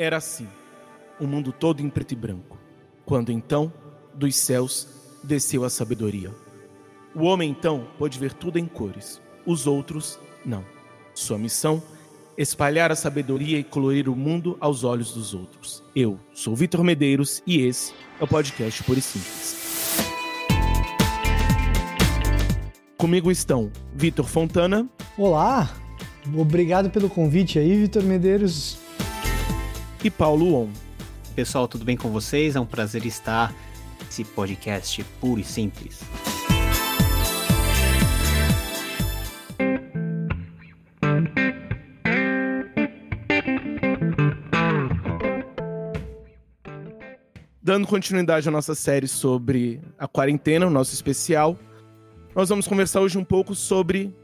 Era assim, o mundo todo em preto e branco, quando então, dos céus, desceu a sabedoria. O homem então pôde ver tudo em cores, os outros não. Sua missão espalhar a sabedoria e colorir o mundo aos olhos dos outros. Eu sou Vitor Medeiros e esse é o podcast Puro e Simples. Comigo estão Vitor Fontana. Olá, obrigado pelo convite aí, Vitor Medeiros e Paulo On. Pessoal, tudo bem com vocês? É um prazer estar nesse podcast puro e simples. Dando continuidade à nossa série sobre a quarentena, o nosso especial, nós vamos conversar hoje um pouco sobre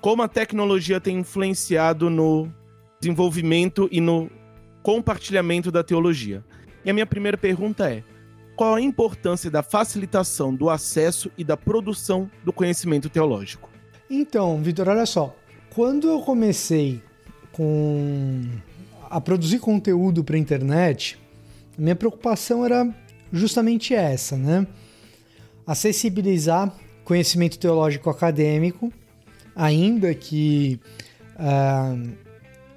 como a tecnologia tem influenciado no desenvolvimento e no compartilhamento da teologia. E a minha primeira pergunta é: qual a importância da facilitação do acesso e da produção do conhecimento teológico? Então, Vitor, olha só. Quando eu comecei com a produzir conteúdo para a internet, minha preocupação era justamente essa, né? Acessibilizar conhecimento teológico acadêmico, ainda que uh,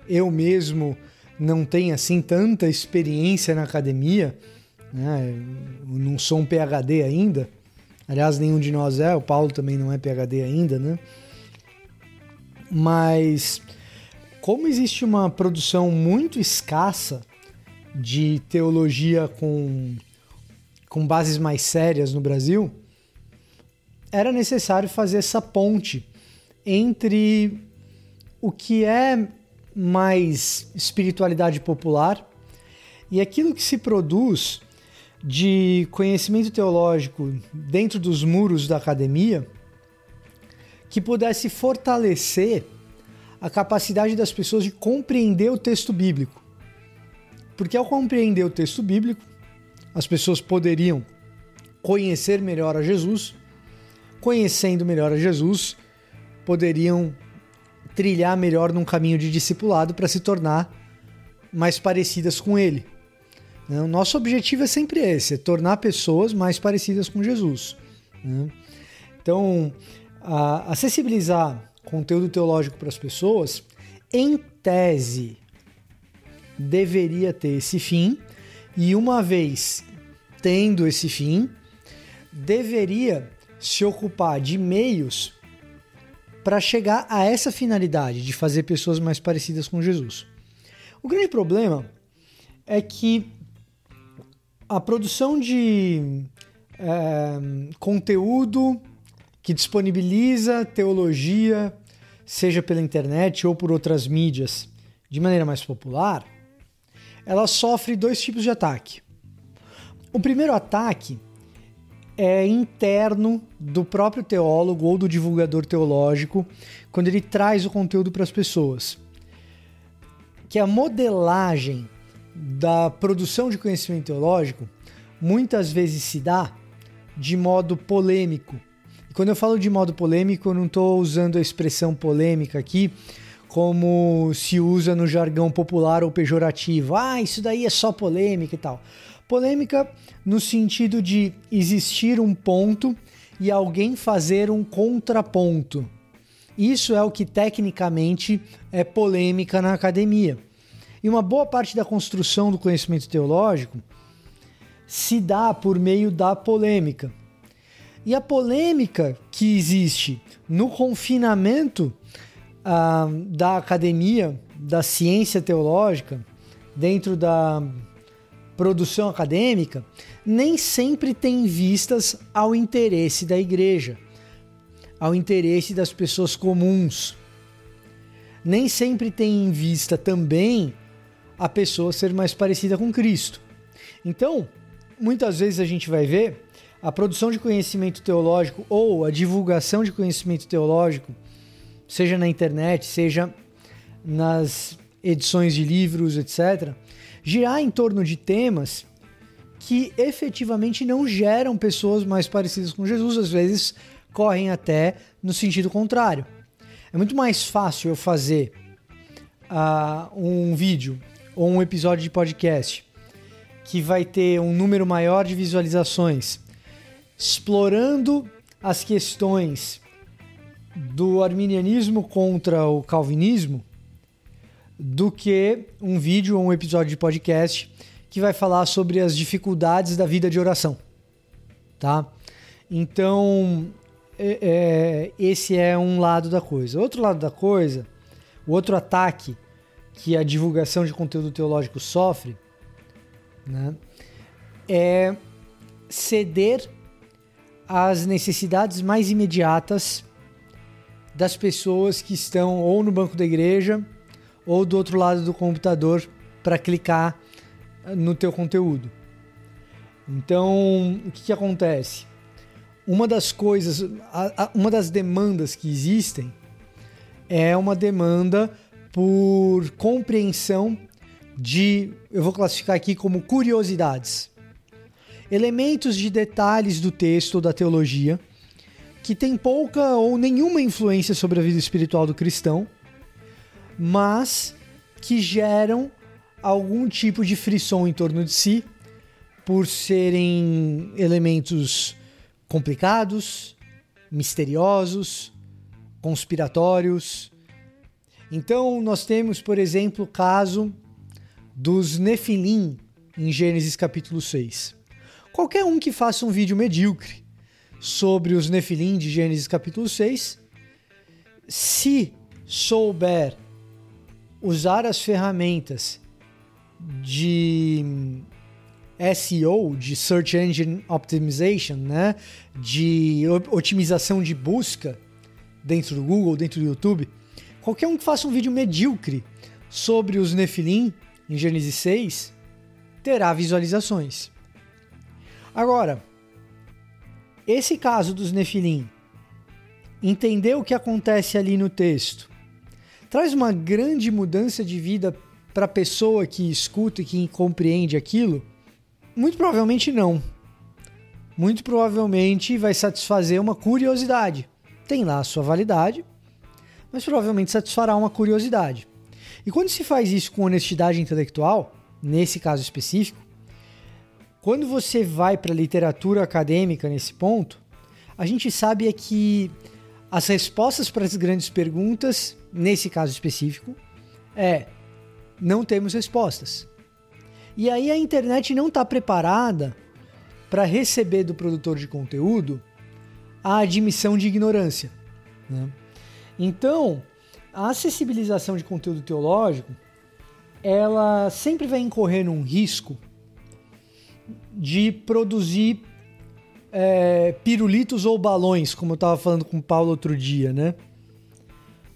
eu mesmo não tem assim tanta experiência na academia, né? Eu não sou um PhD ainda. Aliás, nenhum de nós é, o Paulo também não é PhD ainda, né? Mas como existe uma produção muito escassa de teologia com, com bases mais sérias no Brasil, era necessário fazer essa ponte entre o que é mais espiritualidade popular e aquilo que se produz de conhecimento teológico dentro dos muros da academia que pudesse fortalecer a capacidade das pessoas de compreender o texto bíblico. Porque ao compreender o texto bíblico, as pessoas poderiam conhecer melhor a Jesus, conhecendo melhor a Jesus, poderiam trilhar melhor num caminho de discipulado para se tornar mais parecidas com ele. Né? O nosso objetivo é sempre esse: é tornar pessoas mais parecidas com Jesus. Né? Então, acessibilizar conteúdo teológico para as pessoas, em tese, deveria ter esse fim, e uma vez tendo esse fim, deveria se ocupar de meios para chegar a essa finalidade de fazer pessoas mais parecidas com Jesus. O grande problema é que a produção de é, conteúdo que disponibiliza teologia, seja pela internet ou por outras mídias, de maneira mais popular, ela sofre dois tipos de ataque. O primeiro ataque é interno do próprio teólogo ou do divulgador teológico quando ele traz o conteúdo para as pessoas. Que a modelagem da produção de conhecimento teológico muitas vezes se dá de modo polêmico. E quando eu falo de modo polêmico, eu não estou usando a expressão polêmica aqui como se usa no jargão popular ou pejorativo. Ah, isso daí é só polêmica e tal. Polêmica no sentido de existir um ponto e alguém fazer um contraponto. Isso é o que tecnicamente é polêmica na academia. E uma boa parte da construção do conhecimento teológico se dá por meio da polêmica. E a polêmica que existe no confinamento ah, da academia, da ciência teológica, dentro da produção acadêmica nem sempre tem vistas ao interesse da igreja, ao interesse das pessoas comuns. Nem sempre tem em vista também a pessoa ser mais parecida com Cristo. Então, muitas vezes a gente vai ver a produção de conhecimento teológico ou a divulgação de conhecimento teológico, seja na internet, seja nas edições de livros, etc., girar em torno de temas que efetivamente não geram pessoas mais parecidas com Jesus, às vezes correm até no sentido contrário. É muito mais fácil eu fazer uh, um vídeo ou um episódio de podcast que vai ter um número maior de visualizações, explorando as questões do arminianismo contra o calvinismo, do que um vídeo ou um episódio de podcast que vai falar sobre as dificuldades da vida de oração, tá? Então, é, é, esse é um lado da coisa. Outro lado da coisa, o outro ataque que a divulgação de conteúdo teológico sofre, né, é ceder às necessidades mais imediatas das pessoas que estão ou no banco da igreja ou do outro lado do computador para clicar no teu conteúdo. Então, o que, que acontece? Uma das coisas, uma das demandas que existem é uma demanda por compreensão de, eu vou classificar aqui como curiosidades. Elementos de detalhes do texto ou da teologia que tem pouca ou nenhuma influência sobre a vida espiritual do cristão, mas que geram algum tipo de frisson em torno de si por serem elementos complicados, misteriosos, conspiratórios. Então, nós temos, por exemplo, o caso dos Nefilim em Gênesis capítulo 6. Qualquer um que faça um vídeo medíocre sobre os Nefilim de Gênesis capítulo 6, se souber usar as ferramentas de SEO, de Search Engine Optimization, né? de otimização de busca dentro do Google, dentro do YouTube, qualquer um que faça um vídeo medíocre sobre os Nefilim em Gênesis 6 terá visualizações. Agora, esse caso dos Nefilim, entender o que acontece ali no texto, traz uma grande mudança de vida para a pessoa que escuta e que compreende aquilo? Muito provavelmente não. Muito provavelmente vai satisfazer uma curiosidade. Tem lá a sua validade, mas provavelmente satisfará uma curiosidade. E quando se faz isso com honestidade intelectual, nesse caso específico, quando você vai para a literatura acadêmica nesse ponto, a gente sabe é que as respostas para as grandes perguntas, nesse caso específico, é não temos respostas. E aí a internet não está preparada para receber do produtor de conteúdo a admissão de ignorância. Né? Então, a acessibilização de conteúdo teológico ela sempre vai incorrer num risco de produzir é, pirulitos ou balões, como eu estava falando com o Paulo outro dia, né?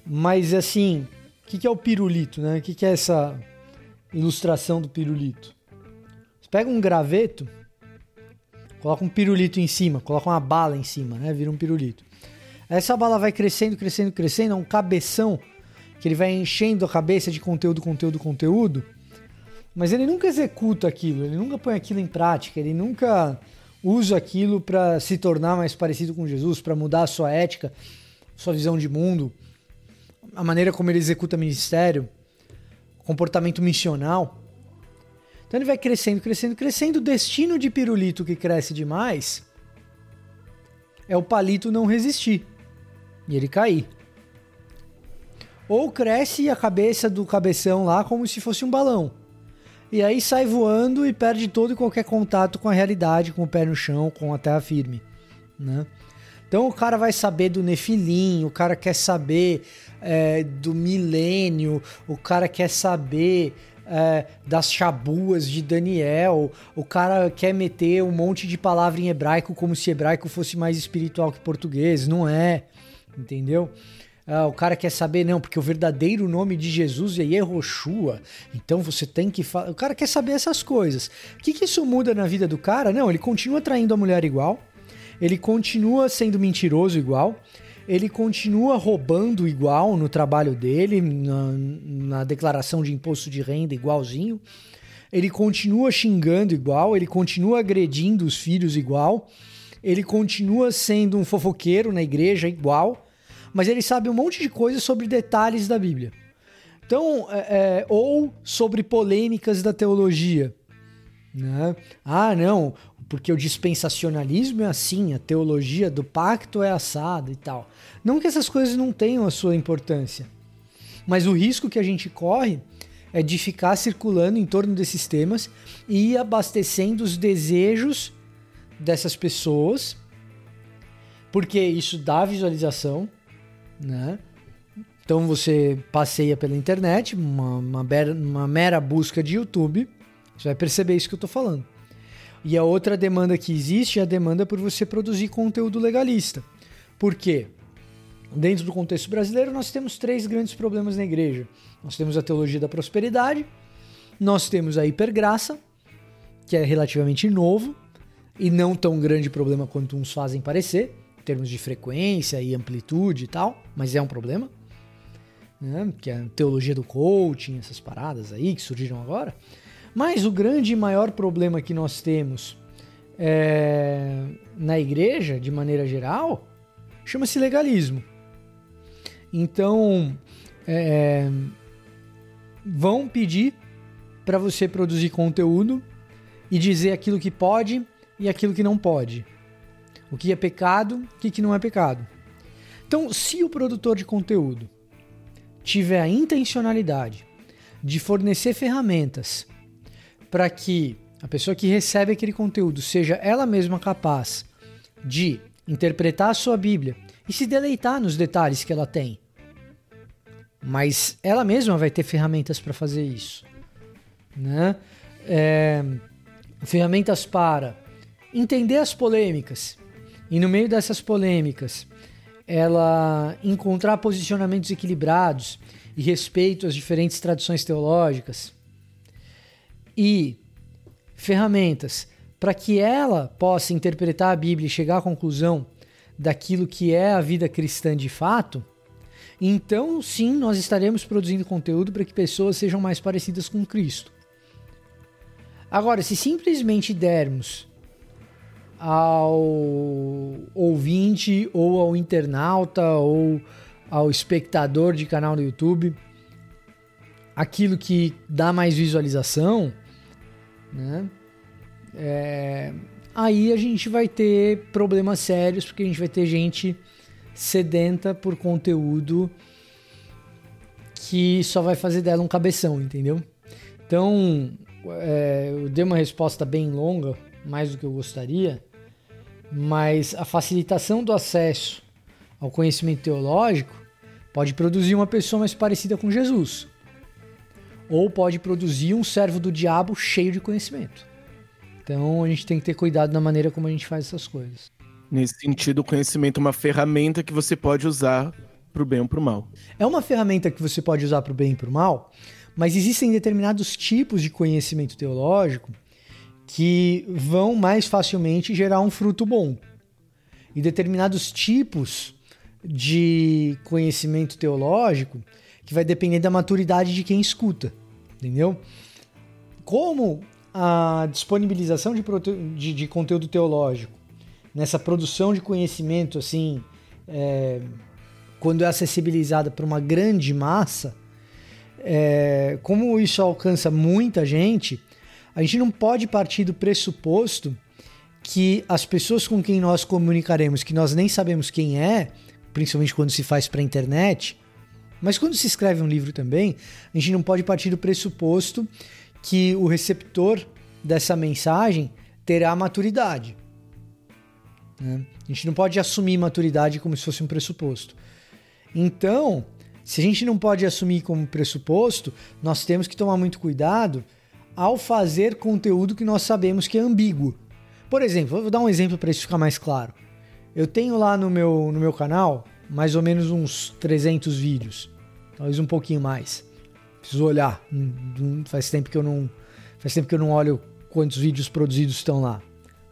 Mas assim, o que, que, é o pirulito, né? O que, que é essa ilustração do pirulito? Você pega um graveto, coloca um pirulito em cima, coloca uma bala em cima, né? Vira um pirulito. Essa bala vai crescendo, crescendo, crescendo, é um cabeção que ele vai enchendo a cabeça de conteúdo, conteúdo, conteúdo. Mas ele nunca executa aquilo, ele nunca põe aquilo em prática, ele nunca usa aquilo para se tornar mais parecido com Jesus, para mudar a sua ética, sua visão de mundo a maneira como ele executa ministério, comportamento missional. Então ele vai crescendo, crescendo, crescendo. O destino de pirulito que cresce demais é o palito não resistir e ele cair. Ou cresce a cabeça do cabeção lá como se fosse um balão. E aí sai voando e perde todo e qualquer contato com a realidade, com o pé no chão, com a terra firme, né? Então o cara vai saber do Nefilim, o cara quer saber é, do milênio, o cara quer saber é, das chabuas de Daniel, o cara quer meter um monte de palavra em hebraico como se hebraico fosse mais espiritual que português. Não é, entendeu? Ah, o cara quer saber, não, porque o verdadeiro nome de Jesus é Yehoshua. Então você tem que falar. O cara quer saber essas coisas. O que, que isso muda na vida do cara? Não, ele continua traindo a mulher igual ele continua sendo mentiroso igual, ele continua roubando igual no trabalho dele, na, na, declaração de imposto de renda igualzinho, ele continua xingando igual, ele continua agredindo os filhos igual, ele continua sendo um fofoqueiro na igreja igual, mas ele sabe um monte de coisas sobre detalhes da Bíblia. Então, é, é, ou sobre polêmicas da teologia. Né? Ah, não, porque o dispensacionalismo é assim, a teologia do pacto é assada e tal. Não que essas coisas não tenham a sua importância, mas o risco que a gente corre é de ficar circulando em torno desses temas e abastecendo os desejos dessas pessoas, porque isso dá visualização, né? Então você passeia pela internet, uma, uma, uma mera busca de YouTube, você vai perceber isso que eu estou falando. E a outra demanda que existe é a demanda por você produzir conteúdo legalista. Por quê? Dentro do contexto brasileiro, nós temos três grandes problemas na igreja. Nós temos a teologia da prosperidade, nós temos a hipergraça, que é relativamente novo e não tão grande problema quanto uns fazem parecer, em termos de frequência e amplitude e tal, mas é um problema. Né? Que é a teologia do coaching, essas paradas aí que surgiram agora. Mas o grande e maior problema que nós temos é, na igreja, de maneira geral, chama-se legalismo. Então, é, vão pedir para você produzir conteúdo e dizer aquilo que pode e aquilo que não pode. O que é pecado, o que não é pecado. Então, se o produtor de conteúdo tiver a intencionalidade de fornecer ferramentas para que a pessoa que recebe aquele conteúdo seja ela mesma capaz de interpretar a sua Bíblia e se deleitar nos detalhes que ela tem. Mas ela mesma vai ter ferramentas para fazer isso. Né? É, ferramentas para entender as polêmicas e, no meio dessas polêmicas, ela encontrar posicionamentos equilibrados e respeito às diferentes tradições teológicas e ferramentas para que ela possa interpretar a Bíblia e chegar à conclusão daquilo que é a vida cristã de fato, então sim nós estaremos produzindo conteúdo para que pessoas sejam mais parecidas com Cristo. Agora, se simplesmente dermos ao ouvinte ou ao internauta ou ao espectador de canal no YouTube aquilo que dá mais visualização, né? É, aí a gente vai ter problemas sérios, porque a gente vai ter gente sedenta por conteúdo que só vai fazer dela um cabeção, entendeu? Então, é, eu dei uma resposta bem longa, mais do que eu gostaria, mas a facilitação do acesso ao conhecimento teológico pode produzir uma pessoa mais parecida com Jesus, ou pode produzir um servo do diabo cheio de conhecimento. Então a gente tem que ter cuidado na maneira como a gente faz essas coisas. Nesse sentido, o conhecimento é uma ferramenta que você pode usar para o bem ou para o mal. É uma ferramenta que você pode usar para o bem e para o mal, mas existem determinados tipos de conhecimento teológico que vão mais facilmente gerar um fruto bom. E determinados tipos de conhecimento teológico que vai depender da maturidade de quem escuta, entendeu? Como a disponibilização de, de, de conteúdo teológico nessa produção de conhecimento, assim, é, quando é acessibilizada para uma grande massa, é, como isso alcança muita gente, a gente não pode partir do pressuposto que as pessoas com quem nós comunicaremos, que nós nem sabemos quem é, principalmente quando se faz para a internet, mas quando se escreve um livro também, a gente não pode partir do pressuposto que o receptor dessa mensagem terá maturidade. Né? A gente não pode assumir maturidade como se fosse um pressuposto. Então, se a gente não pode assumir como pressuposto, nós temos que tomar muito cuidado ao fazer conteúdo que nós sabemos que é ambíguo. Por exemplo, vou dar um exemplo para isso ficar mais claro. Eu tenho lá no meu, no meu canal mais ou menos uns 300 vídeos, talvez um pouquinho mais. Preciso olhar. Faz tempo que eu não faz tempo que eu não olho quantos vídeos produzidos estão lá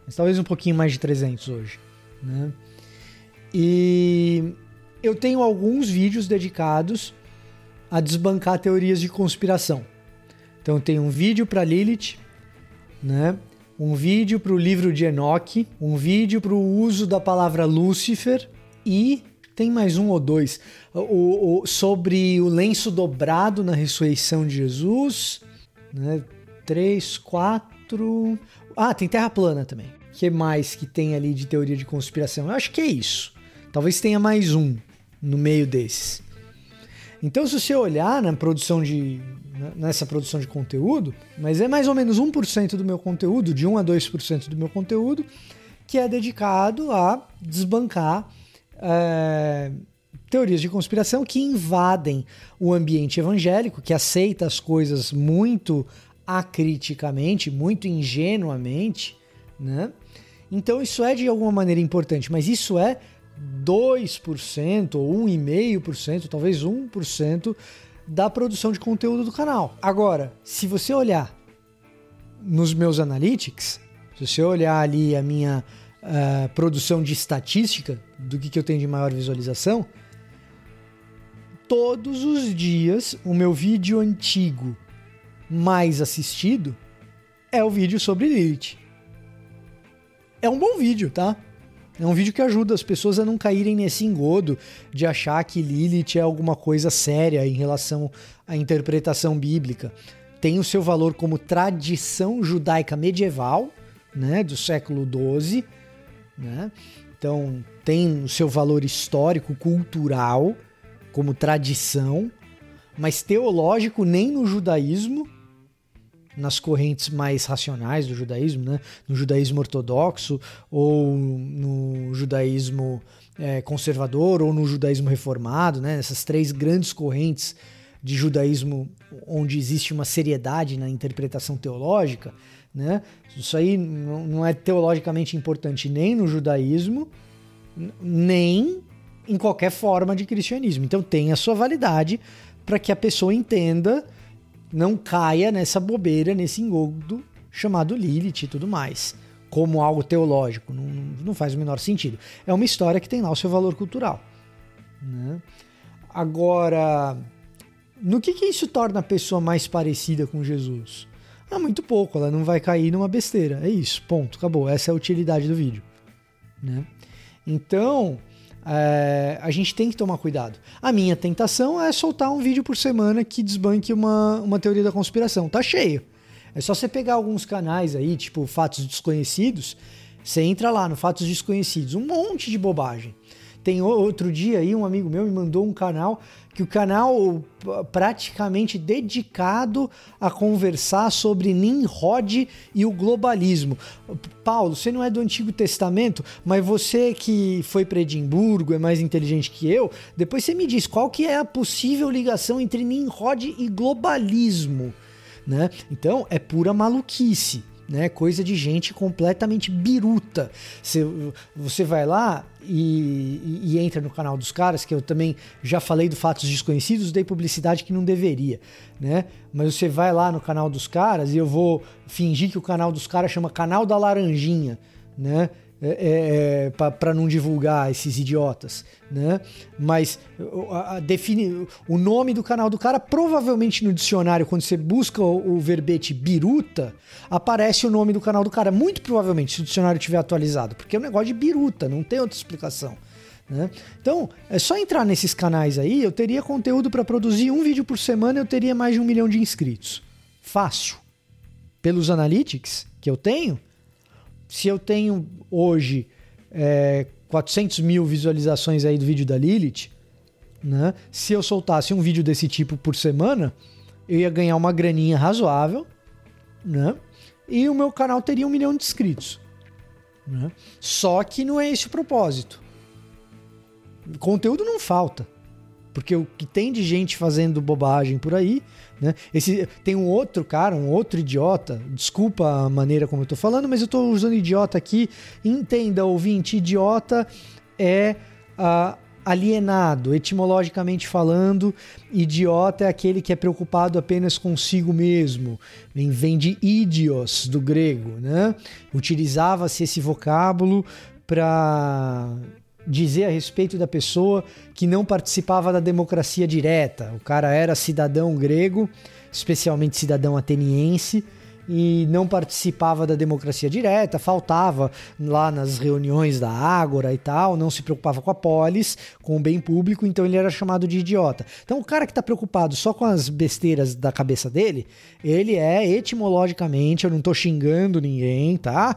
mas talvez um pouquinho mais de 300 hoje. Né? E eu tenho alguns vídeos dedicados a desbancar teorias de conspiração. Então tem um vídeo para Lilith, né? um vídeo para o livro de Enoch, um vídeo para o uso da palavra Lúcifer e Tem mais um ou dois. O, o, sobre o lenço dobrado na ressurreição de Jesus. Né? Três, quatro. Ah, tem Terra plana também. O que mais que tem ali de teoria de conspiração? Eu acho que é isso. Talvez tenha mais um no meio desses. Então, se você olhar na produção de nessa produção de conteúdo, mas é mais ou menos 1% do meu conteúdo, de 1 a 2% do meu conteúdo, que é dedicado a desbancar é, teorias de conspiração que invadem o ambiente evangélico, que aceita as coisas muito acriticamente, muito ingenuamente, né? Então isso é de alguma maneira importante, mas isso é 2% ou 1,5%, talvez 1% da produção de conteúdo do canal. Agora, se você olhar nos meus analytics, se você olhar ali a minha uh, produção de estatística do que, que eu tenho de maior visualização, todos os dias o meu vídeo antigo mais assistido é o vídeo sobre Lilith. É um bom vídeo, tá? É um vídeo que ajuda as pessoas a não caírem nesse engodo de achar que Lilith é alguma coisa séria em relação à interpretação bíblica. Tem o seu valor como tradição judaica medieval, né, do século XII, né? Então tem o seu valor histórico, cultural, como tradição, mas teológico nem no judaísmo nas correntes mais racionais do judaísmo, né? no judaísmo ortodoxo, ou no judaísmo é, conservador, ou no judaísmo reformado, né? essas três grandes correntes de judaísmo onde existe uma seriedade na interpretação teológica. Né? Isso aí não é teologicamente importante nem no judaísmo, nem em qualquer forma de cristianismo. Então tem a sua validade para que a pessoa entenda não caia nessa bobeira, nesse engodo chamado Lilith e tudo mais, como algo teológico. Não, não faz o menor sentido. É uma história que tem lá o seu valor cultural. Né? Agora, no que, que isso torna a pessoa mais parecida com Jesus? Ah, muito pouco, ela não vai cair numa besteira. É isso, ponto, acabou. Essa é a utilidade do vídeo. Né? Então, é, a gente tem que tomar cuidado. A minha tentação é soltar um vídeo por semana que desbanque uma, uma teoria da conspiração. Tá cheio. É só você pegar alguns canais aí, tipo Fatos Desconhecidos, você entra lá no Fatos Desconhecidos, um monte de bobagem. Tem outro dia aí, um amigo meu me mandou um canal que o canal praticamente dedicado a conversar sobre Nimrod e o globalismo. Paulo, você não é do Antigo Testamento, mas você que foi para Edimburgo, é mais inteligente que eu, depois você me diz qual que é a possível ligação entre Nimrod e globalismo, né? Então, é pura maluquice né? Coisa de gente completamente biruta. Você, você vai lá e, e, entra no canal dos caras, que eu também já falei do Fatos Desconhecidos, dei publicidade que não deveria, né? Mas você vai lá no canal dos caras e eu vou fingir que o canal dos caras chama Canal da Laranjinha, né? É, é, é para não divulgar esses idiotas, né? Mas a, a o nome do canal do cara, provavelmente no dicionário, quando você busca o, o, verbete biruta, aparece o nome do canal do cara. Muito provavelmente, se o dicionário tiver atualizado, porque é um negócio de biruta, não tem outra explicação. Né? Então, é só entrar nesses canais aí, eu teria conteúdo para produzir um vídeo por semana, eu teria mais de um milhão de inscritos. Fácil. Pelos analytics que eu tenho, se eu tenho hoje é, 400 mil visualizações aí do vídeo da Lilith, né? Se eu soltasse um vídeo desse tipo por semana, eu ia ganhar uma graninha razoável, né? E o meu canal teria um milhão de inscritos. Né? Só que não é esse o propósito. Conteúdo não falta. Porque o que tem de gente fazendo bobagem por aí, né? Esse, tem um outro cara, um outro idiota, desculpa a maneira como eu tô falando, mas eu tô usando idiota aqui. Entenda, ouvinte, idiota é uh, alienado, etimologicamente falando, idiota é aquele que é preocupado apenas consigo mesmo. Vem de idios, do grego, né? Utilizava-se esse vocábulo para dizer a respeito da pessoa que não participava da democracia direta. O cara era cidadão grego, especialmente cidadão ateniense, e não participava da democracia direta, faltava lá nas reuniões da Ágora e tal, não se preocupava com a polis, com o bem público, então ele era chamado de idiota. Então o cara que está preocupado só com as besteiras da cabeça dele, ele é etimologicamente, eu não estou xingando ninguém, tá?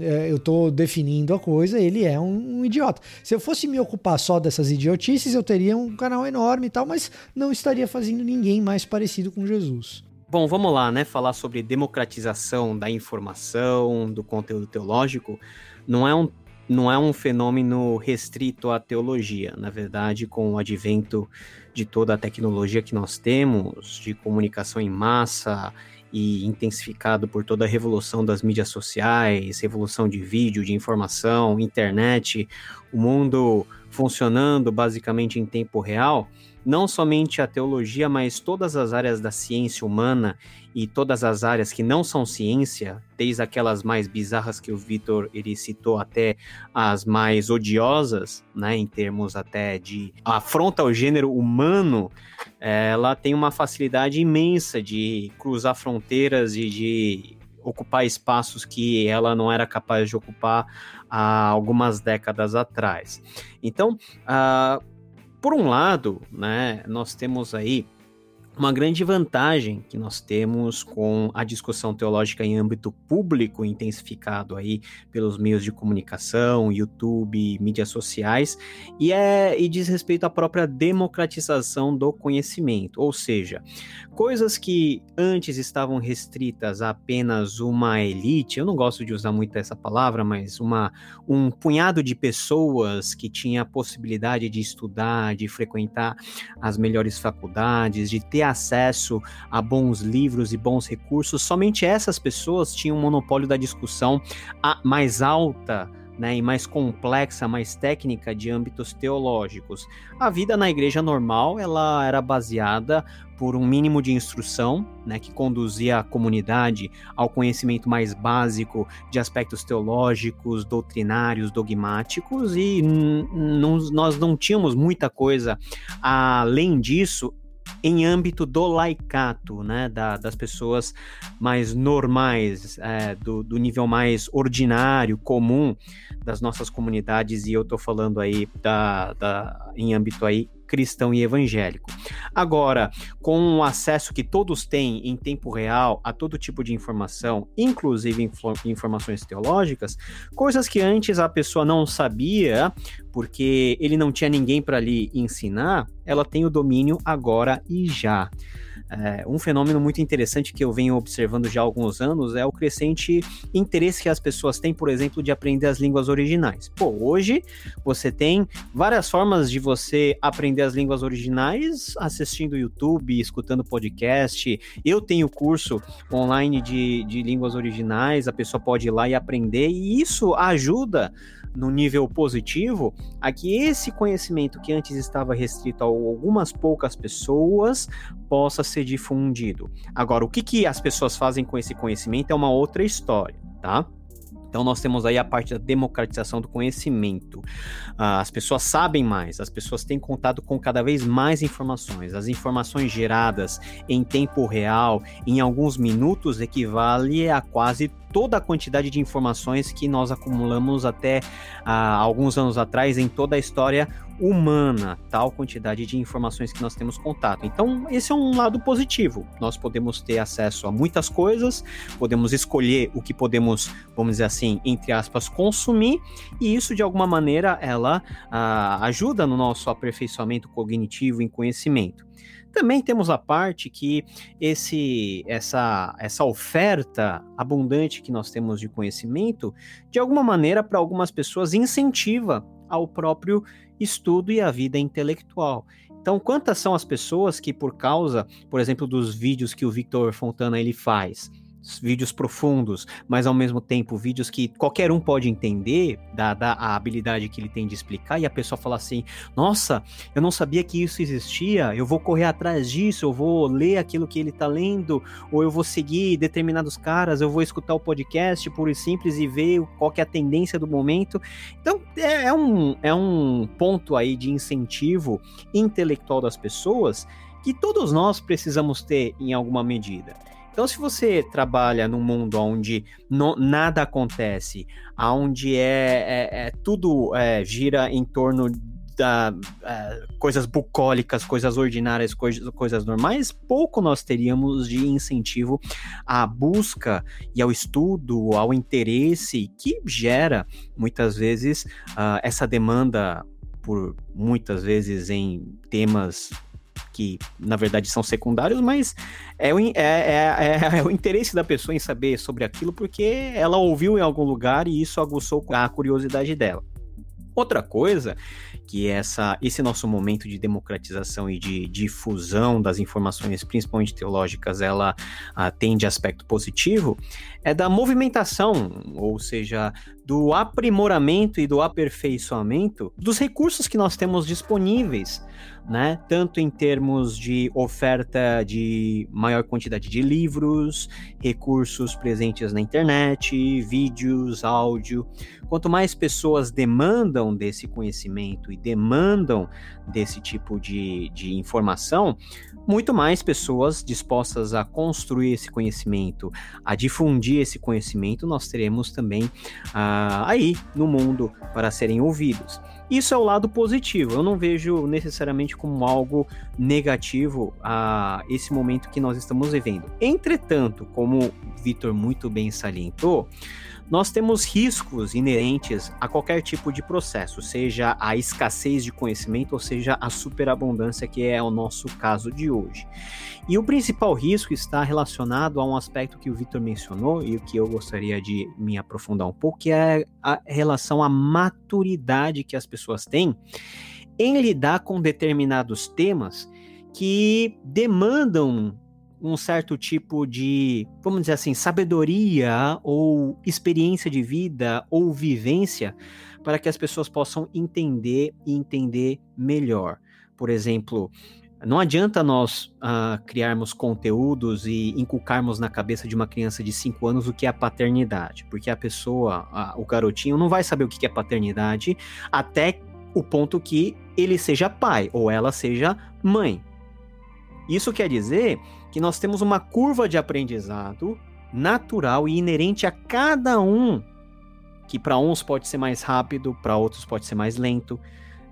É, eu estou definindo a coisa, ele é um, um, idiota. Se eu fosse me ocupar só dessas idiotices, eu teria um canal enorme e tal, mas não estaria fazendo ninguém mais parecido com Jesus. Bom, vamos lá, né? Falar sobre democratização da informação, do conteúdo teológico, não é um, não é um fenômeno restrito à teologia. Na verdade, com o advento de toda a tecnologia que nós temos, de comunicação em massa e intensificado por toda a revolução das mídias sociais, revolução de vídeo, de informação, internet, o mundo funcionando basicamente em tempo real, não somente a teologia, mas todas as áreas da ciência humana e todas as áreas que não são ciência, desde aquelas mais bizarras que o Vitor ele citou até as mais odiosas, né, em termos até de afronta ao gênero humano, ela tem uma facilidade imensa de cruzar fronteiras e de ocupar espaços que ela não era capaz de ocupar há algumas décadas atrás. Então, uh, por um lado, né, nós temos aí uma grande vantagem que nós temos com a discussão teológica em âmbito público, intensificado aí pelos meios de comunicação, YouTube, mídias sociais, e, é, e diz respeito à própria democratização do conhecimento, ou seja, coisas que antes estavam restritas a apenas uma elite, eu não gosto de usar muito essa palavra, mas uma, um punhado de pessoas que tinha a possibilidade de estudar, de frequentar as melhores faculdades, de ter acesso a bons livros e bons recursos, somente essas pessoas tinham um monopólio da discussão mais alta né, e mais complexa, mais técnica de âmbitos teológicos. A vida na igreja normal ela era baseada por um mínimo de instrução, né, que conduzia a comunidade ao conhecimento mais básico de aspectos teológicos, doutrinários, dogmáticos, e nós não tínhamos muita coisa além disso em âmbito do laicato, né, da, das pessoas mais normais, é, do, do, nível mais ordinário, comum das nossas comunidades, e eu estou falando aí da, da, em âmbito aí cristão e evangélico. Agora, com o acesso que todos têm em tempo real a todo tipo de informação, inclusive informações teológicas, coisas que antes a pessoa não sabia, porque ele não tinha ninguém para lhe ensinar, ela tem o domínio agora e já. É, um fenômeno muito interessante que eu venho observando já há alguns anos é o crescente interesse que as pessoas têm, por exemplo, de aprender as línguas originais. Pô, hoje você tem várias formas de você aprender as línguas originais assistindo YouTube, escutando podcast. Eu tenho curso online de, de línguas originais, a pessoa pode ir lá e aprender, e isso ajuda no nível positivo, a que esse conhecimento que antes estava restrito a algumas poucas pessoas possa ser difundido. Agora, o que, que as pessoas fazem com esse conhecimento é uma outra história, tá? Então nós temos aí a parte da democratização do conhecimento. Ah, as pessoas sabem mais, as pessoas têm contato com cada vez mais informações. As informações geradas em tempo real, em alguns minutos, equivale a quase toda a quantidade de informações que nós acumulamos até ah, alguns anos atrás em toda a história humana, tal quantidade de informações que nós temos contato. Então, esse é um lado positivo. Nós podemos ter acesso a muitas coisas, podemos escolher o que podemos, vamos dizer assim, entre aspas, consumir, e isso de alguma maneira ela ah, ajuda no nosso aperfeiçoamento cognitivo em conhecimento. Também temos a parte que esse, essa, essa oferta abundante que nós temos de conhecimento, de alguma maneira, para algumas pessoas, incentiva ao próprio estudo e à vida intelectual. Então, quantas são as pessoas que, por causa, por exemplo, dos vídeos que o Victor Fontana ele faz, vídeos profundos, mas ao mesmo tempo vídeos que qualquer um pode entender, dada a habilidade que ele tem de explicar, e a pessoa fala assim: Nossa, eu não sabia que isso existia, eu vou correr atrás disso, eu vou ler aquilo que ele está lendo, ou eu vou seguir determinados caras, eu vou escutar o podcast puro e simples e ver qual é a tendência do momento. Então, é, é um, é um ponto aí de incentivo intelectual das pessoas que todos nós precisamos ter em alguma medida. Então, se você trabalha num mundo onde no, nada acontece, onde é, é, é tudo é, gira em torno da, uh, coisas bucólicas, coisas ordinárias, coisas, coisas normais, pouco nós teríamos de incentivo à busca e ao estudo, ao interesse que gera muitas vezes uh, essa demanda por muitas vezes em temas que na verdade são secundários, mas é o, é, é, é, é, o interesse da pessoa em saber sobre aquilo porque ela ouviu em algum lugar e isso aguçou a curiosidade dela. Outra coisa que essa, esse nosso momento de democratização e de difusão das informações, principalmente teológicas, ela uh, tem de aspecto positivo, é da movimentação, ou seja, do aprimoramento e do aperfeiçoamento dos recursos que nós temos disponíveis né? Tanto em termos de oferta de maior quantidade de livros, recursos presentes na internet, vídeos, áudio. Quanto mais pessoas demandam desse conhecimento e demandam desse tipo de, de informação, muito mais pessoas dispostas a construir esse conhecimento, a difundir esse conhecimento, nós teremos também uh, aí no mundo para serem ouvidos. Isso é o lado positivo. Eu não vejo necessariamente como algo negativo a esse momento que nós estamos vivendo. Entretanto, como o Vitor muito bem salientou, nós temos riscos inerentes a qualquer tipo de processo, seja a escassez de conhecimento ou seja a superabundância, que é o nosso caso de hoje. E o principal risco está relacionado a um aspecto que o Vitor mencionou e que eu gostaria de me aprofundar um pouco, que é a relação à maturidade que as pessoas têm em lidar com determinados temas que demandam um certo tipo de, vamos dizer assim, sabedoria ou experiência de vida ou vivência para que as pessoas possam entender e entender melhor. Por exemplo, não adianta nós uh, criarmos conteúdos e inculcarmos na cabeça de uma criança de 5 anos o que é paternidade, porque a pessoa, o garotinho, não vai saber o que é paternidade até o ponto que ele seja pai ou ela seja mãe. Isso quer dizer que nós temos uma curva de aprendizado natural e inerente a cada um, que para uns pode ser mais rápido, para outros pode ser mais lento.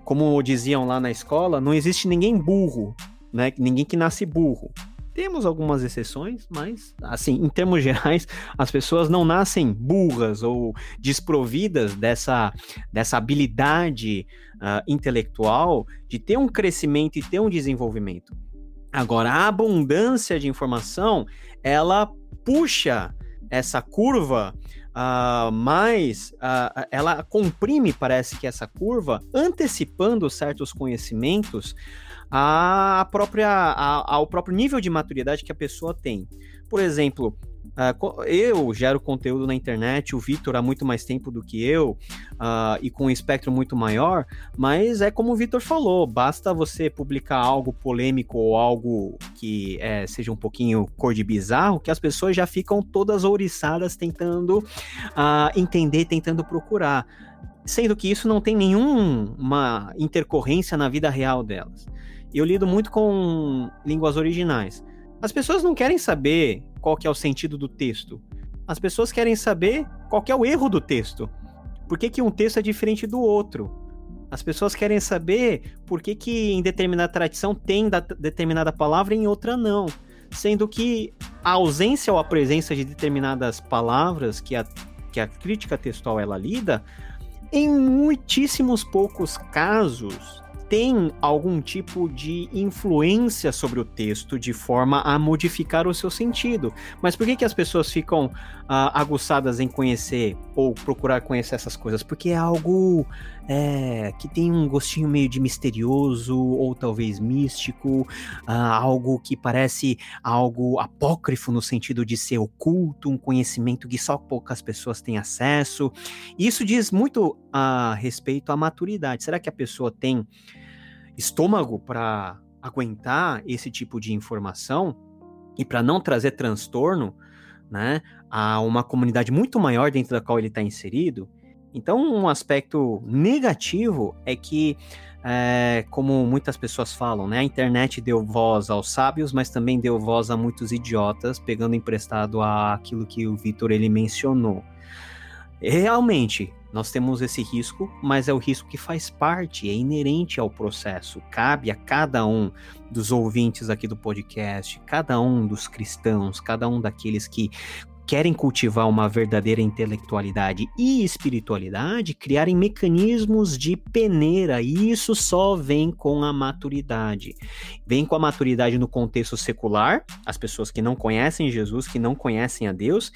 Como diziam lá na escola, não existe ninguém burro, né? Ninguém que nasce burro. Temos algumas exceções, mas, assim, em termos gerais, as pessoas não nascem burras ou desprovidas dessa, dessa habilidade uh, intelectual de ter um crescimento e ter um desenvolvimento. Agora, a abundância de informação, ela puxa essa curva uh, mais, uh, ela comprime, parece que essa curva, antecipando certos conhecimentos à própria, a, ao próprio nível de maturidade que a pessoa tem. Por exemplo, Uh, eu gero conteúdo na internet, o Vitor há muito mais tempo do que eu uh, e com um espectro muito maior, mas é como o Vitor falou: basta você publicar algo polêmico ou algo que é, seja um pouquinho cor de bizarro, que as pessoas já ficam todas ouriçadas tentando uh, entender, tentando procurar. Sendo que isso não tem nenhuma intercorrência na vida real delas. Eu lido muito com línguas originais. As pessoas não querem saber qual que é o sentido do texto. As pessoas querem saber qual que é o erro do texto. Por que, que um texto é diferente do outro? As pessoas querem saber por que, que em determinada tradição tem determinada palavra e em outra não. Sendo que a ausência ou a presença de determinadas palavras que a, que a crítica textual ela lida, em muitíssimos poucos casos, tem algum tipo de influência sobre o texto de forma a modificar o seu sentido. Mas por que, que as pessoas ficam uh, aguçadas em conhecer ou procurar conhecer essas coisas? Porque é algo é, que tem um gostinho meio de misterioso ou talvez místico, uh, algo que parece algo apócrifo no sentido de ser oculto, um conhecimento que só poucas pessoas têm acesso. Isso diz muito a respeito à maturidade. Será que a pessoa tem estômago para aguentar esse tipo de informação e para não trazer transtorno, né, a uma comunidade muito maior dentro da qual ele está inserido. Então, um aspecto negativo é que é, como muitas pessoas falam, né? A internet deu voz aos sábios, mas também deu voz a muitos idiotas, pegando emprestado aquilo que o Vitor ele mencionou. Realmente, nós temos esse risco, mas é o risco que faz parte, é inerente ao processo. Cabe a cada um dos ouvintes aqui do podcast, cada um dos cristãos, cada um daqueles que querem cultivar uma verdadeira intelectualidade e espiritualidade, criarem mecanismos de peneira. E isso só vem com a maturidade. Vem com a maturidade no contexto secular, as pessoas que não conhecem Jesus, que não conhecem a Deus,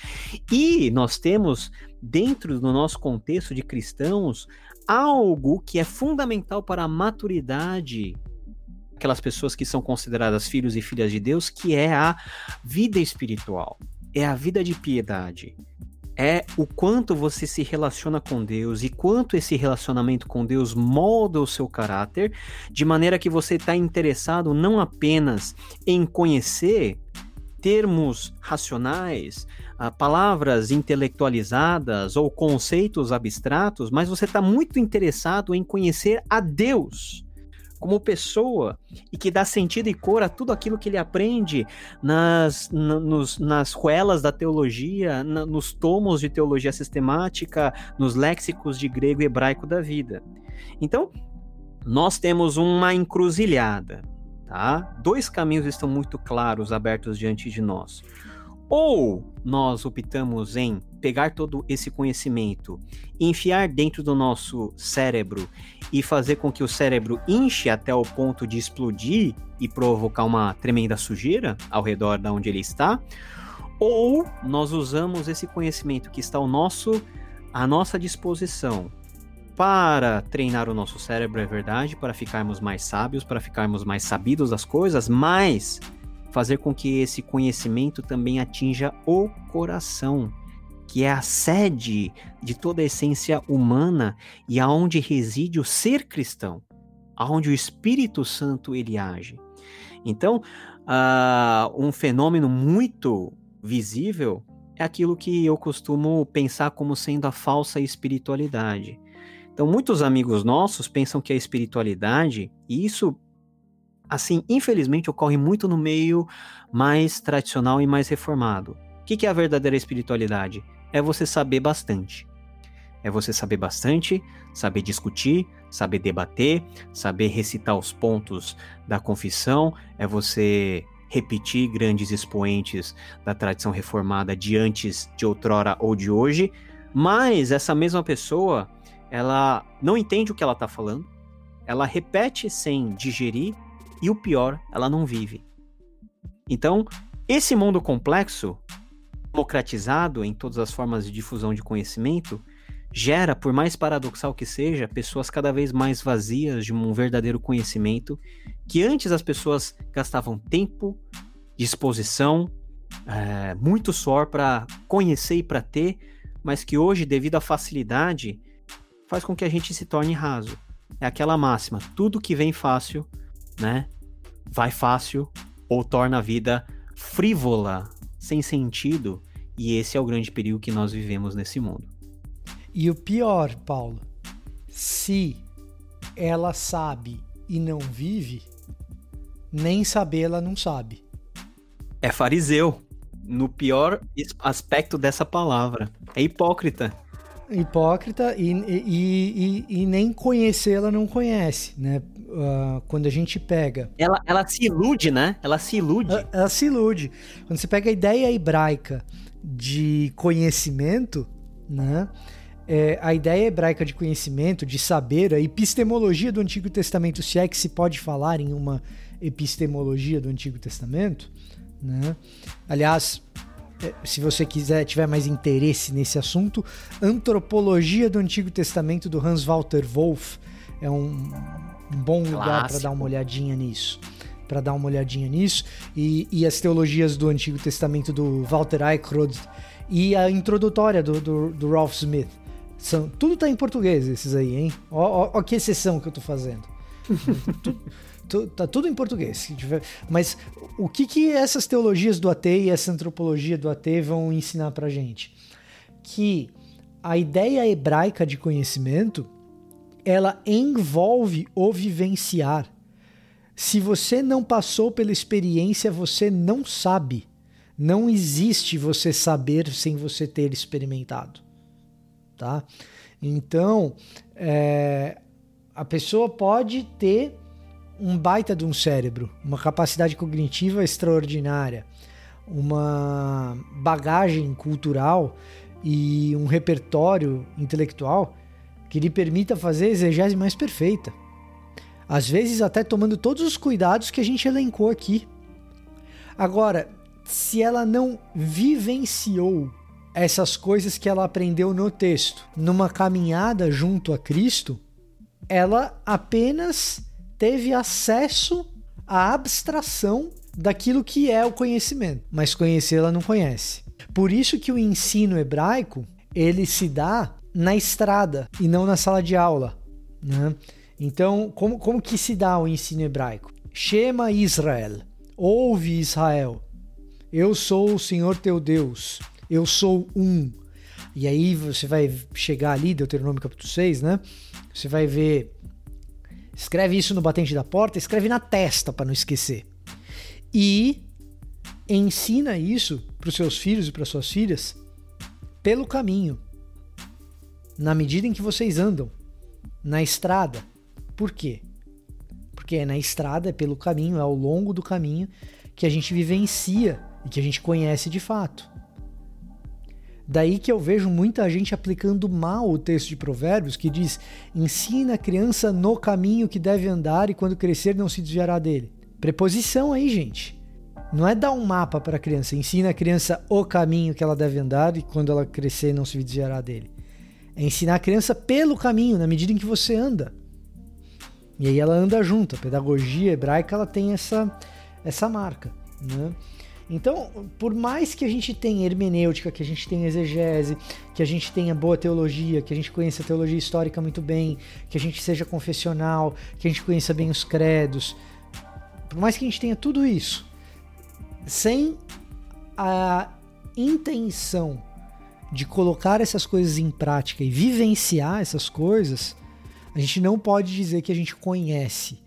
e nós temos dentro do nosso contexto de cristãos algo que é fundamental para a maturidade aquelas pessoas que são consideradas filhos e filhas de Deus, que é a vida espiritual é a vida de piedade. É o quanto você se relaciona com Deus e quanto esse relacionamento com Deus molda o seu caráter, de maneira que você está interessado não apenas em conhecer termos racionais, ah, palavras intelectualizadas ou conceitos abstratos, mas você está muito interessado em conhecer a Deus como pessoa e que dá sentido e cor a tudo aquilo que ele aprende nas, na, nos, nas ruelas da teologia, na, nos tomos de teologia sistemática, nos léxicos de grego e hebraico da vida. Então, nós temos uma encruzilhada, tá? Dois caminhos estão muito claros abertos diante de nós. Ou nós optamos em pegar todo esse conhecimento, enfiar dentro do nosso cérebro e fazer com que o cérebro enche até o ponto de explodir e provocar uma tremenda sujeira ao redor da onde ele está, ou nós usamos esse conhecimento que está ao nosso à nossa disposição para treinar o nosso cérebro, é verdade, para ficarmos mais sábios, para ficarmos mais sabidos das coisas, mas fazer com que esse conhecimento também atinja o coração, que é a sede de toda a essência humana e aonde reside o ser cristão, aonde o Espírito Santo ele age. Então, uh, um fenômeno muito visível é aquilo que eu costumo pensar como sendo a falsa espiritualidade. Então, muitos amigos nossos pensam que a espiritualidade, e isso assim, infelizmente, ocorre muito no meio mais tradicional e mais reformado. O que, é a verdadeira espiritualidade? É você saber bastante. É você saber bastante, saber discutir, saber debater, saber recitar os pontos da confissão, é você repetir grandes expoentes da tradição reformada de antes, de outrora ou de hoje, mas essa mesma pessoa, ela não entende o que ela está falando, ela repete sem digerir e o pior, ela não vive. Então, esse mundo complexo, democratizado em todas as formas de difusão de conhecimento, gera, por mais paradoxal que seja, pessoas cada vez mais vazias de um verdadeiro conhecimento, que antes as pessoas gastavam tempo, disposição, é, muito suor para conhecer e para ter, mas que hoje, devido à facilidade, faz com que a gente se torne raso. É aquela máxima: tudo que vem fácil, né, vai fácil ou torna a vida frívola, sem sentido, e esse é o grande perigo que nós vivemos nesse mundo. E o pior, Paulo, se ela sabe e não vive, nem saber ela não sabe. É fariseu, no pior aspecto dessa palavra. É hipócrita hipócrita e, e, e, e nem conhecê-la não conhece, né? Uh, quando a gente pega. Ela, ela se ilude, né? Ela se ilude. Ela, ela, se ilude. Quando você pega a ideia hebraica de conhecimento, né? É, a ideia hebraica de conhecimento, de saber, a epistemologia do Antigo Testamento, se é que se pode falar em uma epistemologia do Antigo Testamento, né? Aliás, é, se você quiser, tiver mais interesse nesse assunto, Antropologia do Antigo Testamento do Hans Walter Wolff é um, um bom lugar para dar uma olhadinha nisso. Para dar uma olhadinha nisso. E, e, as teologias do Antigo Testamento do Walter Eichrodt e a introdutória do, do, do Ralph Smith. São, tudo tá em português esses aí, hein? Ó, ó, ó que exceção que eu tô fazendo. tudo, tá tudo em português. Mas o que, que essas teologias do AT e essa antropologia do AT vão ensinar pra gente? Que a ideia hebraica de conhecimento ela envolve o vivenciar. Se você não passou pela experiência, você não sabe. Não existe você saber sem você ter experimentado, tá? Então, é, a pessoa pode ter um baita de um cérebro, uma capacidade cognitiva extraordinária, uma bagagem cultural e um repertório intelectual que lhe permita fazer a exegese mais perfeita. Às vezes até tomando todos os cuidados que a gente elencou aqui. Agora, se ela não vivenciou essas coisas que ela aprendeu no texto, numa caminhada junto a Cristo, ela apenas teve acesso à abstração daquilo que é o conhecimento, mas conhecer ela não conhece. Por isso que o ensino hebraico ele se dá na estrada e não na sala de aula. Né? Então, como, como que se dá o ensino hebraico? Shema Israel, ouve Israel, eu sou o Senhor teu Deus, eu sou um. E aí você vai chegar ali, Deuteronômio capítulo 6, né? Você vai ver. Escreve isso no batente da porta, escreve na testa para não esquecer. E ensina isso para os seus filhos e para suas filhas pelo caminho, na medida em que vocês andam, na estrada. Por quê? Porque é na estrada, é pelo caminho, é ao longo do caminho que a gente vivencia e que a gente conhece de fato. Daí que eu vejo muita gente aplicando mal o texto de Provérbios que diz: ensina a criança no caminho que deve andar e quando crescer não se desviará dele. Preposição aí, gente. Não é dar um mapa para a criança, ensina a criança o caminho que ela deve andar e quando ela crescer não se desviará dele. É ensinar a criança pelo caminho, na medida em que você anda. E aí ela anda junto. A pedagogia hebraica ela tem essa, essa marca. Né? Então, por mais que a gente tenha hermenêutica, que a gente tenha exegese, que a gente tenha boa teologia, que a gente conheça a teologia histórica muito bem, que a gente seja confessional, que a gente conheça bem os credos, por mais que a gente tenha tudo isso, sem a intenção de colocar essas coisas em prática e vivenciar essas coisas, a gente não pode dizer que a gente conhece.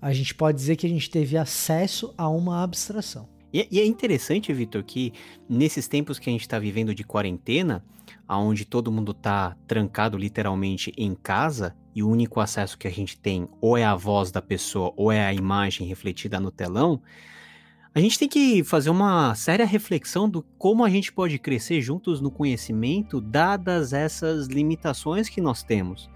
A gente pode dizer que a gente teve acesso a uma abstração. E, e é interessante, Vitor, que nesses tempos que a gente está vivendo de quarentena, onde todo mundo está trancado literalmente em casa e o único acesso que a gente tem ou é a voz da pessoa ou é a imagem refletida no telão, a gente tem que fazer uma séria reflexão do como a gente pode crescer juntos no conhecimento, dadas essas limitações que nós temos.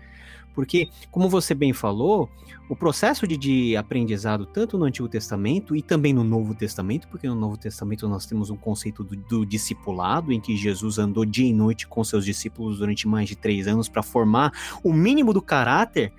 Porque, como você bem falou, o processo de, de, aprendizado, tanto no Antigo Testamento e também no Novo Testamento, porque no Novo Testamento nós temos um conceito do, do discipulado, em que Jesus andou dia e noite com seus discípulos durante mais de três anos para formar o mínimo do caráter,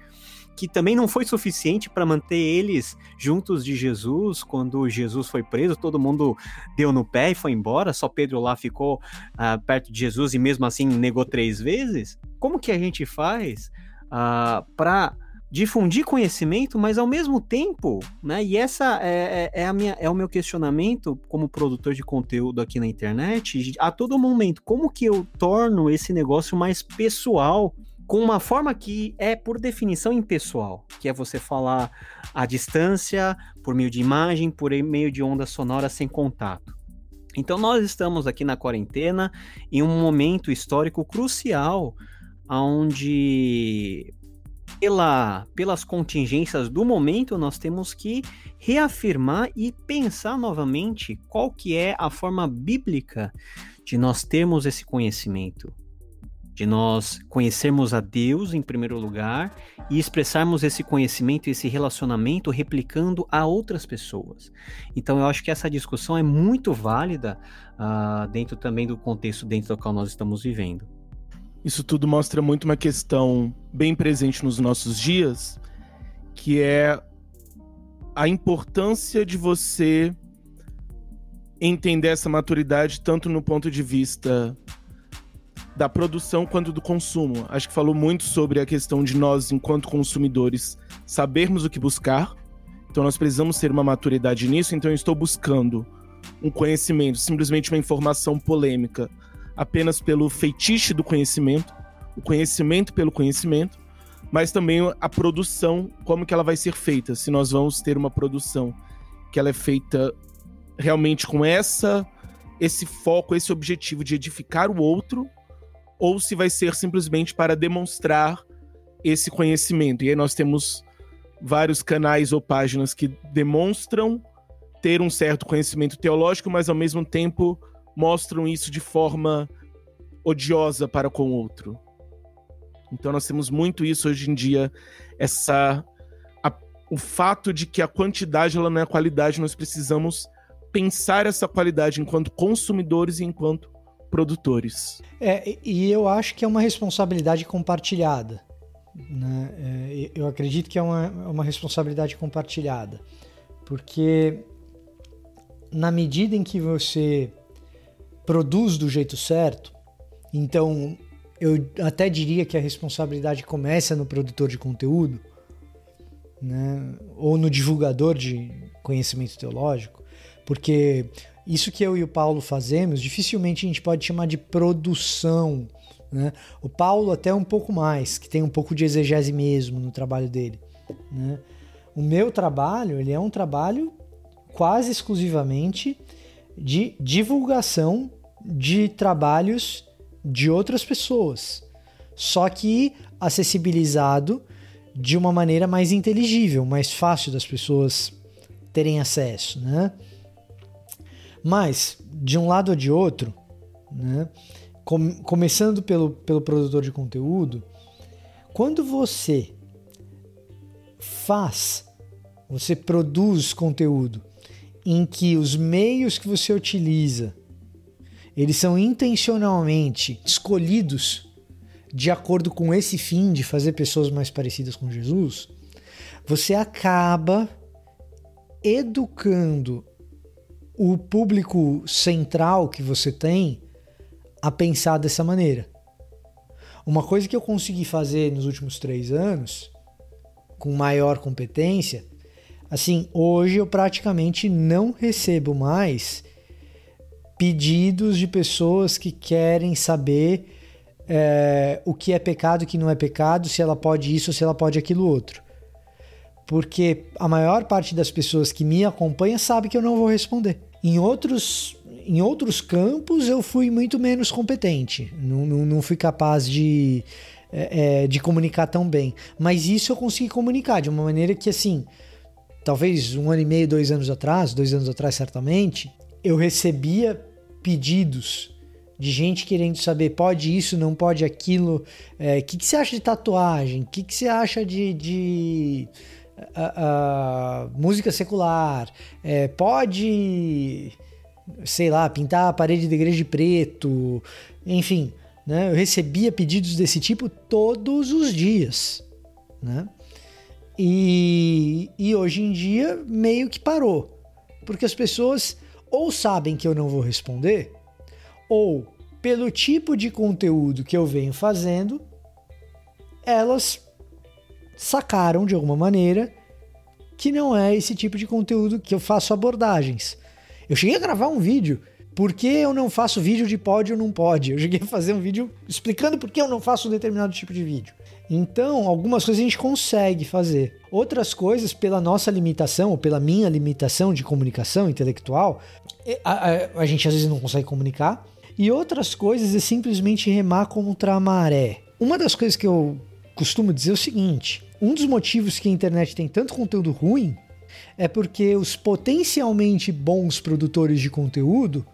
que também não foi suficiente para manter eles juntos de Jesus. Quando Jesus foi preso, todo mundo deu no pé e foi embora, só Pedro lá ficou uh, perto de Jesus e mesmo assim negou três vezes. Como que a gente faz? uh, ah, para difundir conhecimento, mas ao mesmo tempo, né? E essa é, é, é, a minha, é o meu questionamento como produtor de conteúdo aqui na internet, a todo momento, como que eu torno esse negócio mais pessoal, com uma forma que é por definição impessoal, que é você falar à distância, por meio de imagem, por meio de onda sonora sem contato. Então nós estamos aqui na quarentena em um momento histórico crucial onde pela, pelas contingências do momento nós temos que reafirmar e pensar novamente qual que é a forma bíblica de nós termos esse conhecimento, de nós conhecermos a Deus em primeiro lugar e expressarmos esse conhecimento, esse relacionamento replicando a outras pessoas. Então eu acho que essa discussão é muito válida uh, dentro também do contexto dentro do qual nós estamos vivendo. Isso tudo mostra muito uma questão bem presente nos nossos dias, que é a importância de você entender essa maturidade tanto no ponto de vista da produção quanto do consumo. Acho que falou muito sobre a questão de nós, enquanto consumidores, sabermos o que buscar. Então nós precisamos ter uma maturidade nisso. Então eu estou buscando um conhecimento, simplesmente uma informação polêmica apenas pelo feitiço do conhecimento, o conhecimento pelo conhecimento, mas também a produção, como que ela vai ser feita, se nós vamos ter uma produção que ela é feita realmente com essa esse foco, esse objetivo de edificar o outro, ou se vai ser simplesmente para demonstrar esse conhecimento. E aí nós temos vários canais ou páginas que demonstram ter um certo conhecimento teológico, mas ao mesmo tempo mostram isso de forma odiosa para com o outro. Então nós temos muito isso hoje em dia, essa a, o fato de que a quantidade ela não é a qualidade, nós precisamos pensar essa qualidade enquanto consumidores e enquanto produtores. É, e eu acho que é uma responsabilidade compartilhada. Né? É, eu acredito que é uma, é uma responsabilidade compartilhada. Porque na medida em que você produz do jeito certo, então eu até diria que a responsabilidade começa no produtor de conteúdo, né? ou no divulgador de conhecimento teológico, porque isso que eu e o Paulo fazemos, dificilmente a gente pode chamar de produção. Né? O Paulo até um pouco mais, que tem um pouco de exegese mesmo no trabalho dele. Né? O meu trabalho, ele é um trabalho quase exclusivamente de divulgação de trabalhos de outras pessoas, só que acessibilizado de uma maneira mais inteligível, mais fácil das pessoas terem acesso, né? Mas de um lado ou de outro, né? Com, começando pelo, pelo produtor de conteúdo, quando você faz, você produz conteúdo em que os meios que você utiliza eles são intencionalmente escolhidos de acordo com esse fim de fazer pessoas mais parecidas com Jesus, você acaba educando o público central que você tem a pensar dessa maneira. Uma coisa que eu consegui fazer nos últimos três anos, com maior competência, assim, hoje eu praticamente não recebo mais pedidos de pessoas que querem saber é, o que é pecado o que não é pecado, se ela pode isso se ela pode aquilo outro. Porque a maior parte das pessoas que me acompanha sabe que eu não vou responder. Em outros, em outros campos eu fui muito menos competente, não, não, não fui capaz de, é, é, de comunicar tão bem. Mas isso eu consegui comunicar de uma maneira que, assim, talvez um ano e meio, dois anos atrás, dois anos atrás certamente, eu recebia pedidos de gente querendo saber pode isso, não pode aquilo. O é, que, que você acha de tatuagem? O que, que você acha de, de uh, uh, música secular? É, pode, sei lá, pintar a parede da igreja de preto? Enfim, né? eu recebia pedidos desse tipo todos os dias. Né? E, e hoje em dia meio que parou. Porque as pessoas ou sabem que eu não vou responder, ou pelo tipo de conteúdo que eu venho fazendo, elas sacaram de alguma maneira que não é esse tipo de conteúdo que eu faço abordagens. Eu cheguei a gravar um vídeo por que eu não faço vídeo de pode ou não pode. Eu cheguei a fazer um vídeo explicando por que eu não faço um determinado tipo de vídeo. Então, algumas coisas a gente consegue fazer. Outras coisas, pela nossa limitação, ou pela minha limitação de comunicação intelectual, a, a, a gente às vezes não consegue comunicar. E outras coisas é simplesmente remar contra a maré. Uma das coisas que eu costumo dizer o seguinte: um dos motivos que a internet tem tanto conteúdo ruim é porque os potencialmente bons produtores de conteúdo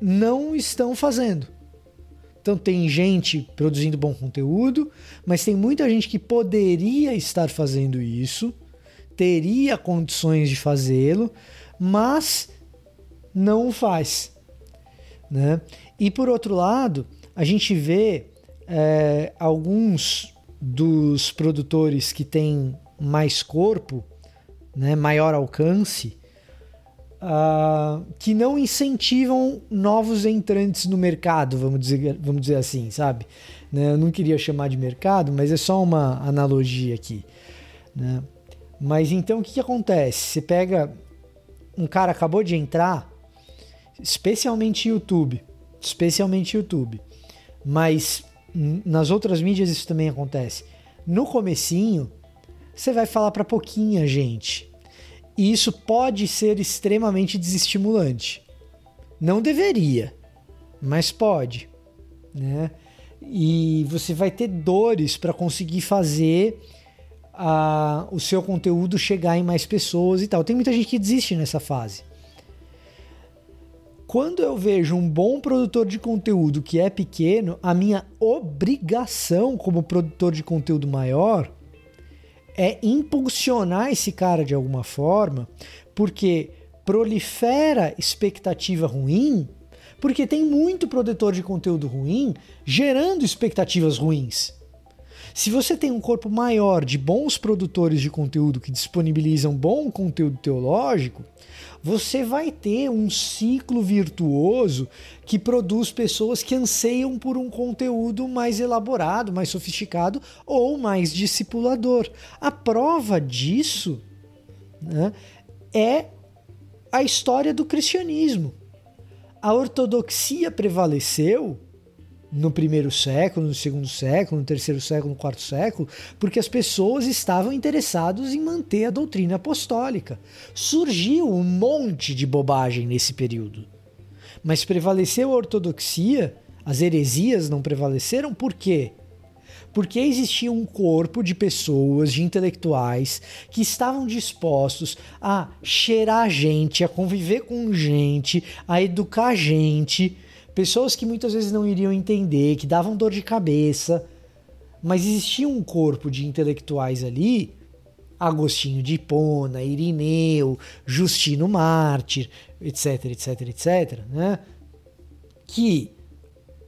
não estão fazendo. Então tem gente produzindo bom conteúdo, mas tem muita gente que poderia estar fazendo isso, teria condições de fazê-lo, mas não faz. Né? E por outro lado, a gente vê é, alguns dos produtores que têm mais corpo, né, maior alcance, uh, que não incentivam novos entrantes no mercado, vamos dizer, vamos dizer assim, sabe? Né? Eu não queria chamar de mercado, mas é só uma analogia aqui. Né? Mas então o que, que acontece? Você pega um cara acabou de entrar, especialmente YouTube, especialmente YouTube. Mas nas outras mídias isso também acontece. No comecinho, você vai falar para pouquinha gente. E isso pode ser extremamente desestimulante. Não deveria, mas pode, né? E você vai ter dores para conseguir fazer a, o seu conteúdo chegar em mais pessoas e tal. Tem muita gente que desiste nessa fase. Quando eu vejo um bom produtor de conteúdo que é pequeno, a minha obrigação como produtor de conteúdo maior é impulsionar esse cara de alguma forma, porque prolifera expectativa ruim, porque tem muito produtor de conteúdo ruim gerando expectativas ruins. Se você tem um corpo maior de bons produtores de conteúdo que disponibilizam bom conteúdo teológico, você vai ter um ciclo virtuoso que produz pessoas que anseiam por um conteúdo mais elaborado, mais sofisticado ou mais discipulador. A prova disso né, é a história do cristianismo. A ortodoxia prevaleceu no primeiro século, no segundo século, no terceiro século, no quarto século, porque as pessoas estavam interessadas em manter a doutrina apostólica. Surgiu um monte de bobagem nesse período. Mas prevaleceu a ortodoxia, as heresias não prevaleceram por quê? Porque existia um corpo de pessoas, de intelectuais, que estavam dispostos a cheirar gente, a conviver com gente, a educar gente, pessoas que muitas vezes não iriam entender, que davam dor de cabeça, mas existia um corpo de intelectuais ali, Agostinho de Hipona, Irineu, Justino Mártir, etc, etc, etc, né? que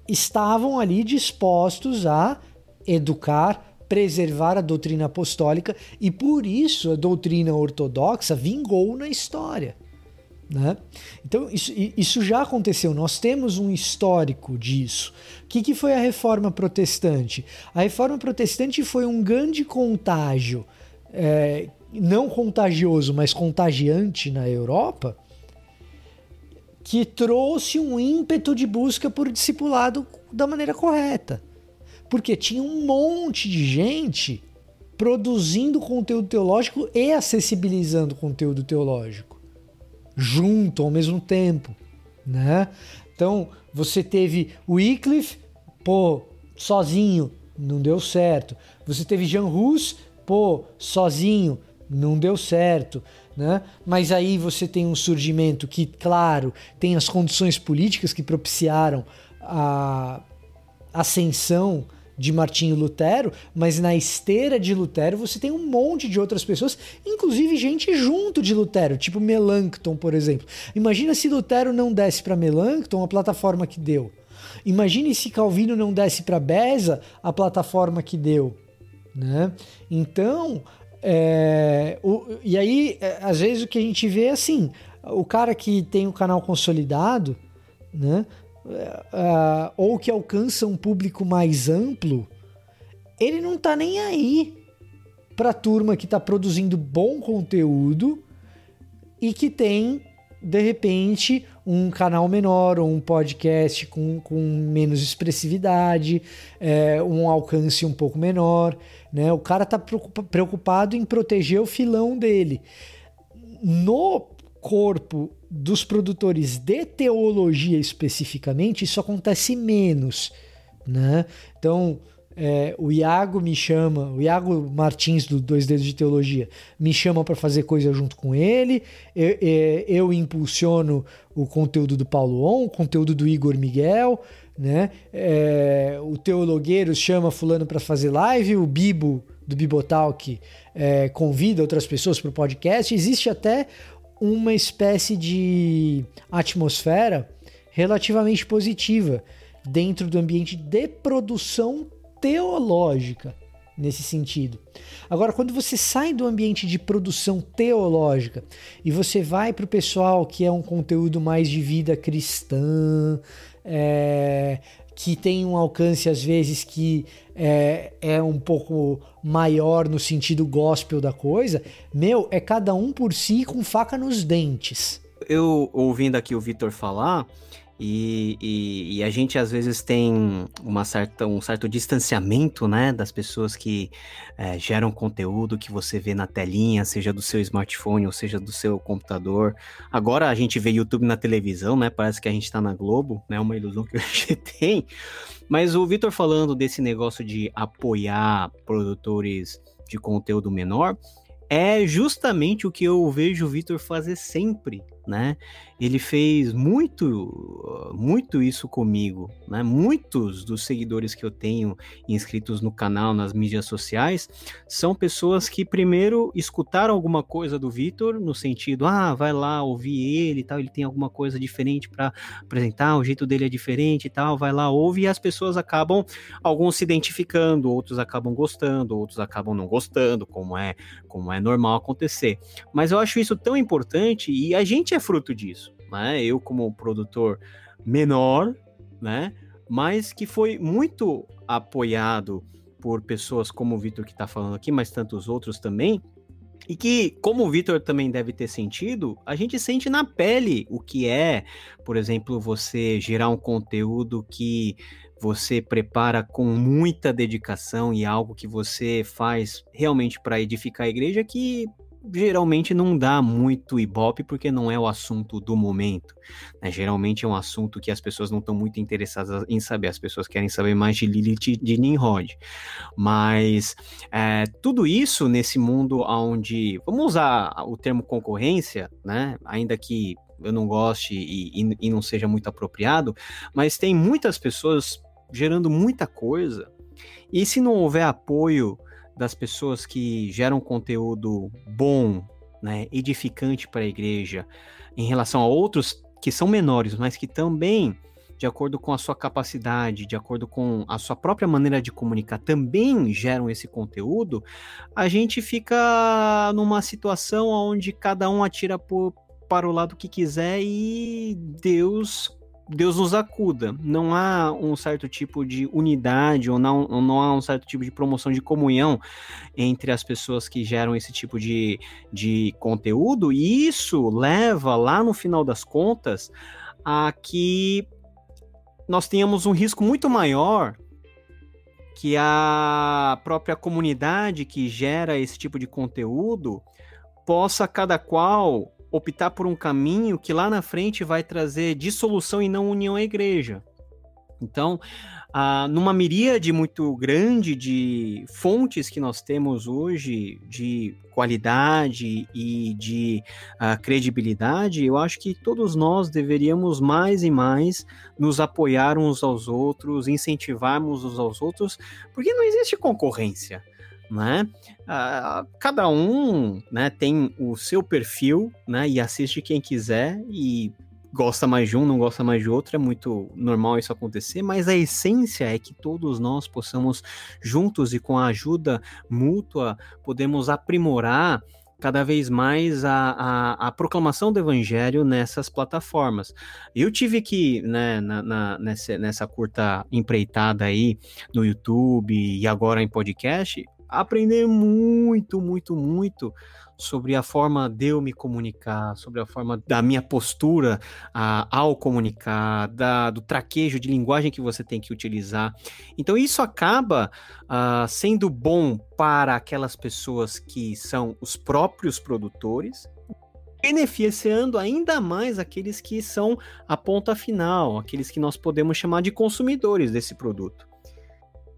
estavam ali dispostos a educar, preservar a doutrina apostólica e por isso a doutrina ortodoxa vingou na história. Né? Então, isso, isso já aconteceu, nós temos um histórico disso. O que, que foi a reforma protestante? A reforma protestante foi um grande contágio, é, não contagioso, mas contagiante na Europa, que trouxe um ímpeto de busca por discipulado da maneira correta. Porque tinha um monte de gente produzindo conteúdo teológico e acessibilizando conteúdo teológico junto ao mesmo tempo, né? Então, você teve Wycliffe, pô, sozinho, não deu certo. Você teve Jean Hus, pô, sozinho, não deu certo, né? Mas aí você tem um surgimento que, claro, tem as condições políticas que propiciaram a ascensão de Martinho Lutero, mas na esteira de Lutero você tem um monte de outras pessoas, inclusive gente junto de Lutero, tipo Melanchthon, por exemplo. Imagina se Lutero não desse para Melanchthon a plataforma que deu. Imagine se Calvino não desse para Beza a plataforma que deu. Né? Então, é, o, e aí, é, às vezes o que a gente vê é assim: o cara que tem o canal consolidado, né? Uh, ou que alcança um público mais amplo, ele não tá nem aí para a turma que está produzindo bom conteúdo e que tem de repente um canal menor ou um podcast com, com menos expressividade, é, um alcance um pouco menor, né? O cara está preocupado em proteger o filão dele. No corpo dos produtores de teologia especificamente, isso acontece menos, né? Então, é, o Iago me chama, o Iago Martins do Dois Dedos de Teologia, me chama para fazer coisa junto com ele, eu, é, eu, impulsiono o conteúdo do Paulo On, o conteúdo do Igor Miguel, né? É, o Teologueiros chama fulano para fazer live, o Bibo do Bibotalk é, convida outras pessoas para o podcast. Existe até uma espécie de atmosfera relativamente positiva dentro do ambiente de produção teológica nesse sentido. Agora, quando você sai do ambiente de produção teológica e você vai para o pessoal que é um conteúdo mais de vida cristã, é, que tem um alcance às vezes que é, é um pouco maior no sentido gospel da coisa, meu, é cada um por si com faca nos dentes. Eu ouvindo aqui o Vitor falar, E, e, e, a gente às vezes tem uma certa, um certo distanciamento né, das pessoas que é, geram conteúdo que você vê na telinha, seja do seu smartphone ou seja do seu computador. Agora a gente vê YouTube na televisão, né? Parece que a gente está na Globo, né? Uma ilusão que a gente tem. Mas o Vitor falando desse negócio de apoiar produtores de conteúdo menor, é justamente o que eu vejo o Vitor fazer sempre, né? Ele fez muito, muito isso comigo, né? Muitos dos seguidores que eu tenho inscritos no canal, nas mídias sociais, são pessoas que primeiro escutaram alguma coisa do Vitor, no sentido, ah, vai lá ouvir ele e tal, ele tem alguma coisa diferente para apresentar, o jeito dele é diferente e tal, vai lá, ouve, e as pessoas acabam, alguns se identificando, outros acabam gostando, outros acabam não gostando, como é, como é normal acontecer. Mas eu acho isso tão importante e a gente é fruto disso, né? Eu como produtor menor, né? Mas que foi muito apoiado por pessoas como o Vitor que está falando aqui, mas tantos outros também, e que, como o Vitor também deve ter sentido, a gente sente na pele o que é, por exemplo, você gerar um conteúdo que você prepara com muita dedicação e algo que você faz realmente para edificar a igreja que geralmente não dá muito ibope porque não é o assunto do momento. Né? Geralmente é um assunto que as pessoas não estão muito interessadas em saber, as pessoas querem saber mais de Lilith de Nimrod. Mas é, tudo isso nesse mundo onde, vamos usar o termo concorrência, né? ainda que eu não goste e, e, e não seja muito apropriado, mas tem muitas pessoas gerando muita coisa. E se não houver apoio das pessoas que geram conteúdo bom, né, edificante para a igreja, em relação a outros que são menores, mas que também, de acordo com a sua capacidade, de acordo com a sua própria maneira de comunicar, também geram esse conteúdo, a gente fica numa situação onde cada um atira por, para o lado que quiser e Deus Deus nos acuda. Não há um certo tipo de unidade ou não, ou não há um certo tipo de promoção de comunhão entre as pessoas que geram esse tipo de, de conteúdo, e isso leva lá no final das contas a que nós tenhamos um risco muito maior que a própria comunidade que gera esse tipo de conteúdo possa cada qual optar por um caminho que lá na frente vai trazer dissolução e não união à igreja. Então, ah, numa miríade muito grande de fontes que nós temos hoje de qualidade e de ah, credibilidade, eu acho que todos nós deveríamos mais e mais nos apoiar uns aos outros, incentivarmos uns aos outros, porque não existe concorrência né? Ah, cada um, né, tem o seu perfil, né, e assiste quem quiser e gosta mais de um, não gosta mais de outro, é muito normal isso acontecer, mas a essência é que todos nós possamos juntos e com a ajuda mútua podemos aprimorar cada vez mais a, a, a, proclamação do evangelho nessas plataformas. Eu tive que, né, na, na, nessa, nessa curta empreitada aí no YouTube e agora em podcast, aprender muito, muito, muito sobre a forma de eu me comunicar, sobre a forma da minha postura ao comunicar, da, do traquejo de linguagem que você tem que utilizar. Então, isso acaba uh, sendo bom para aquelas pessoas que são os próprios produtores, beneficiando ainda mais aqueles que são a ponta final, aqueles que nós podemos chamar de consumidores desse produto.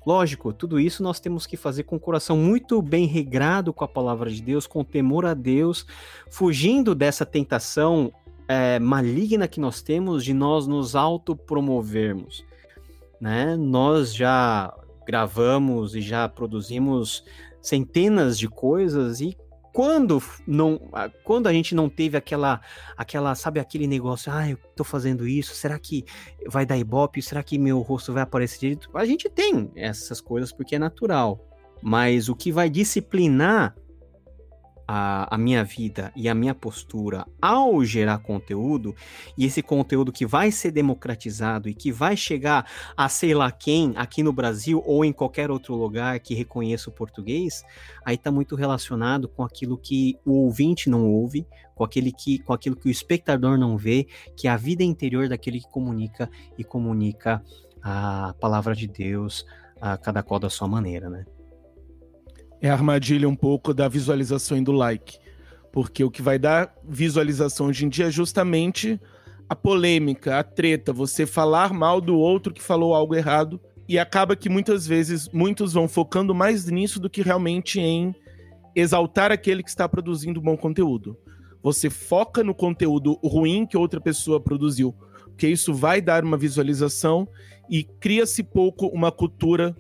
Lógico, tudo isso nós temos que fazer com o coração muito bem regrado com a palavra de Deus, com temor a Deus, fugindo dessa tentação é, maligna que nós temos de nós nos autopromovermos. Né? Nós já gravamos e já produzimos centenas de coisas e quando não quando a gente não teve aquela aquela sabe aquele negócio ah eu tô fazendo isso será que vai dar ibope? Será que meu rosto vai aparecer direito? A gente tem essas coisas porque é natural mas o que vai disciplinar a, a, minha vida e a minha postura ao gerar conteúdo, e esse conteúdo que vai ser democratizado e que vai chegar a sei lá quem aqui no Brasil ou em qualquer outro lugar que reconheça o português, aí está muito relacionado com aquilo que o ouvinte não ouve, com, aquele que, com aquilo que o espectador não vê, que é a vida interior daquele que comunica e comunica a palavra de Deus a cada qual da sua maneira, né? É a armadilha um pouco da visualização e do like. Porque o que vai dar visualização hoje em dia é justamente a polêmica, a treta, você falar mal do outro que falou algo errado. E acaba que muitas vezes muitos vão focando mais nisso do que realmente em exaltar aquele que está produzindo bom conteúdo. Você foca no conteúdo ruim que outra pessoa produziu, porque isso vai dar uma visualização e cria-se pouco uma cultura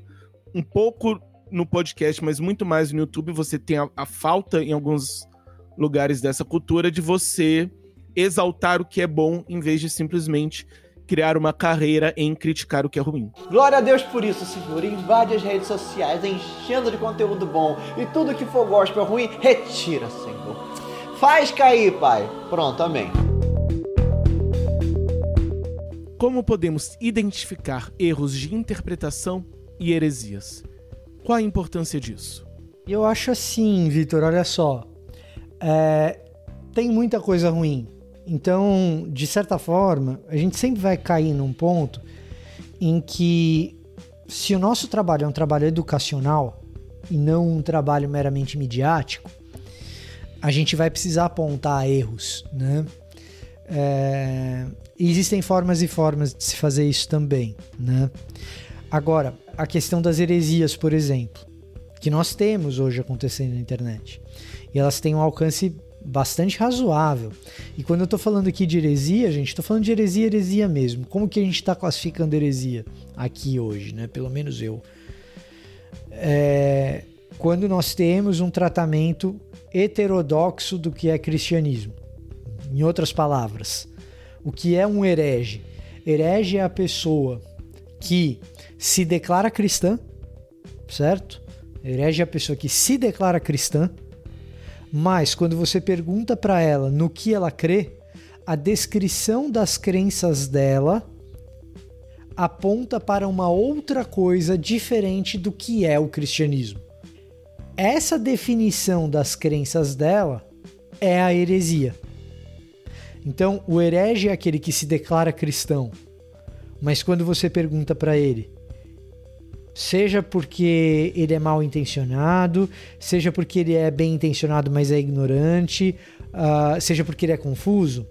um pouco no podcast, mas muito mais no YouTube, você tem a, a falta em alguns lugares dessa cultura de você exaltar o que é bom em vez de simplesmente criar uma carreira em criticar o que é ruim. Glória a Deus por isso, Senhor. Invade as redes sociais enchendo de conteúdo bom e tudo que for gospel ruim, retira, Senhor. Faz cair, Pai. Pronto, amém. Como podemos identificar erros de interpretação e heresias? Qual a importância disso? Eu acho assim, Vitor, olha só. É, tem muita coisa ruim. Então, de certa forma, a gente sempre vai cair num ponto em que, se o nosso trabalho é um trabalho educacional e não um trabalho meramente midiático, a gente vai precisar apontar erros, né? É, existem formas e formas de se fazer isso também, né? Agora, a questão das heresias, por exemplo, que nós temos hoje acontecendo na internet. E elas têm um alcance bastante razoável. E quando eu estou falando aqui de heresia, gente, estou falando de heresia, heresia mesmo. Como que a gente está classificando heresia aqui hoje, né? Pelo menos eu. É, quando nós temos um tratamento heterodoxo do que é cristianismo. Em outras palavras, o que é um herege? Herege é a pessoa que se declara cristã, certo? Herege é a pessoa que se declara cristã, mas quando você pergunta para ela no que ela crê, a descrição das crenças dela aponta para uma outra coisa diferente do que é o cristianismo. Essa definição das crenças dela é a heresia. Então, o herege é aquele que se declara cristão, mas quando você pergunta para ele, seja porque ele é mal intencionado, seja porque ele é bem intencionado, mas é ignorante, uh, seja porque ele é confuso,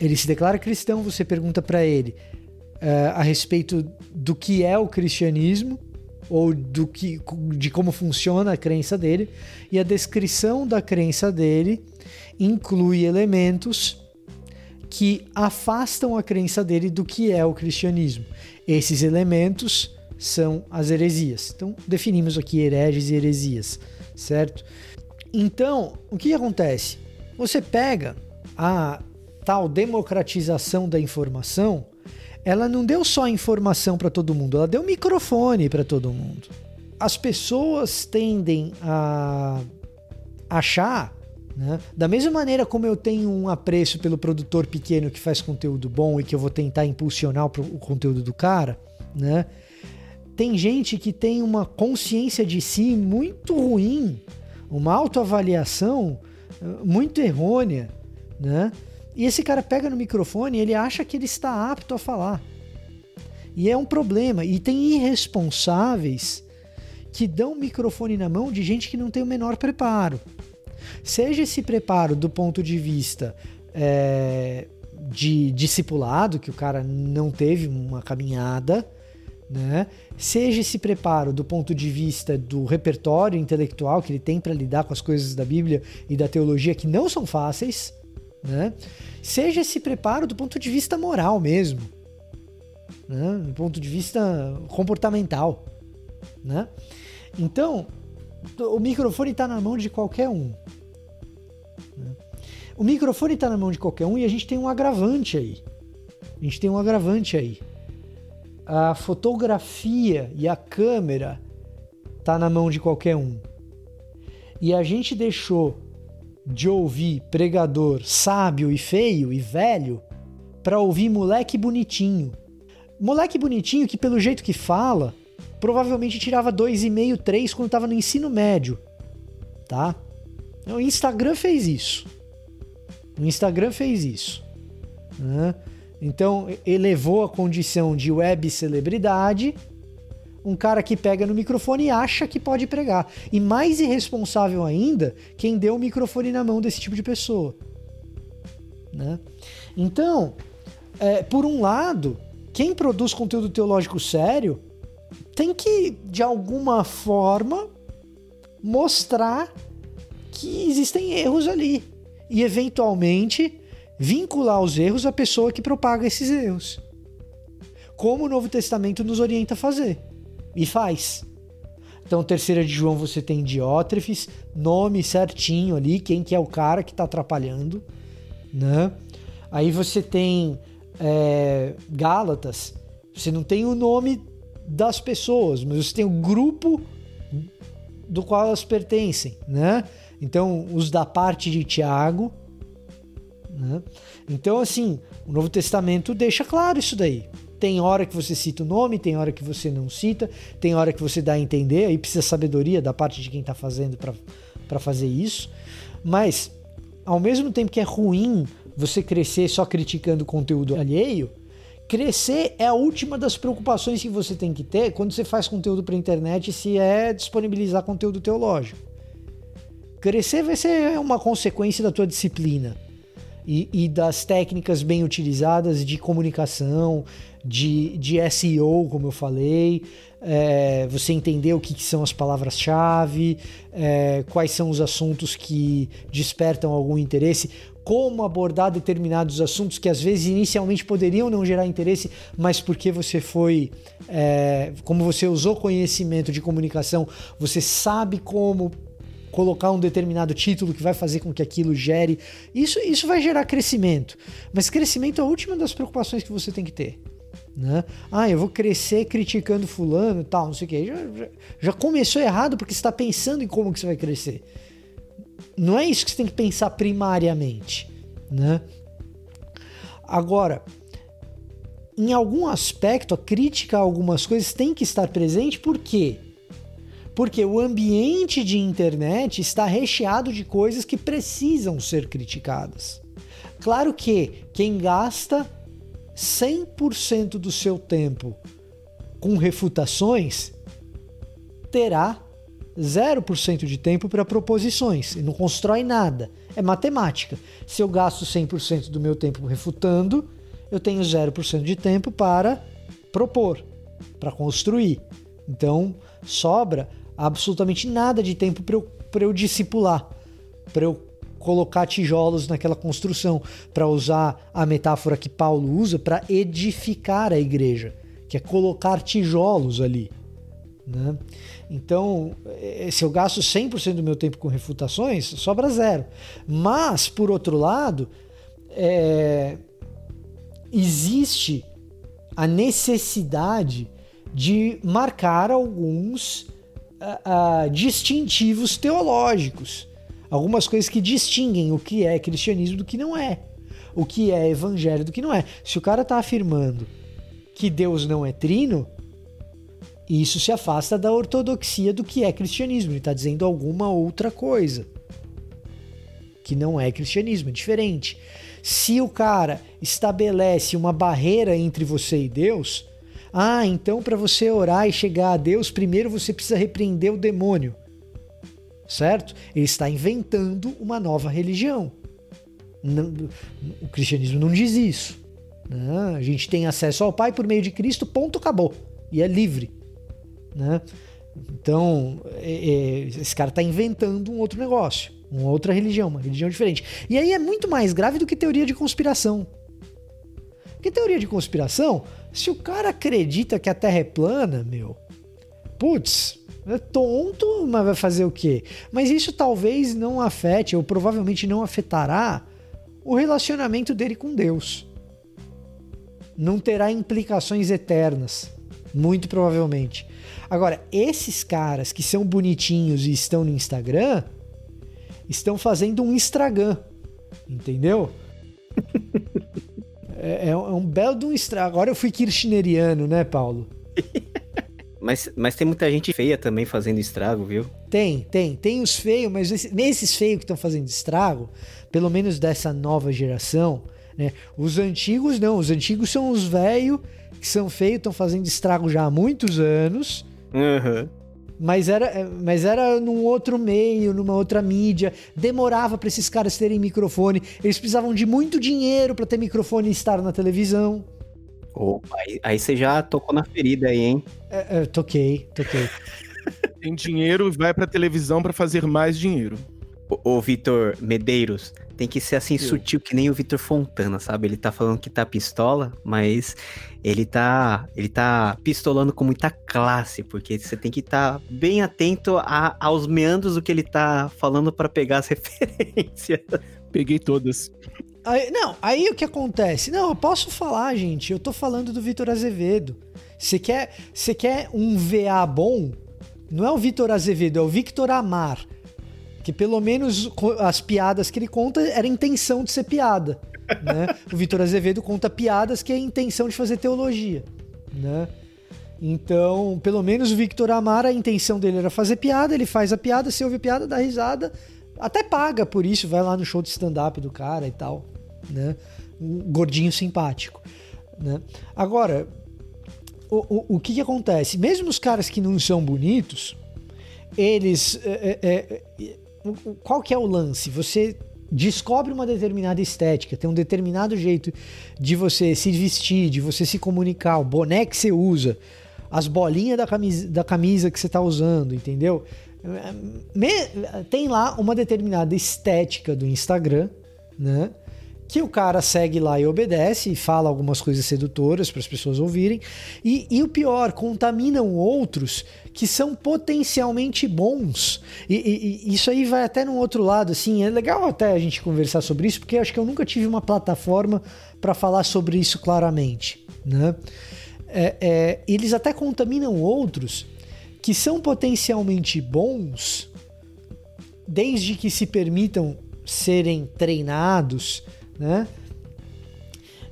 ele se declara cristão, você pergunta para ele uh, a respeito do que é o cristianismo ou do que, de como funciona a crença dele, e a descrição da crença dele inclui elementos que afastam a crença dele do que é o cristianismo. Esses elementos são as heresias. Então, definimos aqui hereges e heresias, certo? Então, o que acontece? Você pega a tal democratização da informação, ela não deu só informação para todo mundo, ela deu microfone para todo mundo. As pessoas tendem a achar né? Da mesma maneira como eu tenho um apreço pelo produtor pequeno que faz conteúdo bom e que eu vou tentar impulsionar o conteúdo do cara, né? Tem gente que tem uma consciência de si muito ruim, uma autoavaliação eh, muito errônea, né? E esse cara pega no microfone e ele acha que ele está apto a falar. E é um problema. E tem irresponsáveis que dão microfone na mão de gente que não tem o menor preparo. Seja esse preparo do ponto de vista é, de discipulado, que o cara não teve uma caminhada, né? Seja esse preparo do ponto de vista do repertório intelectual que ele tem para lidar com as coisas da Bíblia e da teologia que não são fáceis, né? Seja esse preparo do ponto de vista moral mesmo, né? Do ponto de vista comportamental, né? Então, o microfone está na mão de qualquer um. Né? O microfone está na mão de qualquer um e a gente tem um agravante aí. A gente tem um agravante aí. A fotografia e a câmera tá na mão de qualquer um. E a gente deixou de ouvir pregador sábio e feio e velho para ouvir moleque bonitinho. Moleque bonitinho que, pelo jeito que fala, provavelmente tirava 2,5, 3 quando estava no ensino médio. Tá? O Instagram fez isso. O Instagram fez isso. Né? Então, elevou a condição de web celebridade um cara que pega no microfone e acha que pode pregar. E mais irresponsável ainda, quem deu o microfone na mão desse tipo de pessoa. Né? Então, é, por um lado, quem produz conteúdo teológico sério tem que, de alguma forma, mostrar que existem erros ali. E, eventualmente, vincular os erros à pessoa que propaga esses erros. Como o Novo Testamento nos orienta a fazer. E faz. Então, terceira de João, você tem Diótrefes, nome certinho ali, quem que é o cara que está atrapalhando, né? Aí você tem é, Gálatas, você não tem o nome das pessoas, mas você tem o grupo do qual elas pertencem, né? Então, os da parte de Tiago, né? Então, assim, o Novo Testamento deixa claro isso daí. Tem hora que você cita o nome, tem hora que você não cita, tem hora que você dá a entender, aí precisa sabedoria da parte de quem está fazendo para fazer isso. Mas, ao mesmo tempo que é ruim você crescer só criticando o conteúdo alheio, crescer é a última das preocupações que você tem que ter quando você faz conteúdo para internet, se é disponibilizar conteúdo teológico. Crescer vai ser uma consequência da tua disciplina e, e das técnicas bem utilizadas de comunicação, de, de SEO, como eu falei, é, você entender o que, que são as palavras-chave, é, quais são os assuntos que despertam algum interesse, como abordar determinados assuntos que às vezes inicialmente poderiam não gerar interesse, mas porque você foi, é, como você usou conhecimento de comunicação, você sabe como colocar um determinado título que vai fazer com que aquilo gere. Isso, isso vai gerar crescimento. Mas crescimento é a última das preocupações que você tem que ter. Né? Ah, eu vou crescer criticando fulano e tal, não sei o que. Já, já, já, começou errado porque você está pensando em como que você vai crescer. Não é isso que você tem que pensar primariamente. Né? Agora, em algum aspecto, a crítica a algumas coisas tem que estar presente, por quê? Porque o ambiente de internet está recheado de coisas que precisam ser criticadas. Claro que quem gasta 100% do seu tempo com refutações terá 0% de tempo para proposições e não constrói nada. É matemática. Se eu gasto 100% do meu tempo refutando, eu tenho 0% de tempo para propor, para construir. Então, sobra absolutamente nada de tempo para eu, eu discipular, para eu colocar tijolos naquela construção, para usar a metáfora que Paulo usa para edificar a igreja, que é colocar tijolos ali. Né? Então, eh, se eu gasto 100% do meu tempo com refutações, sobra zero. Mas, por outro lado, é... existe a necessidade de marcar alguns uh, distintivos teológicos. Algumas coisas que distinguem o que é cristianismo do que não é. O que é evangelho do que não é. Se o cara está afirmando que Deus não é trino, isso se afasta da ortodoxia do que é cristianismo. Ele está dizendo alguma outra coisa. Que não é cristianismo, é diferente. Se o cara estabelece uma barreira entre você e Deus, ah, então para você orar e chegar a Deus, primeiro você precisa repreender o demônio. Certo? Ele está inventando uma nova religião. Não, o cristianismo não diz isso. Né? A gente tem acesso ao Pai por meio de Cristo, ponto, acabou. E é livre. Né? Então, é, é, esse cara está inventando um outro negócio, uma outra religião, uma religião diferente. E aí é muito mais grave do que teoria de conspiração. Porque teoria de conspiração, se o cara acredita que a Terra é plana, meu, putz, é tonto, mas vai fazer o quê? Mas isso talvez não afete, ou provavelmente não afetará, o relacionamento dele com Deus. Não terá implicações eternas, muito provavelmente. Agora, esses caras que são bonitinhos e estão no Instagram, estão fazendo um Instagram. Entendeu? é, é, um belo de um estrago. Agora eu fui kirchneriano, né, Paulo? Mas, mas tem muita gente feia também fazendo estrago, viu? Tem, tem. Tem os feios, mas esses feios que estão fazendo estrago, pelo menos dessa nova geração, né? Os antigos não. Os antigos são os velhos que são feios, estão fazendo estrago já há muitos anos. Uhum. Mas era, mas era num outro meio, numa outra mídia. Demorava para esses caras terem microfone. Eles precisavam de muito dinheiro para ter microfone e estar na televisão. Opa, aí, aí você já tocou na ferida aí, hein? É, é, toquei, toquei. Tem dinheiro, vai pra televisão para fazer mais dinheiro. Ô, ô Vitor Medeiros, tem que ser assim sutil que nem o Vitor Fontana, sabe? Ele tá falando que tá pistola, mas ele tá, ele tá pistolando com muita classe, porque você tem que estar tá bem atento a, aos meandros do que ele tá falando para pegar as referências. Peguei todas. Aí, não, aí o que acontece? Não, eu posso falar, gente. Eu tô falando do Vitor Azevedo. Você quer, você quer um VA bom? Não é o Vitor Azevedo, é o Victor Amar que pelo menos as piadas que ele conta era intenção de ser piada. Né? o Vitor Azevedo conta piadas que é intenção de fazer teologia. Né? Então, pelo menos o Victor Amara, a intenção dele era fazer piada, ele faz a piada, você ouve a piada, dá risada, até paga por isso, vai lá no show de stand-up do cara e tal. Né? Um gordinho simpático. Né? Agora, o, o, o que, que acontece? Mesmo os caras que não são bonitos, eles. É, é, é qual que é o lance? Você descobre uma determinada estética, tem um determinado jeito de você se vestir, de você se comunicar, o boné que você usa, as bolinhas da camisa, da camisa que você está usando, entendeu? Me, tem lá uma determinada estética do Instagram, né? que o cara segue lá e obedece e fala algumas coisas sedutoras para as pessoas ouvirem. E, e, o pior, contaminam outros que são potencialmente bons. E, e, e, isso aí vai até num outro lado, assim. É legal até a gente conversar sobre isso, porque acho que eu nunca tive uma plataforma para falar sobre isso claramente, né? É, é, eles até contaminam outros que são potencialmente bons, desde que se permitam serem treinados, né?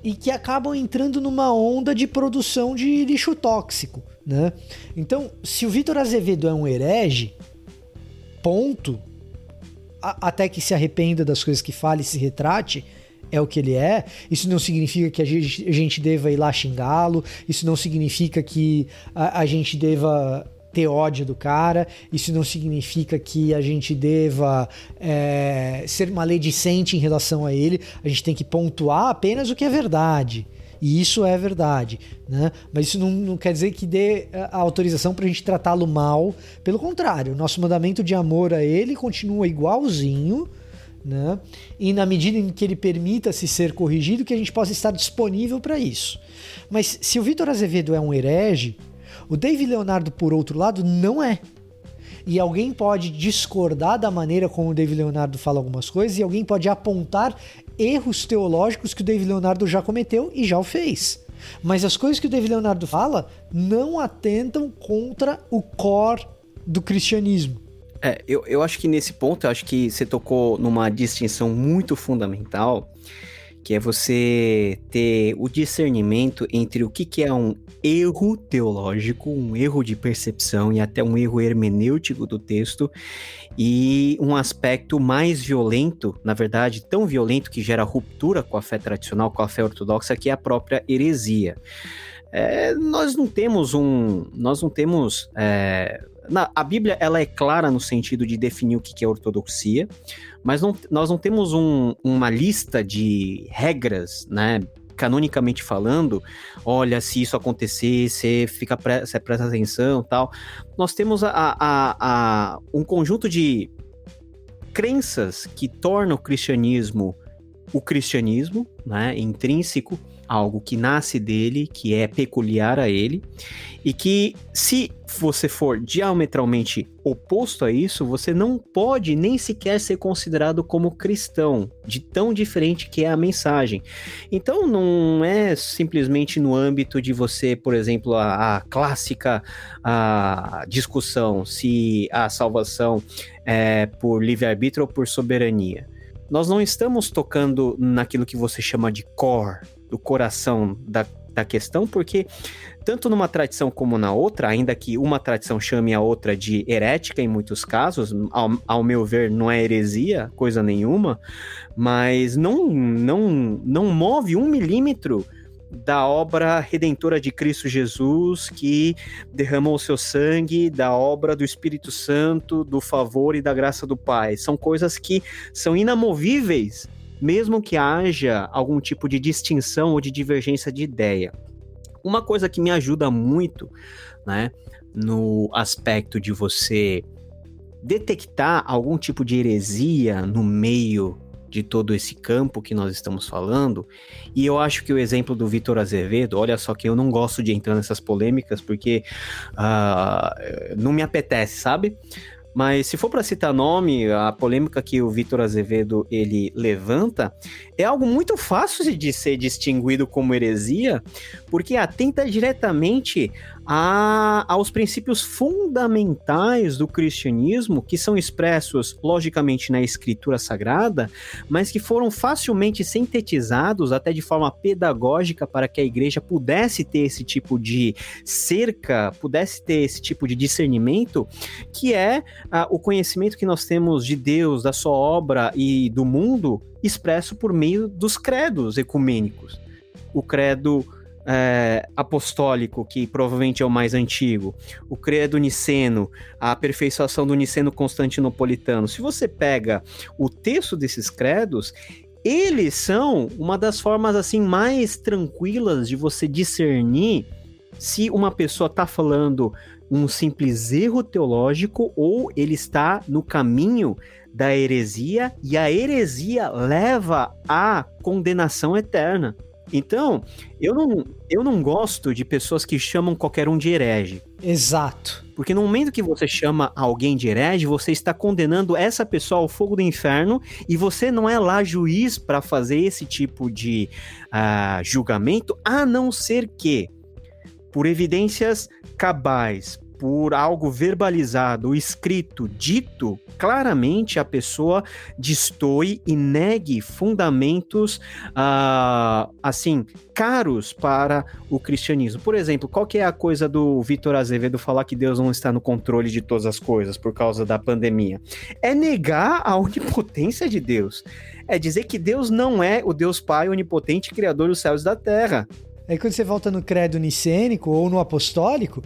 E que acabam entrando numa onda de produção de lixo tóxico, né? Então, se o Vitor Azevedo é um herege, ponto, a, até que se arrependa das coisas que fala e se retrate, é o que ele é. Isso não significa que a gente, a gente deva ir lá xingá-lo. Isso não significa que a, a gente deva ter ódio do cara. Isso não significa que a gente deva é, ser maledicente em relação a ele. A gente tem que pontuar apenas o que é verdade. E isso é verdade, né? Mas isso não, não quer dizer que dê a autorização para a gente tratá-lo mal. Pelo contrário, nosso mandamento de amor a ele continua igualzinho, né? E na medida em que ele permita se ser corrigido, que a gente possa estar disponível para isso. Mas se o Vitor Azevedo é um herege, o David Leonardo, por outro lado, não é. E alguém pode discordar da maneira como o David Leonardo fala algumas coisas, e alguém pode apontar erros teológicos que o David Leonardo já cometeu e já o fez. Mas as coisas que o David Leonardo fala não atentam contra o core do cristianismo. É, eu, eu acho que nesse ponto, eu acho que você tocou numa distinção muito fundamental, que é você ter o discernimento entre o que, que é um erro teológico, um erro de percepção e até um erro hermenêutico do texto, e um aspecto mais violento, na verdade, tão violento que gera ruptura com a fé tradicional, com a fé ortodoxa, que é a própria heresia. É, nós não temos um. Nós não temos. É, na, a Bíblia ela é clara no sentido de definir o que é ortodoxia, mas não, nós não temos um, uma lista de regras, né? Canonicamente falando, olha, se isso acontecer, você fica pre você presta atenção tal. Nós temos a, a, a, um conjunto de crenças que tornam o cristianismo o cristianismo, né, intrínseco, algo que nasce dele, que é peculiar a ele, e que se você for diametralmente oposto a isso, você não pode nem sequer ser considerado como cristão, de tão diferente que é a mensagem. Então não é simplesmente no âmbito de você, por exemplo, a, a clássica a discussão se a salvação é por livre-arbítrio ou por soberania. Nós não estamos tocando naquilo que você chama de core, do coração da, da questão, porque tanto numa tradição como na outra, ainda que uma tradição chame a outra de herética em muitos casos, ao, ao meu ver não é heresia, coisa nenhuma, mas não, não, não move um milímetro da obra redentora de Cristo Jesus, que derramou o seu sangue, da obra do Espírito Santo, do favor e da graça do Pai. São coisas que são inamovíveis, mesmo que haja algum tipo de distinção ou de divergência de ideia. Uma coisa que me ajuda muito, né, no aspecto de você detectar algum tipo de heresia no meio de todo esse campo que nós estamos falando, e eu acho que o exemplo do Vitor Azevedo, olha só que eu não gosto de entrar nessas polêmicas porque uh, não me apetece, sabe? Mas se for para citar nome, a polêmica que o Vitor Azevedo ele levanta é algo muito fácil de ser distinguido como heresia, porque atenta diretamente a, aos princípios fundamentais do cristianismo, que são expressos, logicamente, na escritura sagrada, mas que foram facilmente sintetizados até de forma pedagógica para que a igreja pudesse ter esse tipo de cerca, pudesse ter esse tipo de discernimento, que é ah, o conhecimento que nós temos de Deus, da sua obra e do mundo, expresso por meio dos credos ecumênicos. O credo é, apostólico, que provavelmente é o mais antigo, o credo niceno, a aperfeiçoação do niceno constantinopolitano. Se você pega o texto desses credos, eles são uma das formas assim mais tranquilas de você discernir se uma pessoa está falando um simples erro teológico ou ele está no caminho da heresia e a heresia leva à condenação eterna. Então, eu não, eu não gosto de pessoas que chamam qualquer um de herege. Exato. Porque no momento que você chama alguém de herege, você está condenando essa pessoa ao fogo do inferno e você não é lá juiz para fazer esse tipo de uh, julgamento, a não ser que, por evidências cabais, por algo verbalizado, escrito, dito, claramente a pessoa destoe e negue fundamentos, uh, assim, caros para o cristianismo. Por exemplo, qual que é a coisa do Vitor Azevedo falar que Deus não está no controle de todas as coisas por causa da pandemia? É negar a onipotência de Deus. É dizer que Deus não é o Deus Pai onipotente, criador dos céus e da terra. Aí quando você volta no credo nicênico ou no apostólico,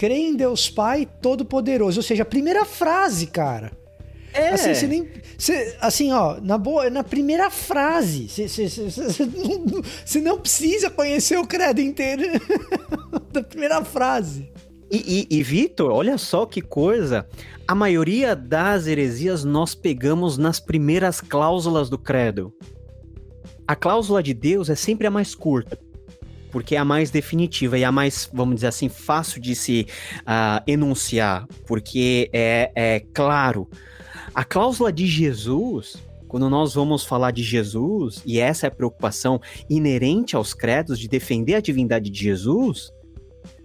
crê em Deus Pai Todo-Poderoso. Ou seja, a primeira frase, cara. É. Assim, você nem. Você, assim, ó, na boa, na primeira frase. Você, você, você, não, você não precisa conhecer o credo inteiro da primeira frase. E, e, e Vitor, olha só que coisa. A maioria das heresias nós pegamos nas primeiras cláusulas do credo. A cláusula de Deus é sempre a mais curta porque é a mais definitiva e a mais, vamos dizer assim, fácil de se uh, enunciar, porque é, é claro. A cláusula de Jesus, quando nós vamos falar de Jesus, e essa é a preocupação inerente aos credos de defender a divindade de Jesus,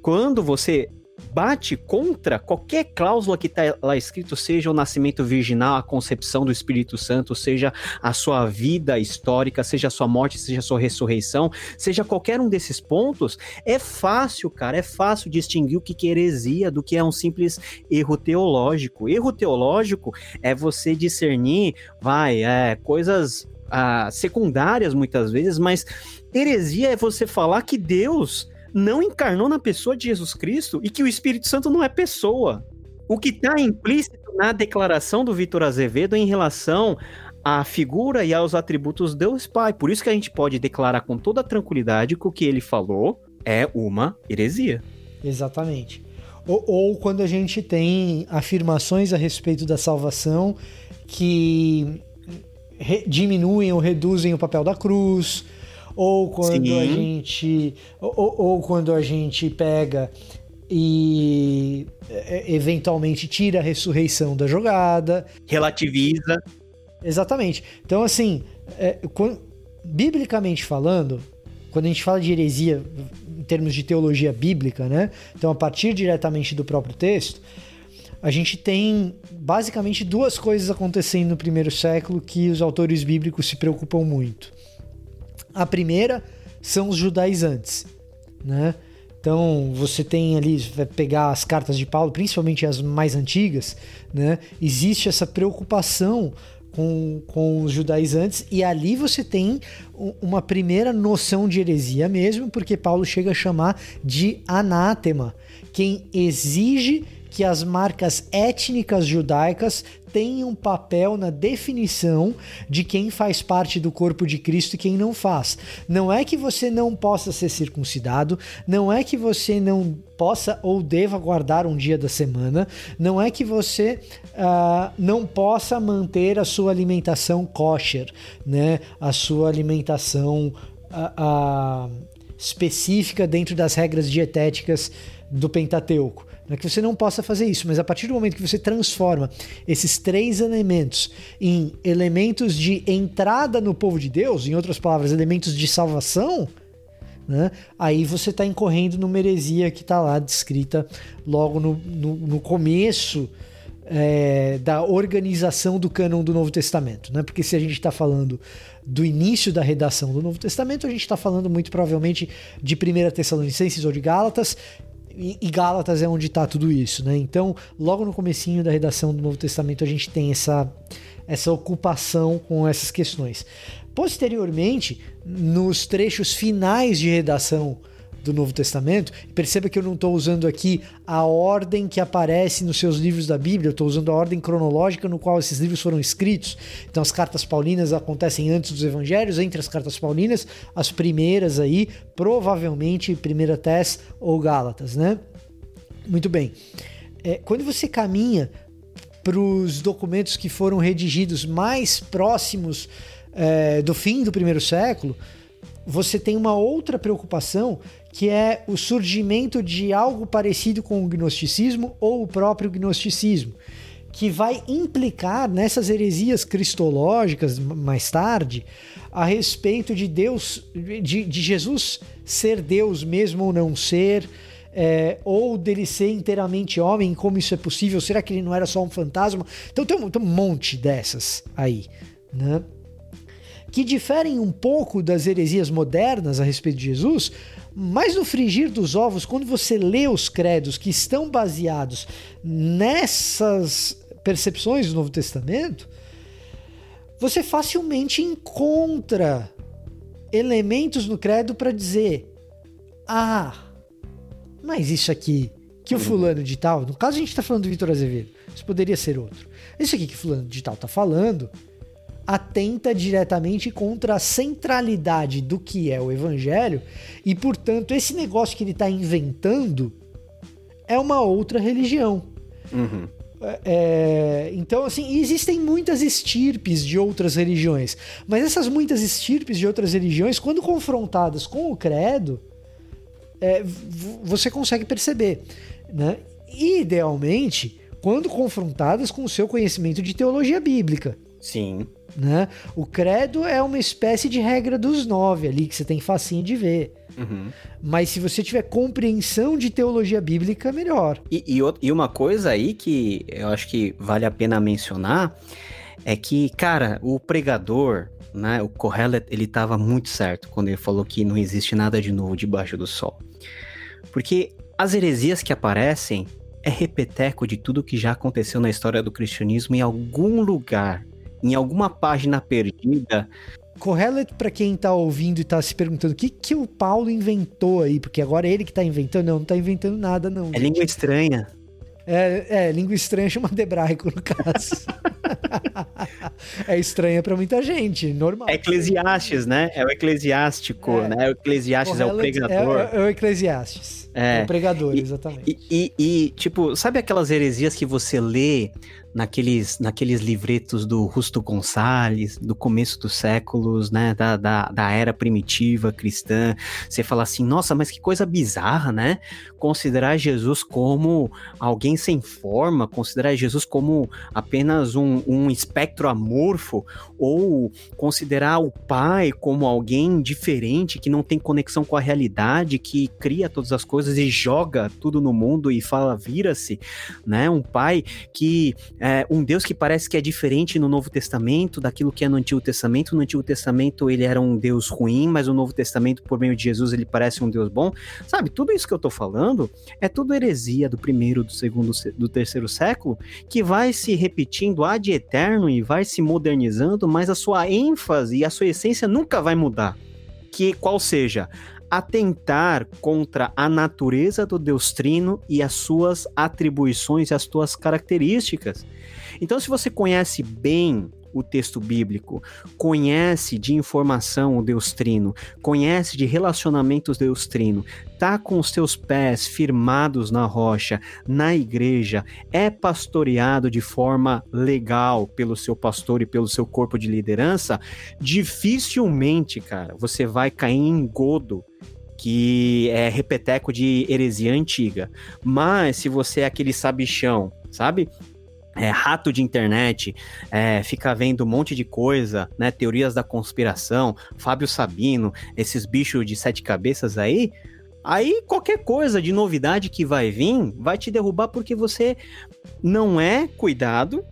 quando você bate contra qualquer cláusula que está lá escrito, seja o nascimento virginal, a concepção do Espírito Santo, seja a sua vida histórica, seja a sua morte, seja a sua ressurreição, seja qualquer um desses pontos, é fácil, cara, é fácil distinguir o que é heresia do que é um simples erro teológico. Erro teológico é você discernir, vai, é, coisas ah, secundárias muitas vezes, mas heresia é você falar que Deus não encarnou na pessoa de Jesus Cristo e que o Espírito Santo não é pessoa. O que está implícito na declaração do Vitor Azevedo em relação à figura e aos atributos de Deus Pai. Por isso que a gente pode declarar com toda tranquilidade que o que ele falou é uma heresia. Exatamente. Ou, ou quando a gente tem afirmações a respeito da salvação que diminuem ou reduzem o papel da cruz, ou quando Sim. a gente ou, ou- quando a gente pega e é, eventualmente tira a ressurreição da jogada. Relativiza. Exatamente. Então, assim, é, quan- biblicamente falando, quando a gente fala de heresia em termos de teologia bíblica, né? Então, a partir diretamente do próprio texto, a gente tem basicamente duas coisas acontecendo no primeiro século que os autores bíblicos se preocupam muito. A primeira são os judaizantes, né? Então, você tem ali, vai pegar as cartas de Paulo, principalmente as mais antigas, né? Existe essa preocupação com, com os judaizantes, e ali você tem uma primeira noção de heresia mesmo, porque Paulo chega a chamar de anátema, quem exige que as marcas étnicas judaicas tenham papel na definição de quem faz parte do corpo de Cristo e quem não faz. Não é que você não possa ser circuncidado, não é que você não possa ou deva guardar um dia da semana, não é que você ah, não possa manter a sua alimentação kosher, né? A sua alimentação ah, ah, específica dentro das regras dietéticas do Pentateuco. É que você não possa fazer isso, mas a partir do momento que você transforma esses três elementos em elementos de entrada no povo de Deus, em outras palavras, elementos de salvação, né? aí você está incorrendo numa heresia que está lá descrita logo no, no, no começo é, da organização do cânon do Novo Testamento. Né? Porque se a gente está falando do início da redação do Novo Testamento, a gente está falando muito provavelmente de 1 Tessalonicenses ou de Gálatas, e, e Gálatas é onde está tudo isso, né? Então, logo no comecinho da redação do Novo Testamento, a gente tem essa, essa ocupação com essas questões. Posteriormente, nos trechos finais de redação do Novo Testamento, perceba que eu não estou usando aqui a ordem que aparece nos seus livros da Bíblia, eu estou usando a ordem cronológica no qual esses livros foram escritos. Então, as cartas paulinas acontecem antes dos evangelhos, entre as cartas paulinas, as primeiras aí, provavelmente 1 Tess ou Gálatas, né? Muito bem. É, quando você caminha para os documentos que foram redigidos mais próximos é, do fim do primeiro século, você tem uma outra preocupação que é o surgimento de algo parecido com o gnosticismo ou o próprio gnosticismo, que vai implicar nessas heresias cristológicas mais tarde a respeito de Deus, de, de Jesus ser Deus mesmo ou não ser. É, ou dele ser inteiramente homem, como isso é possível? Será que ele não era só um fantasma? Então tem um, tem um monte dessas aí, né? que diferem um pouco das heresias modernas a respeito de Jesus, mas no frigir dos ovos, quando você lê os credos que estão baseados nessas percepções do Novo Testamento, você facilmente encontra elementos no credo para dizer: ah, mas isso aqui que o fulano de tal, no caso a gente está falando do Vitor Azevedo, isso poderia ser outro. Isso aqui que o fulano de tal está falando atenta diretamente contra a centralidade do que é o evangelho e, portanto, esse negócio que ele está inventando é uma outra religião. Uhum. É, então, assim, existem muitas estirpes de outras religiões, mas essas muitas estirpes de outras religiões, quando confrontadas com o credo, é, você consegue perceber, né? Idealmente, quando confrontadas com o seu conhecimento de teologia bíblica. Sim. Né? O credo é uma espécie de regra dos nove ali, que você tem facinho de ver. Uhum. Mas se você tiver compreensão de teologia bíblica, melhor. E, e, e, uma coisa aí que eu acho que vale a pena mencionar é que, cara, o pregador, né, o Kohelet, ele estava muito certo quando ele falou que não existe nada de novo debaixo do sol. Porque as heresias que aparecem é repeteco de tudo que já aconteceu na história do cristianismo em algum lugar em alguma página perdida. Correlet, para quem tá ouvindo e tá se perguntando o que, que o Paulo inventou aí, porque agora é ele que tá inventando, não, não tá inventando nada, não. É gente. língua estranha. É, é, língua estranha chama de hebraico, no caso. é estranha para muita gente, normal. É Eclesiastes, né? É o eclesiástico, é. né? O Eclesiastes é o pregador. É, é, o Eclesiastes. É, o pregador, e, exatamente. E, e, e, tipo, sabe aquelas heresias que você lê naqueles, naqueles livretos do Rusto Gonçalves, do começo dos séculos, né, da, da, da era primitiva cristã, você fala assim, nossa, mas que coisa bizarra, né? Considerar Jesus como alguém sem forma, considerar Jesus como apenas um, um espectro amorfo, ou considerar o pai como alguém diferente, que não tem conexão com a realidade, que cria todas as coisas e joga tudo no mundo e fala, vira-se, né? Um pai que é, um Deus que parece que é diferente no Novo Testamento daquilo que é no Antigo Testamento. No Antigo Testamento ele era um Deus ruim, mas no Novo Testamento, por meio de Jesus, ele parece um Deus bom. Sabe, tudo isso que eu tô falando é tudo heresia do primeiro, do segundo, do terceiro século, que vai se repetindo ad eterno e vai se modernizando, mas a sua ênfase e a sua essência nunca vai mudar. Que qual seja atentar contra a natureza do Deus Trino e as suas atribuições e as suas características. Então, se você conhece bem o texto bíblico, conhece de informação o Deus Trino, conhece de relacionamentos Deus Trino, tá com os seus pés firmados na rocha, na igreja, é pastoreado de forma legal pelo seu pastor e pelo seu corpo de liderança, dificilmente, cara, você vai cair em godo que é repeteco de heresia antiga. Mas se você é aquele sabichão, sabe? É, rato de internet, é, fica vendo um monte de coisa, né? Teorias da conspiração, Fábio Sabino, esses bichos de sete cabeças aí. Aí qualquer coisa de novidade que vai vir vai te derrubar porque você não é cuidado,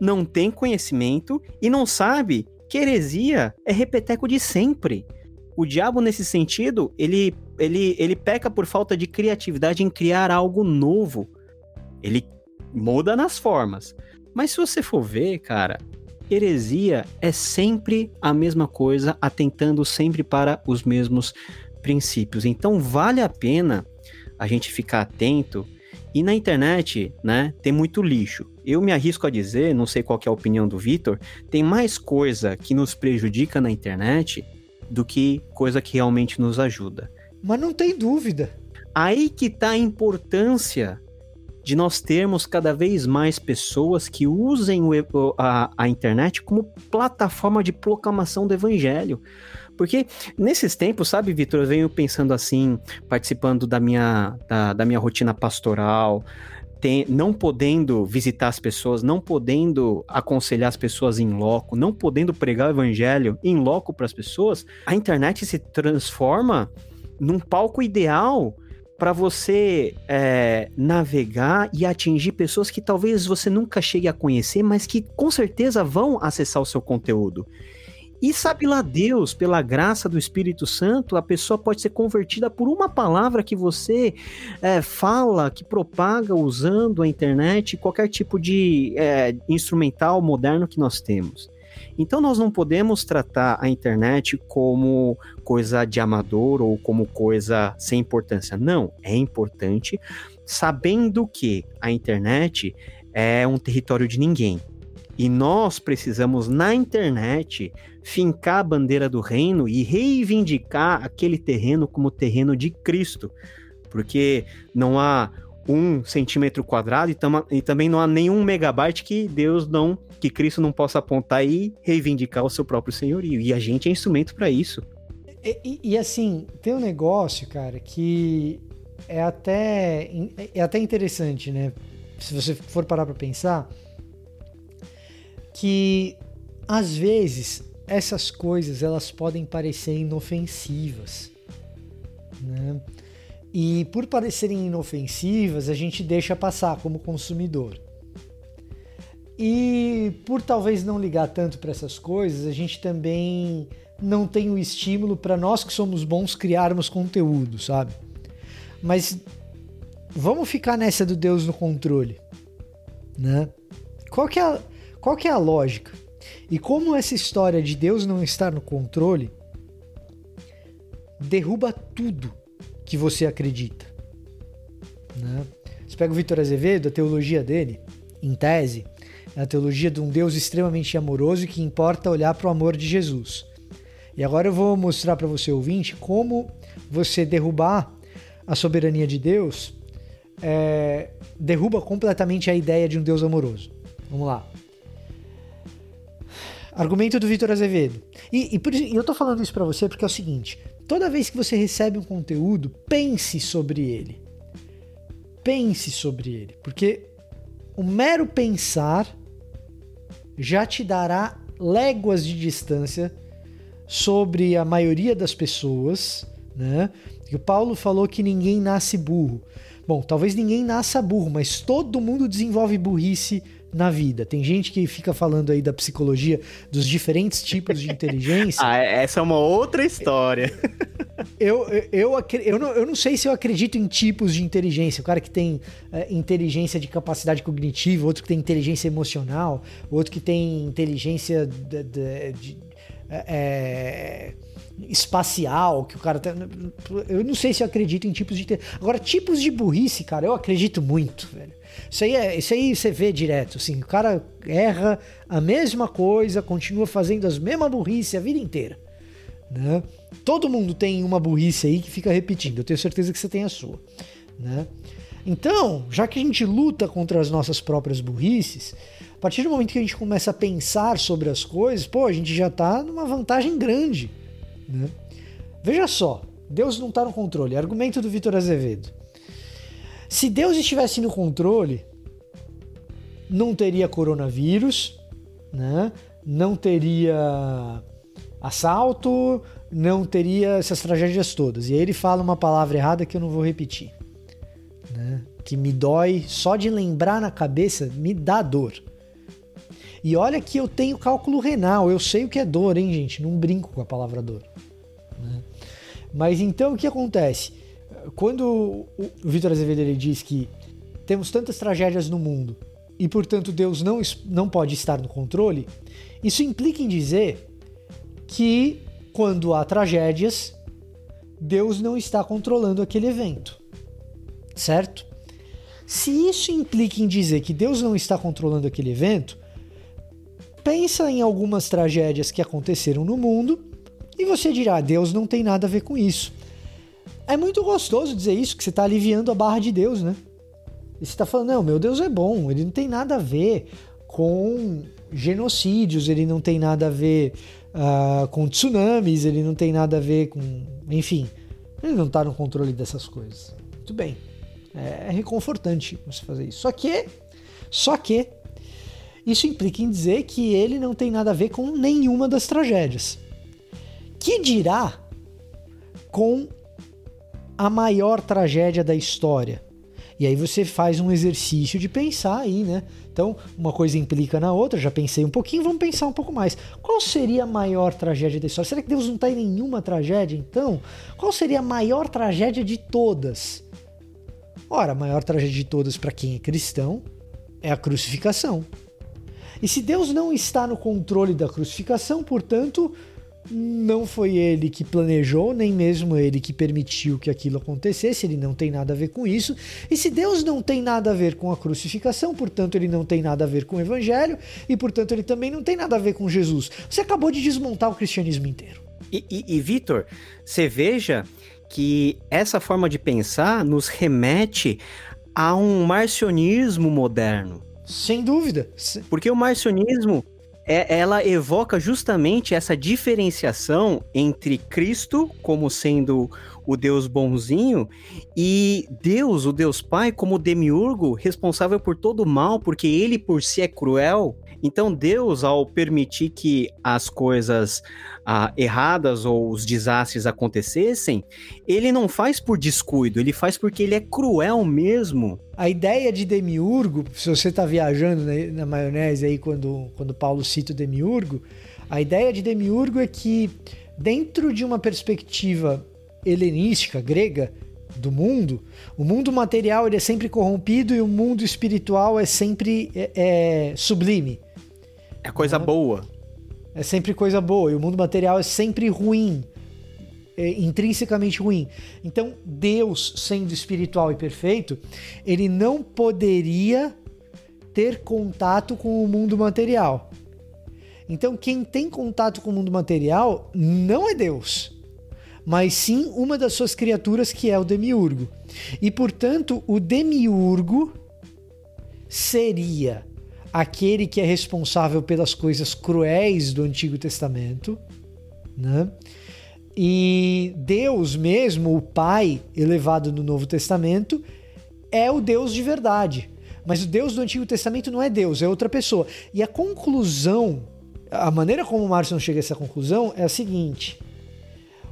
não tem conhecimento e não sabe que heresia é repeteco de sempre. O diabo, nesse sentido, ele, ele, ele peca por falta de criatividade em criar algo novo. Ele muda nas formas. Mas se você for ver, cara, heresia é sempre a mesma coisa, atentando sempre para os mesmos princípios. Então vale a pena a gente ficar atento. E na internet, né, tem muito lixo. Eu me arrisco a dizer, não sei qual é a opinião do Vitor, tem mais coisa que nos prejudica na internet do que coisa que realmente nos ajuda. Mas não tem dúvida. Aí que tá a importância de nós termos cada vez mais pessoas que usem o, a, a internet como plataforma de proclamação do evangelho. Porque nesses tempos, sabe, Vitor, eu venho pensando assim, participando da minha, da, da minha rotina pastoral, tem, não podendo visitar as pessoas, não podendo aconselhar as pessoas em loco, não podendo pregar o evangelho em loco para as pessoas, a internet se transforma num palco ideal para você é, navegar e atingir pessoas que talvez você nunca chegue a conhecer, mas que com certeza vão acessar o seu conteúdo. E sabe lá Deus, pela graça do Espírito Santo, a pessoa pode ser convertida por uma palavra que você é, fala, que propaga usando a internet, qualquer tipo de é, instrumental moderno que nós temos. Então nós não podemos tratar a internet como coisa de amador ou como coisa sem importância. Não, é importante, sabendo que a internet é um território de ninguém. E nós precisamos, na internet, fincar a bandeira do reino e reivindicar aquele terreno como terreno de Cristo. Porque não há um centímetro quadrado e, tam e também não há nenhum megabyte que Deus não, que Cristo não possa apontar e reivindicar o seu próprio senhorio. E a gente é instrumento para isso. E, e, e, assim, tem um negócio, cara, que é até, é até interessante, né? Se você for parar para pensar, que às vezes essas coisas elas podem parecer inofensivas, né? E por parecerem inofensivas, a gente deixa passar como consumidor. E por talvez não ligar tanto para essas coisas, a gente também não tem o estímulo para nós que somos bons criarmos conteúdo, sabe? Mas vamos ficar nessa do Deus no controle, né? Qual que é a, qual que é a lógica? E como essa história de Deus não estar no controle derruba tudo que você acredita. Né? Você pega o Vitor Azevedo, a teologia dele, em tese, é a teologia de um Deus extremamente amoroso e que importa olhar para o amor de Jesus. E agora eu vou mostrar para você, ouvinte, como você derrubar a soberania de Deus é, derruba completamente a ideia de um Deus amoroso. Vamos lá. Argumento do Vitor Azevedo. E, e, e eu tô falando isso para você porque é o seguinte: toda vez que você recebe um conteúdo, pense sobre ele. Pense sobre ele, porque o mero pensar já te dará léguas de distância sobre a maioria das pessoas, né? E o Paulo falou que ninguém nasce burro. Bom, talvez ninguém nasça burro, mas todo mundo desenvolve burrice na vida. Tem gente que fica falando aí da psicologia dos diferentes tipos de inteligência. ah, essa é uma outra história. eu, eu, eu, eu, não, eu não sei se eu acredito em tipos de inteligência. O cara que tem é, inteligência de capacidade cognitiva, outro que tem inteligência emocional, outro que tem inteligência de, de, de é, espacial, que o cara tá. Eu não sei se eu acredito em tipos de. Agora, tipos de burrice, cara, eu acredito muito, velho. Isso aí, é, isso aí você vê direto, assim, o cara erra a mesma coisa, continua fazendo as mesmas burrice a vida inteira. Né? Todo mundo tem uma burrice aí que fica repetindo, eu tenho certeza que você tem a sua. Né? Então, já que a gente luta contra as nossas próprias burrices, a partir do momento que a gente começa a pensar sobre as coisas, pô, a gente já está numa vantagem grande. Né? Veja só, Deus não está no controle. Argumento do Vitor Azevedo. Se Deus estivesse no controle, não teria coronavírus, né? não teria assalto, não teria essas tragédias todas. E aí ele fala uma palavra errada que eu não vou repetir. Né? Que me dói, só de lembrar na cabeça, me dá dor. E olha que eu tenho cálculo renal, eu sei o que é dor, hein, gente? Não brinco com a palavra dor. Né? Mas então o que acontece? Quando o Vitor Azevedo ele diz que temos tantas tragédias no mundo e, portanto, Deus não, não pode estar no controle, isso implica em dizer que quando há tragédias, Deus não está controlando aquele evento. Certo? Se isso implica em dizer que Deus não está controlando aquele evento, pensa em algumas tragédias que aconteceram no mundo e você dirá: Deus não tem nada a ver com isso. É muito gostoso dizer isso, que você está aliviando a barra de Deus, né? E você está falando, não, meu Deus é bom, ele não tem nada a ver com genocídios, ele não tem nada a ver uh, com tsunamis, ele não tem nada a ver com. Enfim, ele não está no controle dessas coisas. Muito bem. É, é reconfortante você fazer isso. Só que, só que, isso implica em dizer que ele não tem nada a ver com nenhuma das tragédias. Que dirá com a maior tragédia da história. E aí você faz um exercício de pensar aí, né? Então, uma coisa implica na outra, já pensei um pouquinho, vamos pensar um pouco mais. Qual seria a maior tragédia da história? Será que Deus não está em nenhuma tragédia, então? Qual seria a maior tragédia de todas? Ora, a maior tragédia de todas para quem é cristão é a crucificação. E se Deus não está no controle da crucificação, portanto, não foi ele que planejou, nem mesmo ele que permitiu que aquilo acontecesse, ele não tem nada a ver com isso. E se Deus não tem nada a ver com a crucificação, portanto ele não tem nada a ver com o evangelho, e portanto ele também não tem nada a ver com Jesus. Você acabou de desmontar o cristianismo inteiro. E, e, e Vitor, você veja que essa forma de pensar nos remete a um marcionismo moderno. Sem dúvida. Porque o marcionismo é, ela evoca justamente essa diferenciação entre Cristo como sendo o Deus bonzinho e Deus, o Deus Pai, como demiurgo responsável por todo o mal, porque ele por si é cruel. Então Deus, ao permitir que as coisas ah, erradas ou os desastres acontecessem, ele não faz por descuido, ele faz porque ele é cruel mesmo. A ideia de demiurgo, se você está viajando na, na, maionese aí quando, quando Paulo cita o demiurgo, a ideia de demiurgo é que dentro de uma perspectiva helenística, grega, do mundo, o mundo material ele é sempre corrompido e o mundo espiritual é sempre é, é sublime. É coisa boa é sempre coisa boa e o mundo material é sempre ruim, é intrinsecamente ruim. Então, Deus, sendo espiritual e perfeito, ele não poderia ter contato com o mundo material. Então, quem tem contato com o mundo material não é Deus, mas sim uma das suas criaturas que é o demiurgo. E portanto, o demiurgo seria aquele que é responsável pelas coisas cruéis do Antigo Testamento, né? E Deus mesmo, o Pai elevado no Novo Testamento, é o Deus de verdade. Mas o Deus do Antigo Testamento não é Deus, é outra pessoa. E a conclusão, a maneira como o Márcio chega a essa conclusão é a seguinte: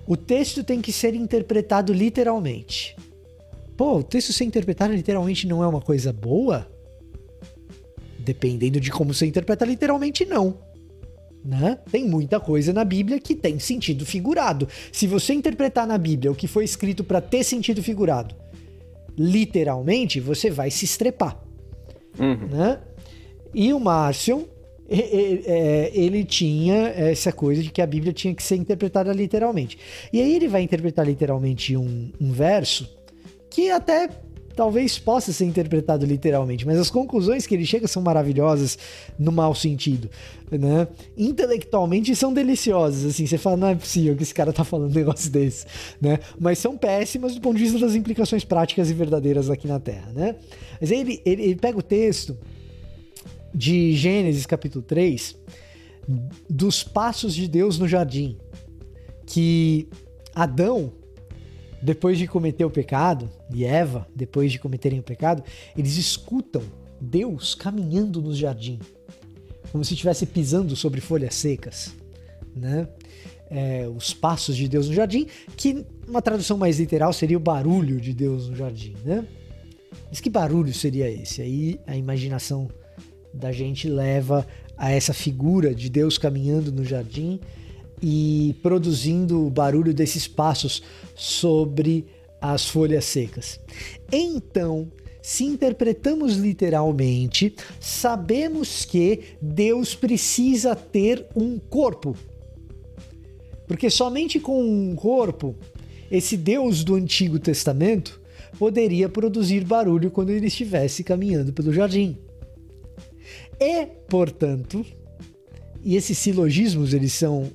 o texto tem que ser interpretado literalmente. Pô, o texto ser interpretado literalmente não é uma coisa boa? Dependendo de como você interpreta literalmente, não. Né? Tem muita coisa na Bíblia que tem sentido figurado. Se você interpretar na Bíblia o que foi escrito para ter sentido figurado, literalmente, você vai se estrepar. Uhum. Né? E o Márcio, é, ele tinha essa coisa de que a Bíblia tinha que ser interpretada literalmente. E aí ele vai interpretar literalmente um, um verso que até talvez possa ser interpretado literalmente, mas as conclusões que ele chega são maravilhosas no mau sentido, né? Intelectualmente são deliciosas, assim, você fala, não é possível que esse cara tá falando um negócio desse, né? Mas são péssimas do ponto de vista das implicações práticas e verdadeiras aqui na Terra, né? Mas aí ele, ele, ele pega o texto de Gênesis capítulo 3, dos passos de Deus no jardim, que Adão depois de cometer o pecado, e Eva, depois de cometerem o pecado, eles escutam Deus caminhando no jardim, como se estivesse pisando sobre folhas secas, né? É, os passos de Deus no jardim, que uma tradução mais literal seria o barulho de Deus no jardim, né? Mas que barulho seria esse? Aí a imaginação da gente leva a essa figura de Deus caminhando no jardim e produzindo o barulho desses passos sobre as folhas secas. Então, se interpretamos literalmente, sabemos que Deus precisa ter um corpo. Porque somente com um corpo, esse Deus do Antigo Testamento poderia produzir barulho quando ele estivesse caminhando pelo jardim. E, portanto, e esses silogismos eles são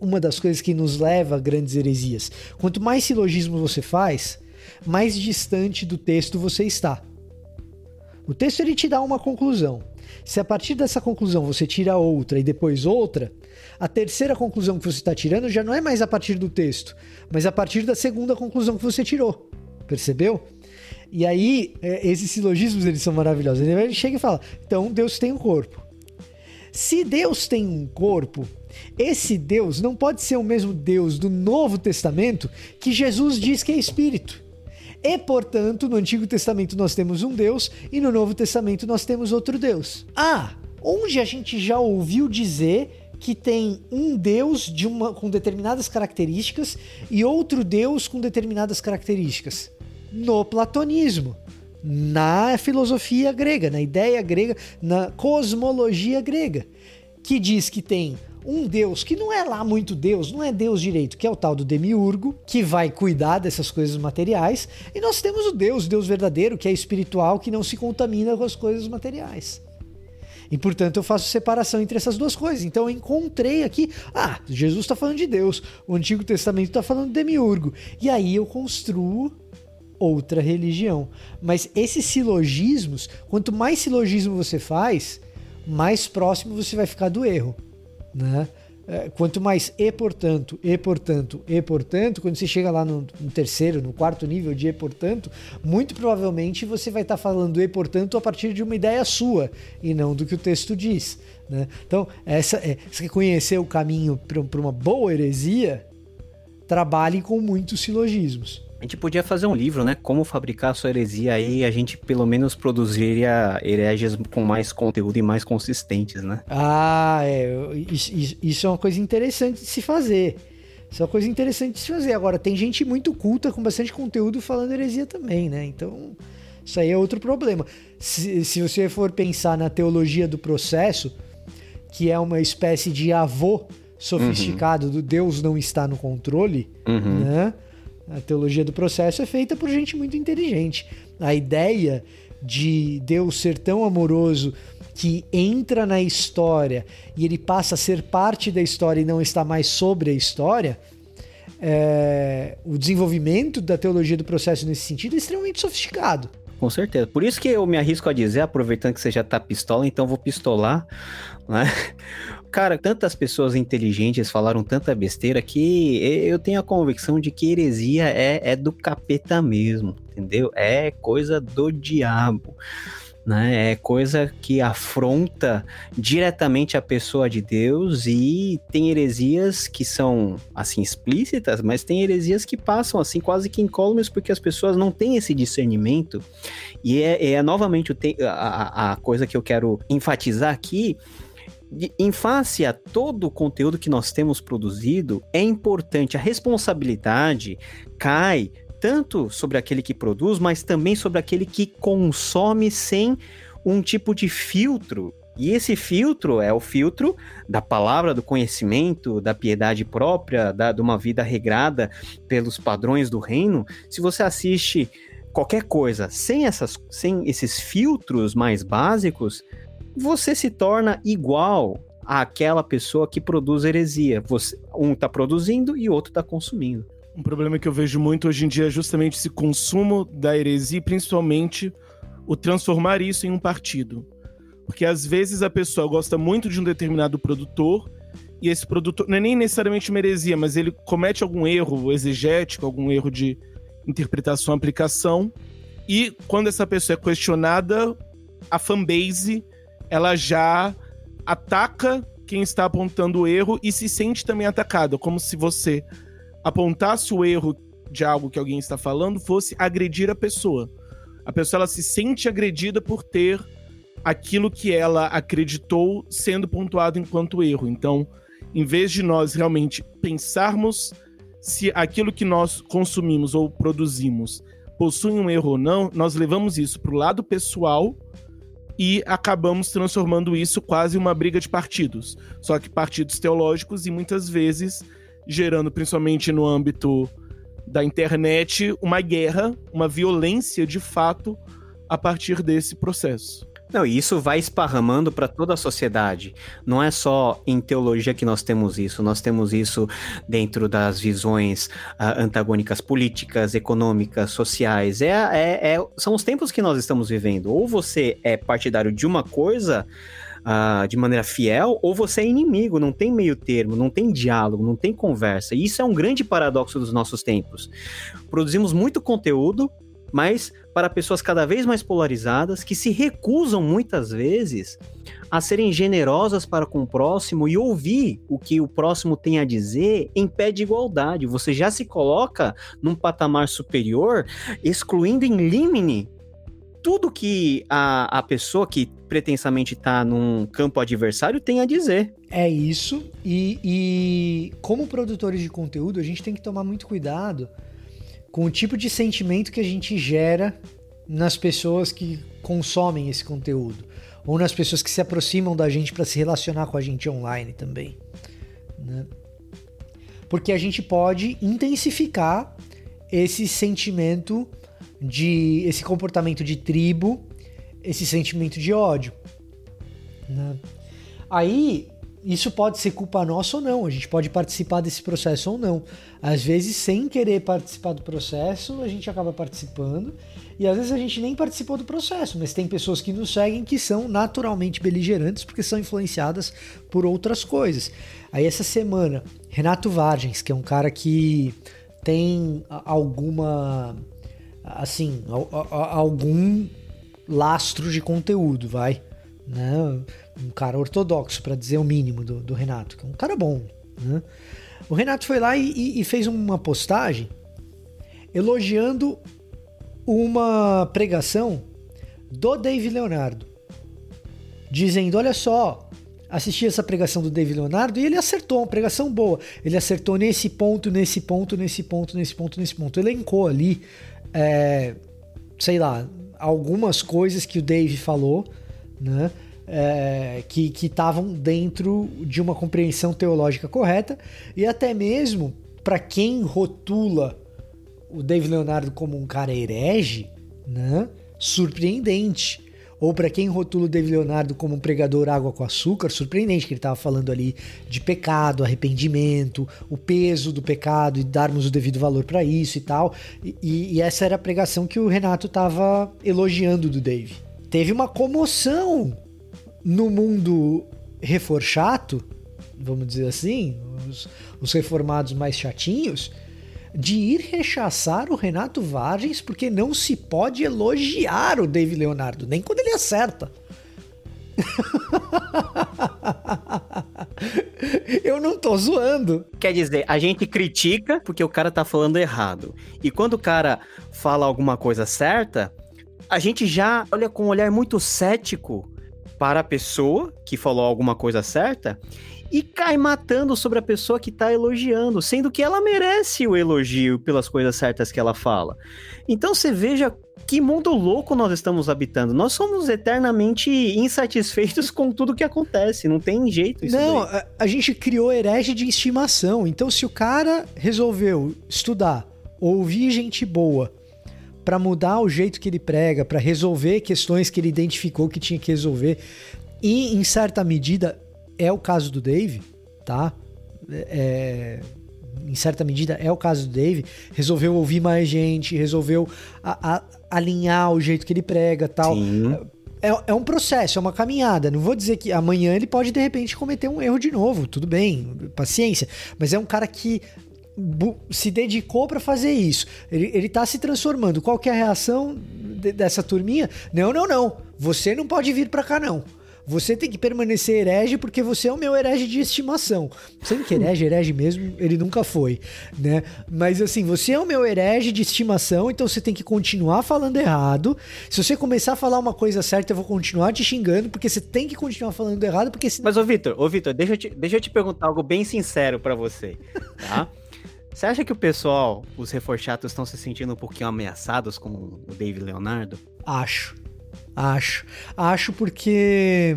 uma das coisas que nos leva a grandes heresias. Quanto mais silogismo você faz, mais distante do texto você está. O texto ele te dá uma conclusão. Se a partir dessa conclusão você tira outra e depois outra, a terceira conclusão que você está tirando já não é mais a partir do texto, mas a partir da segunda conclusão que você tirou. Percebeu? E aí, é, esses silogismos eles são maravilhosos. Ele chega e fala: então Deus tem um corpo. Se Deus tem um corpo, esse Deus não pode ser o mesmo Deus do Novo Testamento que Jesus diz que é Espírito. E, portanto, no Antigo Testamento nós temos um Deus e no Novo Testamento nós temos outro Deus. Ah, onde a gente já ouviu dizer que tem um Deus de uma, com determinadas características e outro Deus com determinadas características? No platonismo, na filosofia grega, na ideia grega, na cosmologia grega, que diz que tem um deus que não é lá muito deus, não é deus direito, que é o tal do demiurgo, que vai cuidar dessas coisas materiais, e nós temos o deus, o deus verdadeiro, que é espiritual, que não se contamina com as coisas materiais. E portanto eu faço separação entre essas duas coisas. Então eu encontrei aqui, ah, Jesus está falando de Deus, o Antigo Testamento está falando de demiurgo. E aí eu construo outra religião. Mas esses silogismos, quanto mais silogismo você faz, mais próximo você vai ficar do erro né? É, quanto mais e portanto, e portanto, e portanto, quando você chega lá no, no terceiro, no quarto nível de e portanto, muito provavelmente você vai estar tá falando e portanto a partir de uma ideia sua e não do que o texto diz. Né? Então, essa é, você conhecer o caminho para uma boa heresia, trabalhe com muitos silogismos. A gente podia fazer um livro, né? Como fabricar a sua heresia aí, a gente pelo menos produziria hereges com mais conteúdo e mais consistentes, né? Ah, é. Isso, isso é uma coisa interessante de se fazer. Isso é uma coisa interessante de se fazer. Agora, tem gente muito culta com bastante conteúdo falando heresia também, né? Então, isso aí é outro problema. Se, se você for pensar na teologia do processo, que é uma espécie de avô sofisticado uhum. do Deus não está no controle, uhum. né? A teologia do processo é feita por gente muito inteligente. A ideia de Deus ser tão amoroso que entra na história e ele passa a ser parte da história e não está mais sobre a história é, o desenvolvimento da teologia do processo nesse sentido é extremamente sofisticado. Com certeza. Por isso que eu me arrisco a dizer, aproveitando que você já tá pistola, então vou pistolar, né? Cara, tantas pessoas inteligentes falaram tanta besteira que eu tenho a convicção de que heresia é, é do capeta mesmo, entendeu? É coisa do diabo né? É coisa que afronta diretamente a pessoa de Deus e tem heresias que são assim explícitas, mas tem heresias que passam assim quase que incólumes porque as pessoas não têm esse discernimento. E é, é novamente a, a coisa que eu quero enfatizar aqui em face a todo o conteúdo que nós temos produzido, é importante, a responsabilidade cai tanto sobre aquele que produz, mas também sobre aquele que consome sem um tipo de filtro. E esse filtro é o filtro da palavra, do conhecimento, da piedade própria, da, de uma vida regrada pelos padrões do reino. Se você assiste qualquer coisa sem, essas, sem esses filtros mais básicos, você se torna igual àquela pessoa que produz heresia. Você, um está produzindo e outro está consumindo. Um problema que eu vejo muito hoje em dia é justamente esse consumo da heresia, principalmente o transformar isso em um partido. Porque às vezes a pessoa gosta muito de um determinado produtor e esse produtor não é nem necessariamente uma heresia, mas ele comete algum erro exegético, algum erro de interpretação, aplicação. E quando essa pessoa é questionada, a fanbase ela já ataca quem está apontando o erro e se sente também atacada, como se você apontasse o erro de algo que alguém está falando fosse agredir a pessoa. A pessoa ela se sente agredida por ter aquilo que ela acreditou sendo pontuado enquanto erro. Então, em vez de nós realmente pensarmos se aquilo que nós consumimos ou produzimos possui um erro ou não, nós levamos isso para o lado pessoal e acabamos transformando isso quase uma briga de partidos. Só que partidos teológicos e muitas vezes gerando, principalmente no âmbito da internet, uma guerra, uma violência de fato a partir desse processo. Não, e isso vai esparramando para toda a sociedade. Não é só em teologia que nós temos isso, nós temos isso dentro das visões uh, antagônicas políticas, econômicas, sociais. É, é, é, são os tempos que nós estamos vivendo. Ou você é partidário de uma coisa uh, de maneira fiel, ou você é inimigo, não tem meio termo, não tem diálogo, não tem conversa. E isso é um grande paradoxo dos nossos tempos. Produzimos muito conteúdo, mas para pessoas cada vez mais polarizadas que se recusam muitas vezes a serem generosas para com o próximo e ouvir o que o próximo tem a dizer em pé de igualdade. Você já se coloca num patamar superior, excluindo em limine tudo que a, a pessoa que pretensamente está num campo adversário tem a dizer. É isso, e, e como produtores de conteúdo, a gente tem que tomar muito cuidado com o tipo de sentimento que a gente gera nas pessoas que consomem esse conteúdo, ou nas pessoas que se aproximam da gente para se relacionar com a gente online também. Né? Porque a gente pode intensificar esse sentimento de esse comportamento de tribo, esse sentimento de ódio. Né? Aí, isso pode ser culpa nossa ou não, a gente pode participar desse processo ou não. Às vezes, sem querer participar do processo, a gente acaba participando, e às vezes a gente nem participou do processo, mas tem pessoas que nos seguem que são naturalmente beligerantes porque são influenciadas por outras coisas. Aí, essa semana, Renato Vargens, que é um cara que tem alguma assim, algum lastro de conteúdo, vai. Né? Um cara ortodoxo, para dizer o mínimo do, do, Renato, que é um cara bom. Né? O Renato foi lá e, e fez uma postagem elogiando uma pregação do Dave Leonardo, dizendo: Olha só, assisti essa pregação do Dave Leonardo e ele acertou, uma pregação boa. Ele acertou nesse ponto, nesse ponto, nesse ponto, nesse ponto, nesse ponto. Elencou ali é, sei lá, algumas coisas que o Dave falou, né? É, que estavam dentro de uma compreensão teológica correta e até mesmo para quem rotula o Dave Leonardo como um cara herege, né? Surpreendente. ou para quem rotula o David Leonardo como um pregador água com açúcar, surpreendente que ele estava falando ali de pecado, arrependimento, o peso do pecado e darmos o devido valor para isso e tal. E, e, essa era a pregação que o Renato estava elogiando do Dave. Teve uma comoção no mundo reforchato, vamos dizer assim, os, os reformados mais chatinhos, de ir rechaçar o Renato Vargens porque não se pode elogiar o Dave Leonardo, nem quando ele acerta. Eu não tô zoando. Quer dizer, a gente critica porque o cara tá falando errado. E quando o cara fala alguma coisa certa, a gente já olha com um olhar muito cético para a pessoa que falou alguma coisa certa e cai matando sobre a pessoa que tá elogiando, sendo que ela merece o elogio pelas coisas certas que ela fala. Então você veja que mundo louco nós estamos habitando. Nós somos eternamente insatisfeitos com tudo que acontece, não tem jeito isso. Não, a, a, gente criou herege de estimação. Então se o cara resolveu estudar, ouvir gente boa, para mudar o jeito que ele prega, para resolver questões que ele identificou que tinha que resolver, e em certa medida é o caso do Dave, tá? É, em certa medida é o caso do Dave, resolveu ouvir mais gente, resolveu a, a, alinhar o jeito que ele prega tal. É, é, um processo, é uma caminhada. Não vou dizer que amanhã ele pode de repente cometer um erro de novo, tudo bem, paciência. Mas é um cara que se dedicou para fazer isso. Ele, ele tá se transformando. Qual que é a reação de, dessa turminha? Não, não, não. Você não pode vir para cá, não. Você tem que permanecer herege porque você é o meu herege de estimação. Sendo que herege, herege mesmo, ele nunca foi, né? Mas assim, você é o meu herege de estimação, então você tem que continuar falando errado. Se você começar a falar uma coisa certa, eu vou continuar te xingando, porque você tem que continuar falando errado, porque... Mas, ô Vitor, ô Vitor, deixa, eu te, deixa eu te perguntar algo bem sincero para você, tá? Você acha que o pessoal, os reforchados, estão se sentindo um pouquinho ameaçados com o David Leonardo? Acho. Acho. Acho porque,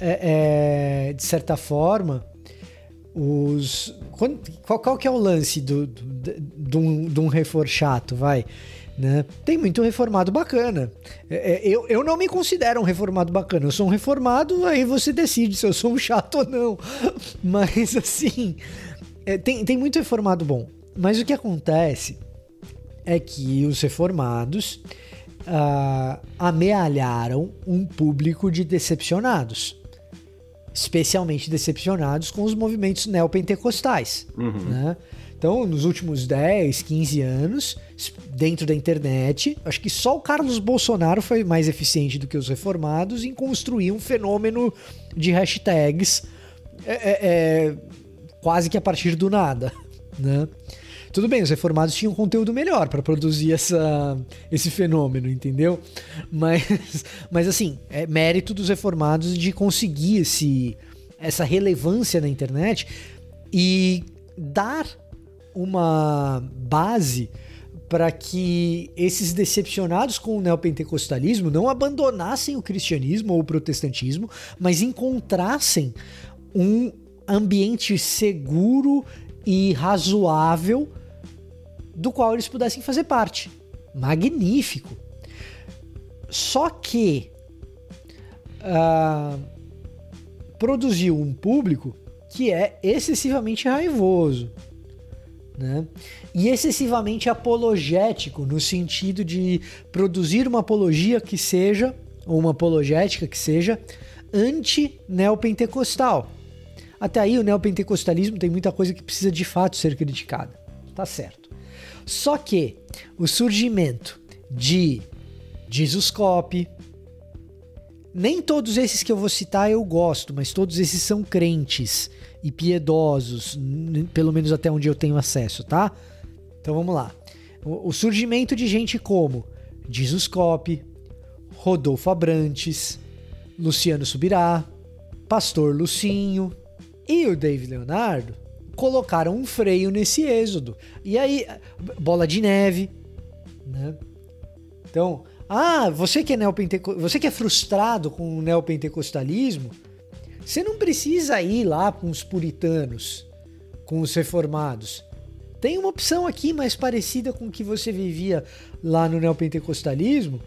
é, é, de certa forma, os. Qual, qual que é o lance do, do, do, um, de um reforchato, vai? Né? Tem muito reformado bacana. É, é, eu, eu não me considero um reformado bacana. Eu sou um reformado, aí você decide se eu sou um chato ou não. Mas assim, é, tem, tem muito reformado bom. Mas o que acontece é que os reformados uh, amealharam um público de decepcionados. Especialmente decepcionados com os movimentos neopentecostais. Uhum. Né? Então, nos últimos 10, 15 anos, dentro da internet, acho que só o Carlos Bolsonaro foi mais eficiente do que os reformados em construir um fenômeno de hashtags é, é, é, quase que a partir do nada. Né? Tudo bem, os reformados tinham conteúdo melhor para produzir essa, esse fenômeno, entendeu? Mas, mas assim, é mérito dos reformados de conseguir esse, essa relevância na internet e dar uma base para que esses decepcionados com o neopentecostalismo não abandonassem o cristianismo ou o protestantismo, mas encontrassem um ambiente seguro e razoável do qual eles pudessem fazer parte. Magnífico. Só que uh, produziu um público que é excessivamente raivoso. Né? E excessivamente apologético, no sentido de produzir uma apologia que seja, ou uma apologética que seja, anti-neopentecostal. Até aí, o neopentecostalismo tem muita coisa que precisa de fato ser criticada. Tá certo. Só que o surgimento de Jesuscope, nem todos esses que eu vou citar eu gosto, mas todos esses são crentes e piedosos, pelo menos até onde eu tenho acesso, tá? Então vamos lá. O, surgimento de gente como Jesuscope, Rodolfo Abrantes, Luciano Subirá, Pastor Lucinho e o David Leonardo colocaram um freio nesse êxodo. E aí, bola de neve, né? Então, ah, você que é neopenteco... você que é frustrado com o neopentecostalismo, você não precisa ir lá com os puritanos, com os reformados. Tem uma opção aqui mais parecida com o que você vivia lá no neopentecostalismo.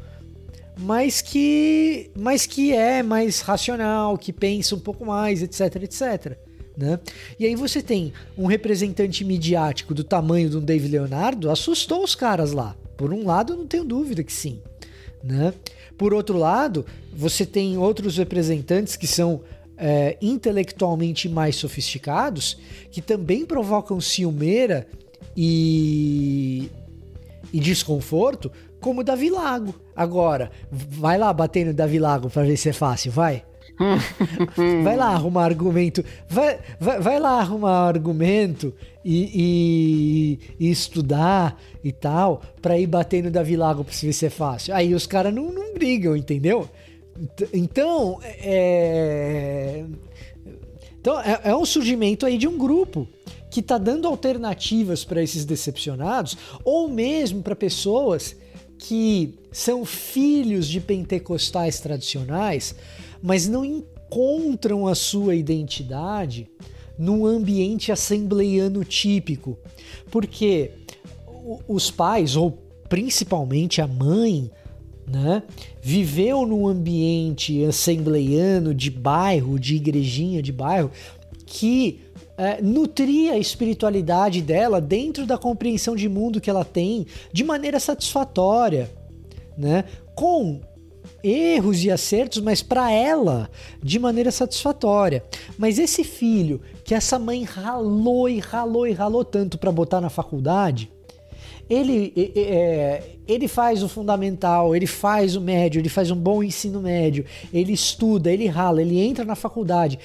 mas que, mas que é mais racional, que pensa um pouco mais, etc, etc. Né? E aí você tem um representante midiático do tamanho de um Dave Leonardo, assustou os caras lá. Por um lado, eu não tenho dúvida que sim. Né? Por outro lado, você tem outros representantes que são é, intelectualmente mais sofisticados, que também provocam ciumeira e, e desconforto, como o Davi Lago. Agora, vai lá bater no Davi Lago pra ver se é fácil, vai. vai lá arrumar argumento. Vai, vai, vai lá arrumar argumento e, e, e, estudar e tal, pra ir bater no Davi Lago pra ver se é fácil. Aí os caras não, não brigam, entendeu? Então, é. Então, é, é um surgimento aí de um grupo que está dando alternativas para esses decepcionados, ou mesmo para pessoas que são filhos de pentecostais tradicionais, mas não encontram a sua identidade num ambiente assembleiano típico. Porque os pais, ou principalmente a mãe, né, viveu num ambiente assembleiano de bairro, de igrejinha de bairro, que é, nutria a espiritualidade dela dentro da compreensão de mundo que ela tem de maneira satisfatória, né? Com erros e acertos, mas para ela de maneira satisfatória. Mas esse filho que essa mãe ralou e ralou e ralou tanto para botar na faculdade, ele, é, ele faz o fundamental, ele faz o médio, ele faz um bom ensino médio, ele estuda, ele rala, ele entra na faculdade,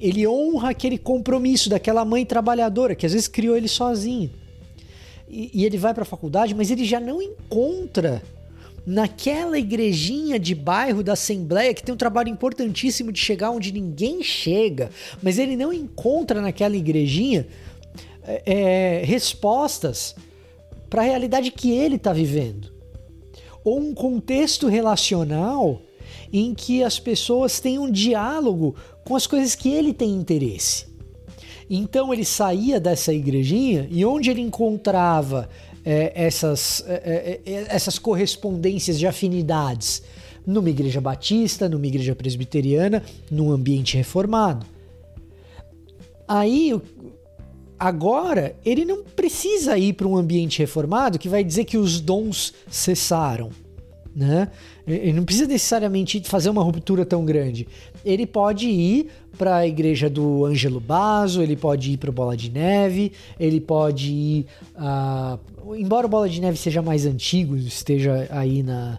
ele honra aquele compromisso daquela mãe trabalhadora que às vezes criou ele sozinho. E, e ele vai para a faculdade, mas ele já não encontra naquela igrejinha de bairro da Assembleia que tem um trabalho importantíssimo de chegar onde ninguém chega, mas ele não encontra naquela igrejinha é, é respostas para a realidade que ele está vivendo. Ou um contexto relacional em que as pessoas têm um diálogo com as coisas que ele tem interesse. Então ele saía dessa igrejinha e onde ele encontrava é, essas, é, é, é, essas correspondências de afinidades? Numa igreja batista, numa igreja presbiteriana, num ambiente reformado. Aí, agora, ele não precisa ir para um ambiente reformado que vai dizer que os dons cessaram. Né? Ele não precisa necessariamente fazer uma ruptura tão grande ele pode ir para a igreja do Ângelo Basso, ele pode ir para o Bola de Neve, ele pode ir. Uh, embora o Bola de Neve seja mais antigo, esteja aí na.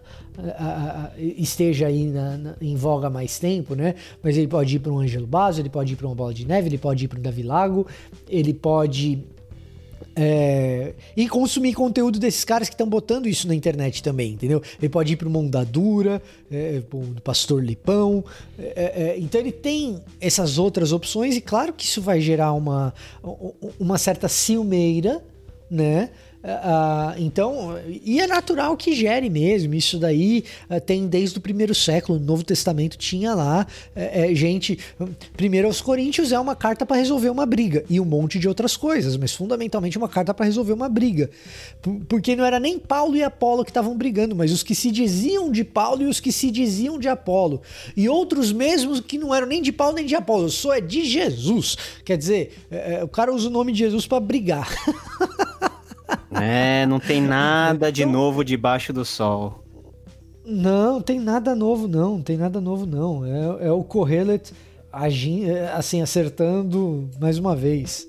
Esteja aí na, na, em voga mais tempo, né? Mas ele pode ir para um Ângelo Basso, ele pode ir para uma Bola de Neve, ele pode ir para um Davi Lago, ele pode é, e consumir conteúdo desses caras que estão botando isso na internet também, entendeu? Ele pode ir para o Mondadura, é, do Pastor Lipão. É, é, é, então ele tem essas outras opções e claro que isso vai gerar uma, uma certa ciumeira, né? Uh, então, e é natural que gere mesmo. Isso daí uh, tem desde o primeiro século. No Novo Testamento tinha lá uh, gente. Primeiro aos Coríntios é uma carta para resolver uma briga e um monte de outras coisas, mas fundamentalmente uma carta para resolver uma briga. P porque não era nem Paulo e Apolo que estavam brigando, mas os que se diziam de Paulo e os que se diziam de Apolo. E outros mesmos que não eram nem de Paulo nem de Apolo. Eu sou é de Jesus. Quer dizer, é, o cara usa o nome de Jesus para brigar. É, não tem nada de então- novo debaixo do sol. Não, tem nada novo não, tem nada novo não. É, é o Correlet agindo, é, assim, acertando mais uma vez.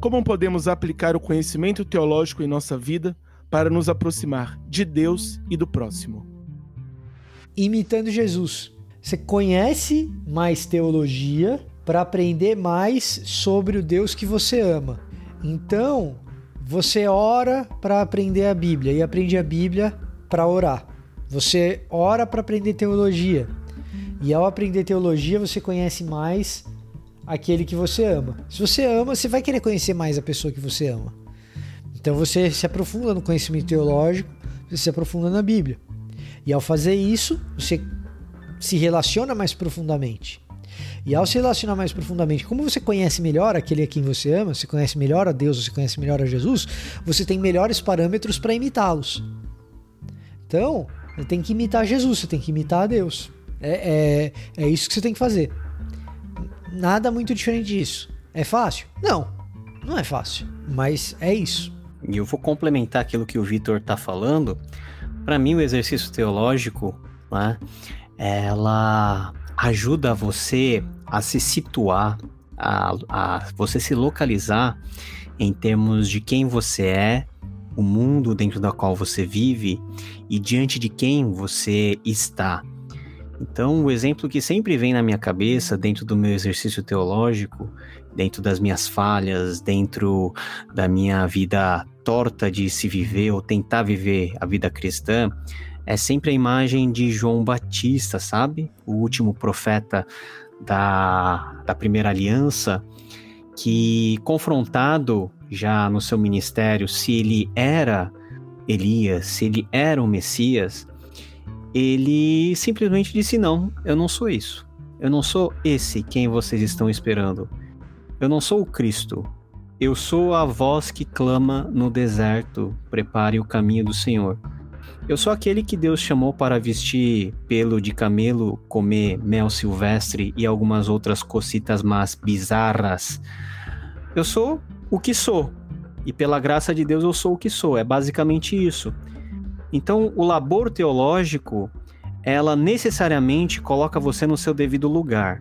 Como podemos aplicar o conhecimento teológico em nossa vida para nos aproximar de Deus e do próximo? Imitando Jesus. Você conhece mais teologia para aprender mais sobre o Deus que você ama. Então, você ora para aprender a Bíblia e aprende a Bíblia para orar. Você ora para aprender teologia. E ao aprender teologia, você conhece mais aquele que você ama. Se você ama, você vai querer conhecer mais a pessoa que você ama. Então você se aprofunda no conhecimento teológico, você se aprofunda na Bíblia. E ao fazer isso, você se relaciona mais profundamente. E ao se relacionar mais profundamente, como você conhece melhor aquele a quem você ama, você conhece melhor a Deus, você conhece melhor a Jesus, você tem melhores parâmetros para imitá-los. Então, você tem que imitar Jesus, você tem que imitar a Deus. É, é, é isso que você tem que fazer. Nada muito diferente disso. É fácil? Não, não é fácil, mas é isso. E eu vou complementar aquilo que o Vitor está falando. Para mim, o exercício teológico, né, ela ajuda você a se situar, a, a você se localizar em termos de quem você é, o mundo dentro da qual você vive e diante de quem você está. Então, o exemplo que sempre vem na minha cabeça, dentro do meu exercício teológico, dentro das minhas falhas, dentro da minha vida torta de se viver ou tentar viver a vida cristã, é sempre a imagem de João Batista, sabe? O último profeta da, da primeira aliança, que confrontado já no seu ministério se ele era Elias, se ele era o Messias, ele simplesmente disse: Não, eu não sou isso. Eu não sou esse quem vocês estão esperando. Eu não sou o Cristo. Eu sou a voz que clama no deserto: prepare o caminho do Senhor. Eu sou aquele que Deus chamou para vestir pelo de camelo, comer mel silvestre e algumas outras cocitas más bizarras. Eu sou o que sou. E pela graça de Deus eu sou o que sou. É basicamente isso. Então, o labor teológico, ela necessariamente coloca você no seu devido lugar.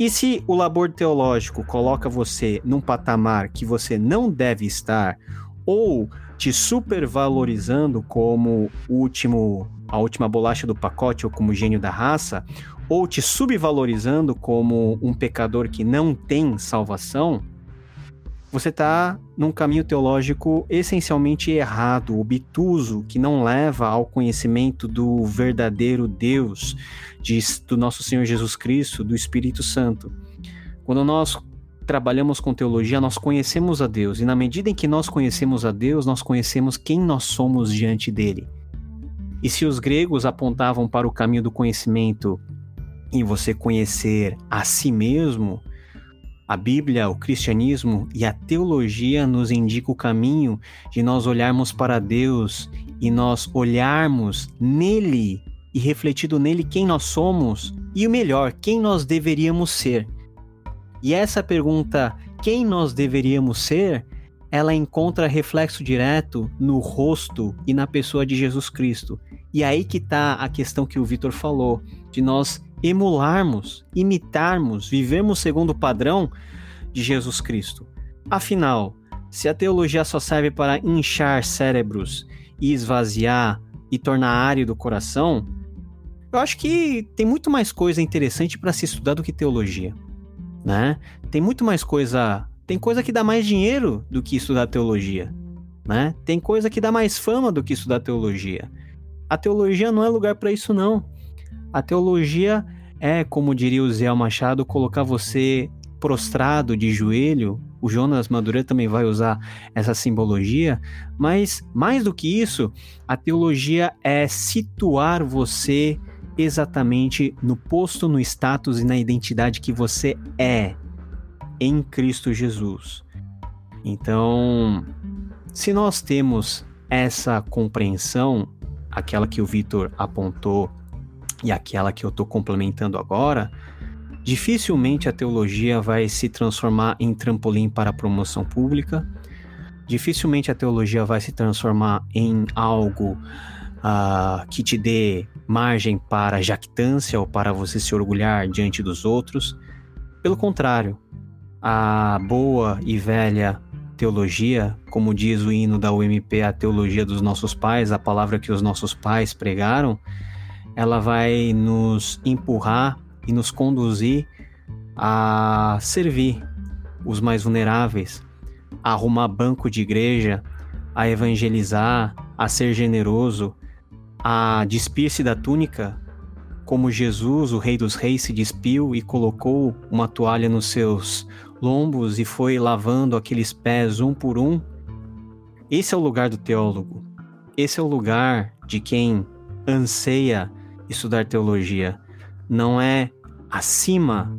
E se o labor teológico coloca você num patamar que você não deve estar, ou te supervalorizando como último, a última bolacha do pacote ou como gênio da raça, ou te subvalorizando como um pecador que não tem salvação, você está num caminho teológico essencialmente errado, obtuso, que não leva ao conhecimento do verdadeiro Deus, de, do nosso Senhor Jesus Cristo, do Espírito Santo. Quando nós trabalhamos com teologia, nós conhecemos a Deus, e na medida em que nós conhecemos a Deus, nós conhecemos quem nós somos diante dele. E se os gregos apontavam para o caminho do conhecimento em você conhecer a si mesmo, a Bíblia, o cristianismo e a teologia nos indicam o caminho de nós olharmos para Deus e nós olharmos nele e refletido nele quem nós somos e o melhor, quem nós deveríamos ser. E essa pergunta, quem nós deveríamos ser, ela encontra reflexo direto no rosto e na pessoa de Jesus Cristo. E aí que está a questão que o Vitor falou, de nós emularmos, imitarmos, vivemos segundo o padrão de Jesus Cristo. Afinal, se a teologia só serve para inchar cérebros e esvaziar e tornar árido o coração, eu acho que tem muito mais coisa interessante para se estudar do que teologia, né? Tem muito mais coisa, tem coisa que dá mais dinheiro do que estudar teologia, né? Tem coisa que dá mais fama do que estudar teologia. A teologia não é lugar para isso não. A teologia é, como diria o Zé Machado, colocar você prostrado de joelho. O Jonas Madureira também vai usar essa simbologia, mas mais do que isso, a teologia é situar você exatamente no posto, no status e na identidade que você é em Cristo Jesus. Então, se nós temos essa compreensão, aquela que o Vitor apontou e aquela que eu estou complementando agora, dificilmente a teologia vai se transformar em trampolim para a promoção pública, dificilmente a teologia vai se transformar em algo uh, que te dê margem para jactância ou para você se orgulhar diante dos outros. Pelo contrário, a boa e velha teologia, como diz o hino da UMP, a teologia dos nossos pais, a palavra que os nossos pais pregaram, ela vai nos empurrar e nos conduzir a servir os mais vulneráveis, a arrumar banco de igreja, a evangelizar, a ser generoso, a despir-se da túnica, como Jesus, o Rei dos Reis, se despiu e colocou uma toalha nos seus lombos e foi lavando aqueles pés um por um. Esse é o lugar do teólogo. Esse é o lugar de quem anseia estudar teologia. Não é acima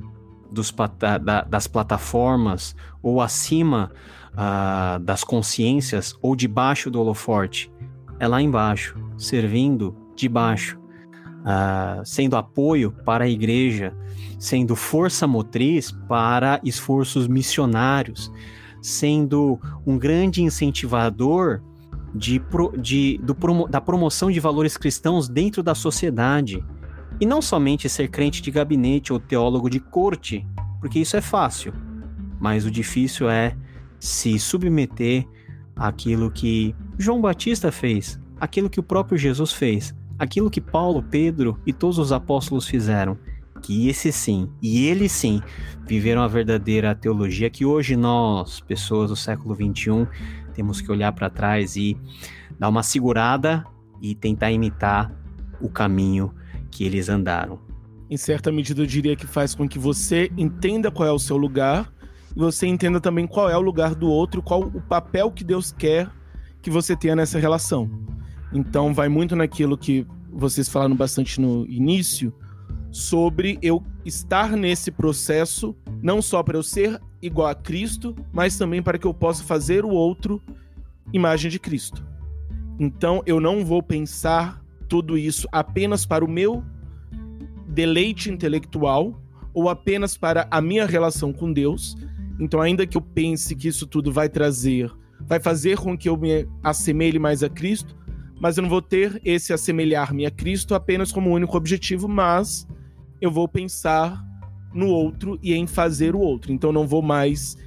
dos, da, das plataformas ou acima uh, das consciências ou debaixo do holoforte. É lá embaixo, servindo debaixo, uh, sendo apoio para a igreja, sendo força motriz para esforços missionários, sendo um grande incentivador de, de, do promo, da promoção de valores cristãos dentro da sociedade. E não somente ser crente de gabinete ou teólogo de corte, porque isso é fácil, mas o difícil é se submeter àquilo que João Batista fez, aquilo que o próprio Jesus fez, aquilo que Paulo, Pedro e todos os apóstolos fizeram. Que esse sim, e eles sim, viveram a verdadeira teologia que hoje nós, pessoas do século 21, temos que olhar para trás e dar uma segurada e tentar imitar o caminho que eles andaram. Em certa medida, eu diria que faz com que você entenda qual é o seu lugar e você entenda também qual é o lugar do outro, qual o papel que Deus quer que você tenha nessa relação. Então, vai muito naquilo que vocês falaram bastante no início, sobre eu estar nesse processo, não só para eu ser igual a Cristo, mas também para que eu possa fazer o outro imagem de Cristo. Então, eu não vou pensar tudo isso apenas para o meu deleite intelectual ou apenas para a minha relação com Deus. Então, ainda que eu pense que isso tudo vai trazer, vai fazer com que eu me assemelhe mais a Cristo, mas eu não vou ter esse assemelhar-me a Cristo apenas como único objetivo, mas eu vou pensar no outro e em fazer o outro. Então, não vou mais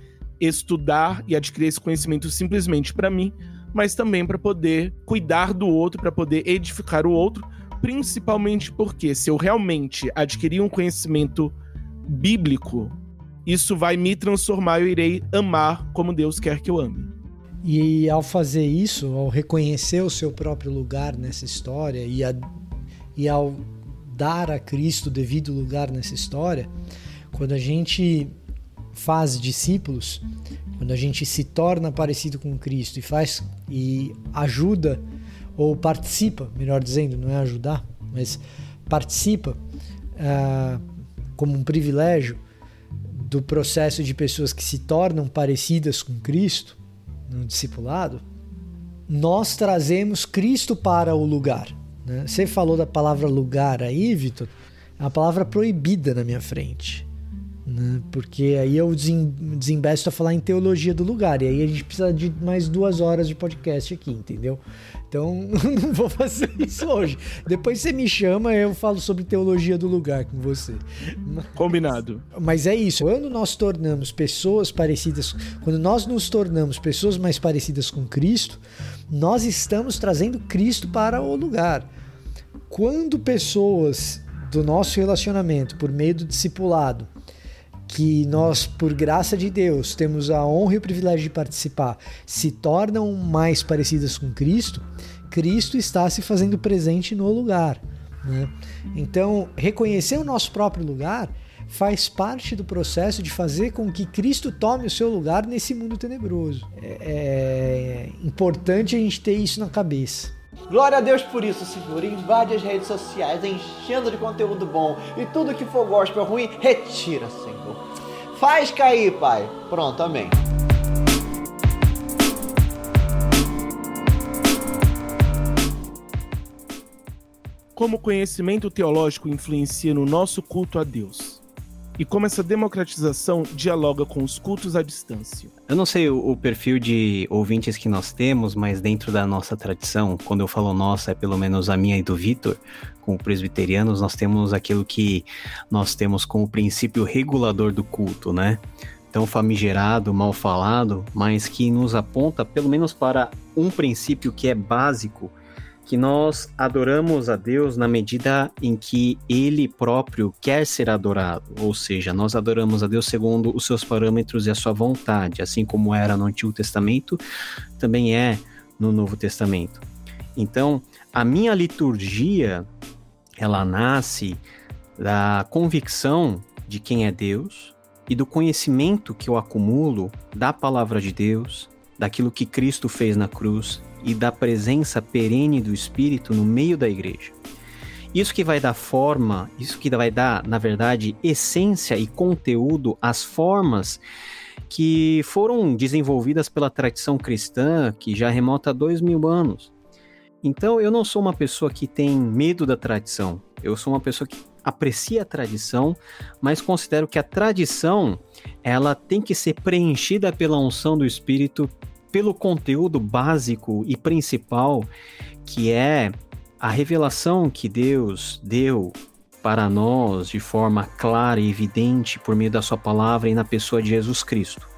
estudar e adquirir esse conhecimento simplesmente para mim, mas também para poder cuidar do outro, para poder edificar o outro, principalmente porque se eu realmente adquirir um conhecimento bíblico, isso vai me transformar, eu irei amar como Deus quer que eu ame. E ao fazer isso, ao reconhecer o seu próprio lugar nessa história e, a, e ao dar a Cristo o devido lugar nessa história, quando a gente faz discípulos, quando a gente se torna parecido com Cristo e faz e ajuda ou participa, melhor dizendo, não é ajudar, mas participa uh, como um privilégio do processo de pessoas que se tornam parecidas com Cristo no discipulado, nós trazemos Cristo para o lugar. Né? Você falou da palavra lugar aí, Vitor, é uma palavra proibida na minha frente né? Porque aí eu desembesto a falar em teologia do lugar, e aí a gente precisa de mais duas horas de podcast aqui, entendeu? Então não vou fazer isso hoje. Depois você me chama, eu falo sobre teologia do lugar com você. Combinado. Mas é isso. Quando nós tornamos pessoas parecidas, quando nós nos tornamos pessoas mais parecidas com Cristo, nós estamos trazendo Cristo para o lugar. Quando pessoas do nosso relacionamento, por meio do discipulado, que nós, por graça de Deus, temos a honra e o privilégio de participar, se tornam mais parecidas com Cristo, Cristo está se fazendo presente no lugar. Né? Então, reconhecer o nosso próprio lugar faz parte do processo de fazer com que Cristo tome o seu lugar nesse mundo tenebroso. É, é importante a gente ter isso na cabeça. Glória a Deus por isso, Senhor. Invade as redes sociais, enchendo de conteúdo bom. E tudo que for gospel ruim, retira, Senhor. Faz cair, Pai. Pronto, amém. Como o conhecimento teológico influencia no nosso culto a Deus? E como essa democratização dialoga com os cultos à distância. Eu não sei o, perfil de ouvintes que nós temos, mas dentro da nossa tradição, quando eu falo nossa, é pelo menos a minha e do Vitor, como presbiterianos, nós temos aquilo que nós temos como princípio regulador do culto, né? Tão famigerado, mal falado, mas que nos aponta pelo menos para um princípio que é básico que nós adoramos a Deus na medida em que Ele próprio quer ser adorado, ou seja, nós adoramos a Deus segundo os seus parâmetros e a sua vontade, assim como era no Antigo Testamento, também é no Novo Testamento. Então, a minha liturgia, ela nasce da convicção de quem é Deus e do conhecimento que eu acumulo da palavra de Deus, daquilo que Cristo fez na cruz e da presença perene do Espírito no meio da igreja. Isso que vai dar forma, isso que vai dar, na verdade, essência e conteúdo às formas que foram desenvolvidas pela tradição cristã, que já remota a dois mil anos. Então, eu não sou uma pessoa que tem medo da tradição. Eu sou uma pessoa que aprecia a tradição, mas considero que a tradição ela tem que ser preenchida pela unção do Espírito, pelo conteúdo básico e principal, que é a revelação que Deus deu para nós de forma clara e evidente por meio da Sua palavra e na pessoa de Jesus Cristo.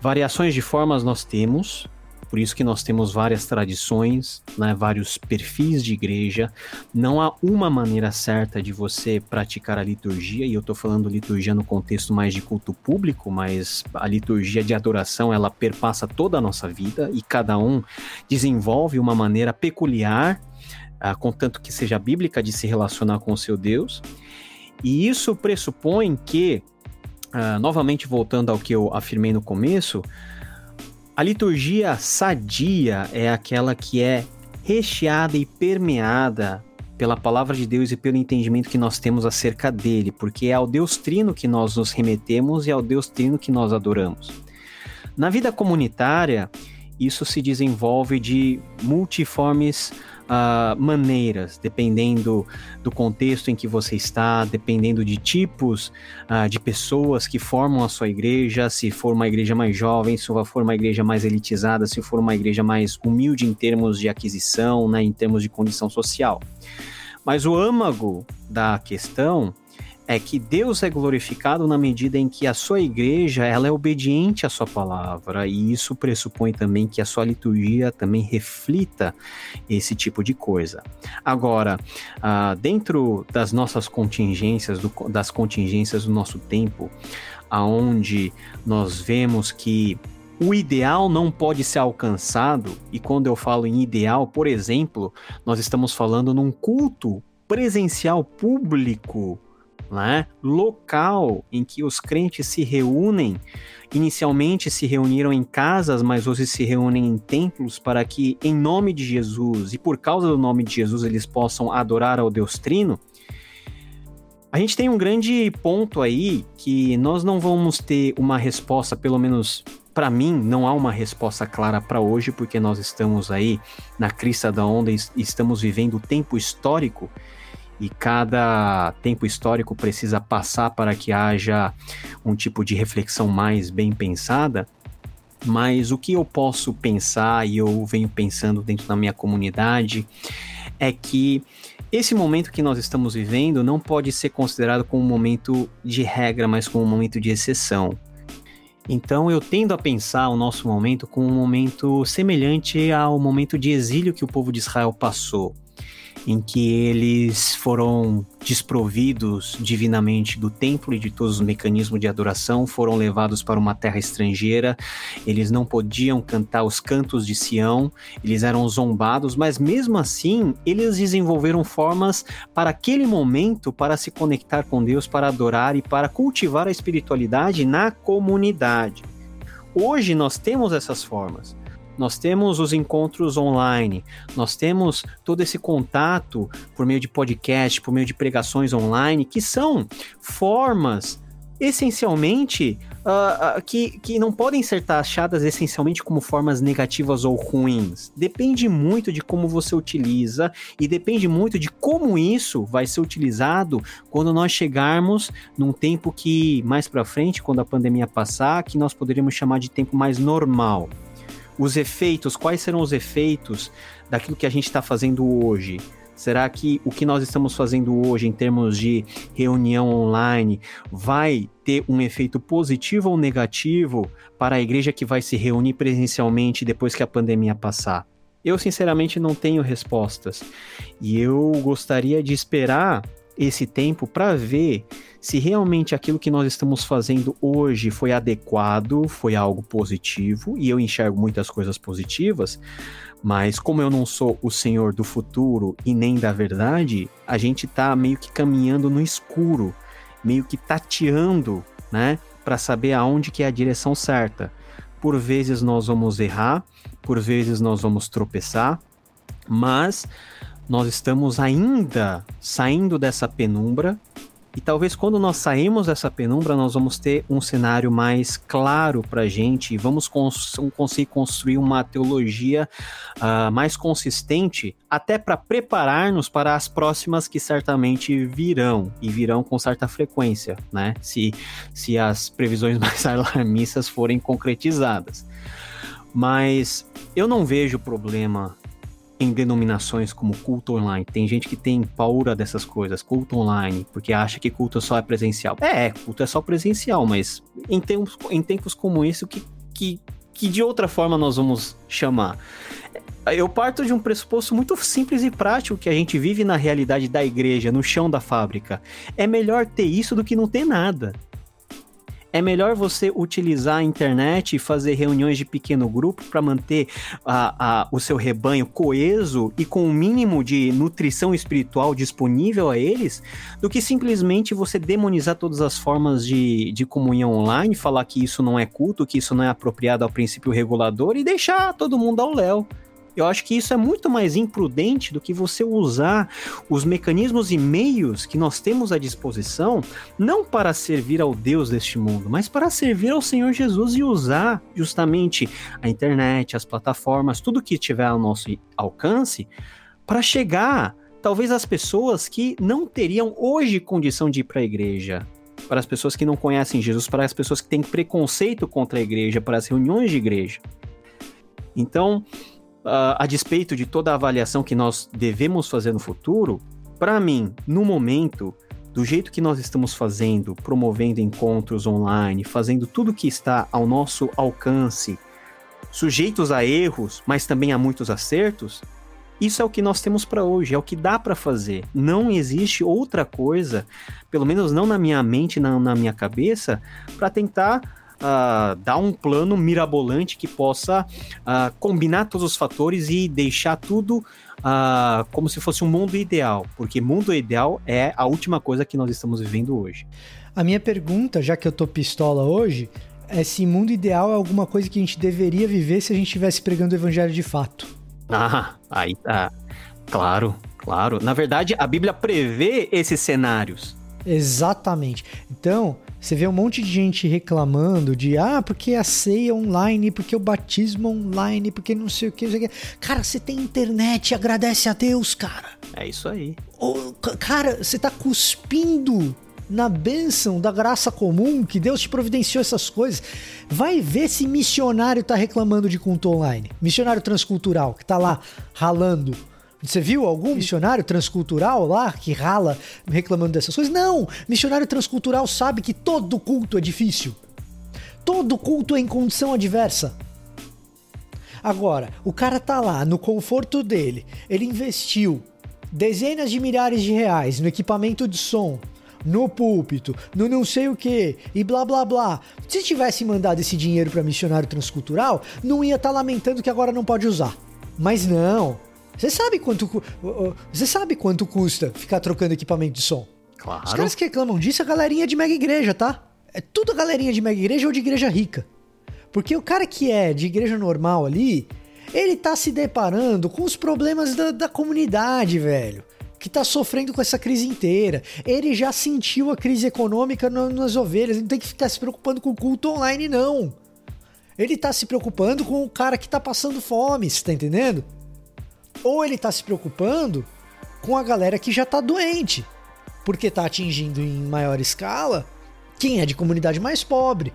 Variações de formas nós temos, por isso que nós temos várias tradições, né, vários perfis de igreja. Não há uma maneira certa de você praticar a liturgia, e eu estou falando liturgia no contexto mais de culto público, mas a liturgia de adoração ela perpassa toda a nossa vida e cada um desenvolve uma maneira peculiar, uh, contanto que seja bíblica, de se relacionar com o seu Deus. E isso pressupõe que, uh, novamente voltando ao que eu afirmei no começo, a liturgia sadia é aquela que é recheada e permeada pela palavra de Deus e pelo entendimento que nós temos acerca dele, porque é ao Deus Trino que nós nos remetemos e é ao Deus Trino que nós adoramos. Na vida comunitária, isso se desenvolve de multiformes uh, maneiras, dependendo do contexto em que você está, dependendo de tipos uh, de pessoas que formam a sua igreja, se for uma igreja mais jovem, se for uma igreja mais elitizada, se for uma igreja mais humilde em termos de aquisição, né, em termos de condição social. Mas o âmago da questão é que Deus é glorificado na medida em que a sua igreja ela é obediente à sua palavra e isso pressupõe também que a sua liturgia também reflita esse tipo de coisa. Agora, uh, dentro das nossas contingências, do, das contingências do nosso tempo, aonde nós vemos que o ideal não pode ser alcançado, e quando eu falo em ideal, por exemplo, nós estamos falando num culto presencial público né, local em que os crentes se reúnem. Inicialmente se reuniram em casas, mas hoje se reúnem em templos para que, em nome de Jesus e por causa do nome de Jesus, eles possam adorar ao Deus Trino. A gente tem um grande ponto aí que nós não vamos ter uma resposta, pelo menos para mim, não há uma resposta clara para hoje, porque nós estamos aí na crista da onda e estamos vivendo o tempo histórico e cada tempo histórico precisa passar para que haja um tipo de reflexão mais bem pensada. Mas o que eu posso pensar e eu venho pensando dentro da minha comunidade é que esse momento que nós estamos vivendo não pode ser considerado como um momento de regra, mas como um momento de exceção. Então eu tendo a pensar o nosso momento como um momento semelhante ao momento de exílio que o povo de Israel passou em que eles foram desprovidos divinamente do templo e de todos os mecanismos de adoração, foram levados para uma terra estrangeira, eles não podiam cantar os cantos de Sião, eles eram zombados, mas mesmo assim, eles desenvolveram formas para aquele momento para se conectar com Deus, para adorar e para cultivar a espiritualidade na comunidade. Hoje nós temos essas formas nós temos os encontros online, nós temos todo esse contato por meio de podcast, por meio de pregações online, que são formas essencialmente uh, uh, que, que não podem ser taxadas essencialmente como formas negativas ou ruins. Depende muito de como você utiliza e depende muito de como isso vai ser utilizado quando nós chegarmos num tempo que mais para frente, quando a pandemia passar, que nós poderíamos chamar de tempo mais normal os efeitos, quais serão os efeitos daquilo que a gente está fazendo hoje? Será que o que nós estamos fazendo hoje em termos de reunião online vai ter um efeito positivo ou negativo para a igreja que vai se reunir presencialmente depois que a pandemia passar? Eu sinceramente não tenho respostas e eu gostaria de esperar esse tempo para ver se realmente aquilo que nós estamos fazendo hoje foi adequado, foi algo positivo, e eu enxergo muitas coisas positivas, mas como eu não sou o senhor do futuro e nem da verdade, a gente tá meio que caminhando no escuro, meio que tateando, né, para saber aonde que é a direção certa. Por vezes nós vamos errar, por vezes nós vamos tropeçar, mas nós estamos ainda saindo dessa penumbra e talvez quando nós sairmos dessa penumbra, nós vamos ter um cenário mais claro para a gente e vamos cons conseguir construir uma teologia uh, mais consistente, até para preparar-nos para as próximas que certamente virão e virão com certa frequência, né? Se, se as previsões mais alarmistas forem concretizadas. Mas eu não vejo problema em denominações como culto online. Tem gente que tem paura dessas coisas, culto online, porque acha que culto só é presencial. É, culto é só presencial, mas em tempos, em tempos como esse, o que, que, que de outra forma nós vamos chamar? Eu parto de um pressuposto muito simples e prático que a gente vive na realidade da igreja, no chão da fábrica. É melhor ter isso do que não ter nada é melhor você utilizar a internet e fazer reuniões de pequeno grupo para manter a, a, o seu rebanho coeso e com o um mínimo de nutrição espiritual disponível a eles, do que simplesmente você demonizar todas as formas de, de comunhão online, falar que isso não é culto, que isso não é apropriado ao princípio regulador e deixar todo mundo ao léu. Eu acho que isso é muito mais imprudente do que você usar os mecanismos e meios que nós temos à disposição, não para servir ao Deus deste mundo, mas para servir ao Senhor Jesus e usar justamente a internet, as plataformas, tudo que tiver ao nosso alcance, para chegar talvez às pessoas que não teriam hoje condição de ir para a igreja, para as pessoas que não conhecem Jesus, para as pessoas que têm preconceito contra a igreja, para as reuniões de igreja. Então, uh, a despeito de toda a avaliação que nós devemos fazer no futuro, para mim, no momento, do jeito que nós estamos fazendo, promovendo encontros online, fazendo tudo que está ao nosso alcance, sujeitos a erros, mas também a muitos acertos, isso é o que nós temos para hoje, é o que dá para fazer. Não existe outra coisa, pelo menos não na minha mente, na, na minha cabeça, para tentar uh, dar um plano mirabolante que possa uh, combinar todos os fatores e deixar tudo uh, como se fosse um mundo ideal, porque mundo ideal é a última coisa que nós estamos vivendo hoje. A minha pergunta, já que eu tô pistola hoje, é se mundo ideal é alguma coisa que a gente deveria viver se a gente estivesse pregando o evangelho de fato. Ah, aí tá. Claro, claro. Na verdade, a Bíblia prevê esses cenários. Exatamente. Então, você vê um monte de gente reclamando de ah, porque a ceia online, porque o batismo online, porque não sei o que. Não sei o que. Cara, você tem internet, agradece a Deus, cara. É isso aí. Oh, cara, você tá cuspindo na bênção da graça comum que Deus te providenciou essas coisas. Vai ver se missionário tá reclamando de culto online. Missionário transcultural que tá lá ralando você viu algum missionário transcultural lá que rala reclamando dessas coisas? Não! Missionário transcultural sabe que todo culto é difícil. Todo culto é em condição adversa. Agora, o cara tá lá no conforto dele, ele investiu dezenas de milhares de reais no equipamento de som, no púlpito, no não sei o que e blá blá blá. Se tivesse mandado esse dinheiro para missionário transcultural, não ia estar tá lamentando que agora não pode usar. Mas não, você sabe quanto você sabe quanto custa ficar trocando equipamento de som? Claro. Os caras que reclamam disso é a galerinha de mega igreja, tá? É tudo a galerinha de mega igreja ou de igreja rica. Porque o cara que é de igreja normal ali, ele tá se deparando com os problemas da, da comunidade, velho. Que tá sofrendo com essa crise inteira. Ele já sentiu a crise econômica no, nas ovelhas. Ele não tem que ficar se preocupando com o culto online, não. Ele tá se preocupando com o cara que tá passando fome, você tá entendendo? Ou ele tá se preocupando com a galera que já tá doente, porque tá atingindo em maior escala quem é de comunidade mais pobre.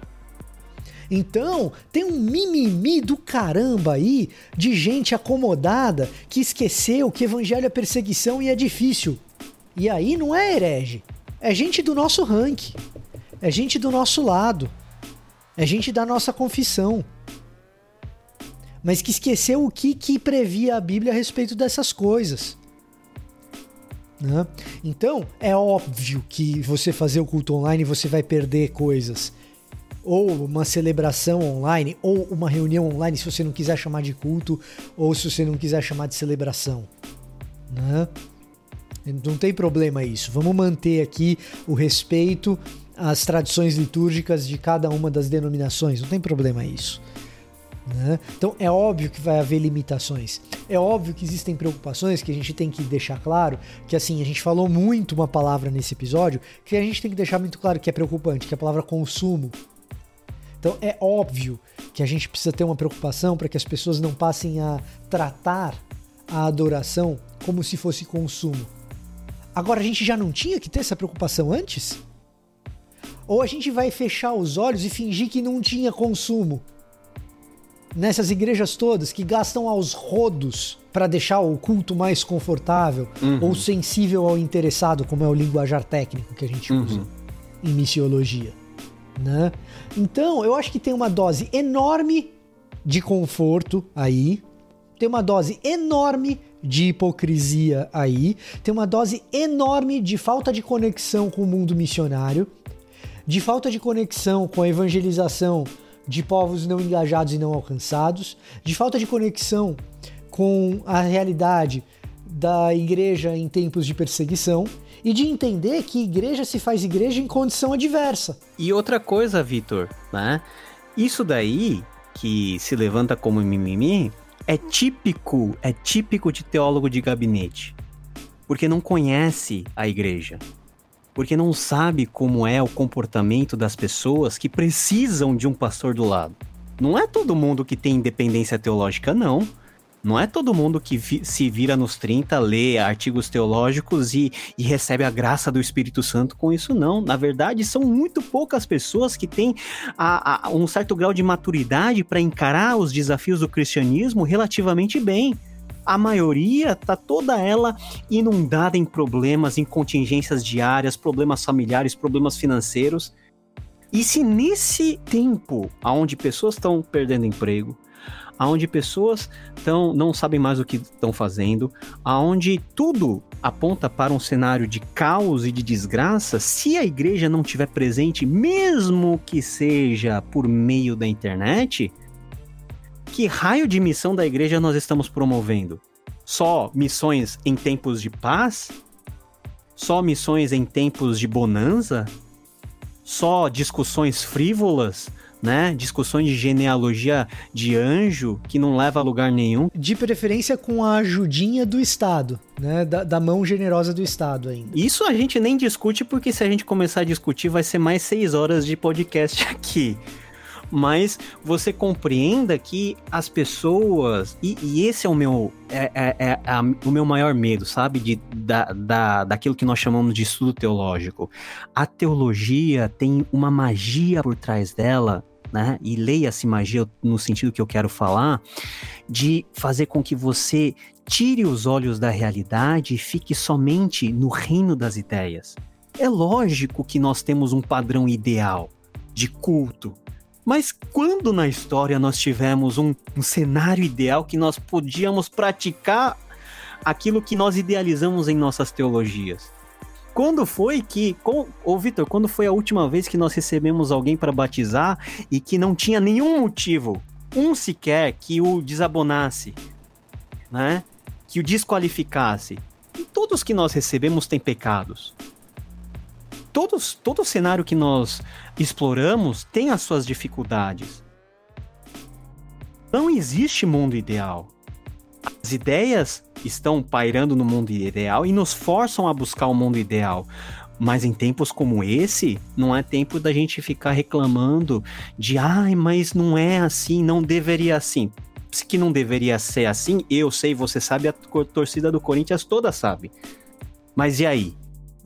Então, tem um mimimi do caramba aí de gente acomodada que esqueceu que evangelho é perseguição e é difícil. E aí não é herege, é gente do nosso rank, é gente do nosso lado, é gente da nossa confissão mas que esqueceu o que, que previa a Bíblia a respeito dessas coisas. Né? Então, é óbvio que você fazer o culto online você vai perder coisas. Ou uma celebração online, ou uma reunião online, se você não quiser chamar de culto, ou se você não quiser chamar de celebração. Né? Não tem problema isso. Vamos manter aqui o respeito às tradições litúrgicas de cada uma das denominações. Não tem problema isso. Né? Então é óbvio que vai haver limitações. É óbvio que existem preocupações que a gente tem que deixar claro que assim, a gente falou muito uma palavra nesse episódio que a gente tem que deixar muito claro que é preocupante, que é a palavra consumo. Então é óbvio que a gente precisa ter uma preocupação para que as pessoas não passem a tratar a adoração como se fosse consumo. Agora a gente já não tinha que ter essa preocupação antes? Ou a gente vai fechar os olhos e fingir que não tinha consumo? Nessas igrejas todas que gastam aos rodos para deixar o culto mais confortável uhum. ou sensível ao interessado, como é o linguajar técnico que a gente uhum. usa em missiologia. Né? Então, eu acho que tem uma dose enorme de conforto aí, tem uma dose enorme de hipocrisia aí, tem uma dose enorme de falta de conexão com o mundo missionário, de falta de conexão com a evangelização de povos não engajados e não alcançados, de falta de conexão com a realidade da igreja em tempos de perseguição e de entender que igreja se faz igreja em condição adversa. E outra coisa, Vitor, né? Isso daí que se levanta como mimimi é típico, é típico de teólogo de gabinete. Porque não conhece a igreja porque não sabe como é o comportamento das pessoas que precisam de um pastor do lado. Não é todo mundo que tem independência teológica, não. Não é todo mundo que vi se vira nos 30, lê artigos teológicos e, e, recebe a graça do Espírito Santo com isso, não. Na verdade, são muito poucas pessoas que têm a, a, um certo grau de maturidade para encarar os desafios do cristianismo relativamente bem a maioria tá toda ela inundada em problemas, em contingências diárias, problemas familiares, problemas financeiros. E se nesse tempo, onde pessoas estão perdendo emprego, aonde pessoas tão, não sabem mais o que estão fazendo, aonde tudo aponta para um cenário de caos e de desgraça, se a igreja não estiver presente, mesmo que seja por meio da internet, que raio de missão da igreja nós estamos promovendo? Só missões em tempos de paz? Só missões em tempos de bonança? Só discussões frívolas? Né? Discussões de genealogia de anjo que não leva a lugar nenhum. De preferência com a ajudinha do Estado, né? Da, da, mão generosa do Estado ainda. Isso a gente nem discute, porque se a gente começar a discutir, vai ser mais seis horas de podcast aqui mas você compreenda que as pessoas, e, e esse é o meu, é, é, é o meu maior medo, sabe, de, da, da, daquilo que nós chamamos de estudo teológico. A teologia tem uma magia por trás dela, né? E leia-se magia no sentido que eu quero falar, de fazer com que você tire os olhos da realidade e fique somente no reino das ideias. É lógico que nós temos um padrão ideal de culto, mas quando na história nós tivemos um, um cenário ideal que nós podíamos praticar aquilo que nós idealizamos em nossas teologias? Quando foi que. Com, ô, Vitor, quando foi a última vez que nós recebemos alguém para batizar e que não tinha nenhum motivo, um sequer, que o desabonasse, né? Que o desqualificasse? E todos que nós recebemos têm pecados todos, todo cenário que nós exploramos tem as suas dificuldades. Não existe mundo ideal. As ideias estão pairando no mundo ideal e nos forçam a buscar o um mundo ideal. Mas em tempos como esse, não é tempo da gente ficar reclamando de ai, mas não é assim, não deveria assim. Se que não deveria ser assim, eu sei, você sabe, a torcida do Corinthians toda sabe. Mas e aí?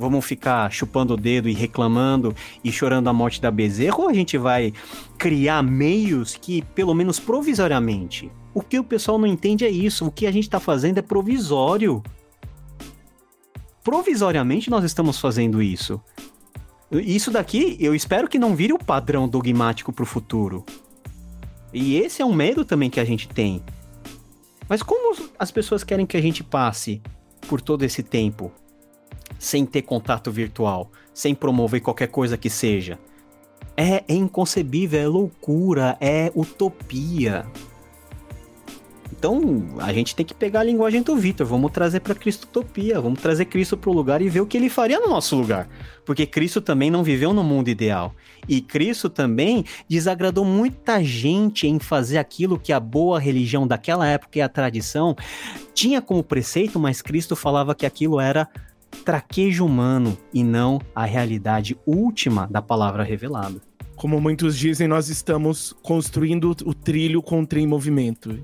Vamos ficar chupando o dedo e reclamando e chorando a morte da Bezerra ou a gente vai criar meios que, pelo menos provisoriamente, o que o pessoal não entende é isso, o que a gente está fazendo é provisório. Provisoriamente nós estamos fazendo isso. Isso daqui eu espero que não vire o padrão dogmático para o futuro. E esse é um medo também que a gente tem. Mas como as pessoas querem que a gente passe por todo esse tempo? Sem ter contato virtual, sem promover qualquer coisa que seja. É, é inconcebível, é loucura, é utopia. Então, a gente tem que pegar a linguagem do Vitor, vamos trazer para Cristotopia, vamos trazer Cristo para o lugar e ver o que ele faria no nosso lugar. Porque Cristo também não viveu no mundo ideal. E Cristo também desagradou muita gente em fazer aquilo que a boa religião daquela época e a tradição tinha como preceito, mas Cristo falava que aquilo era traquejo humano e não a realidade última da palavra revelada. Como muitos dizem, nós estamos construindo o trilho com o trem em movimento.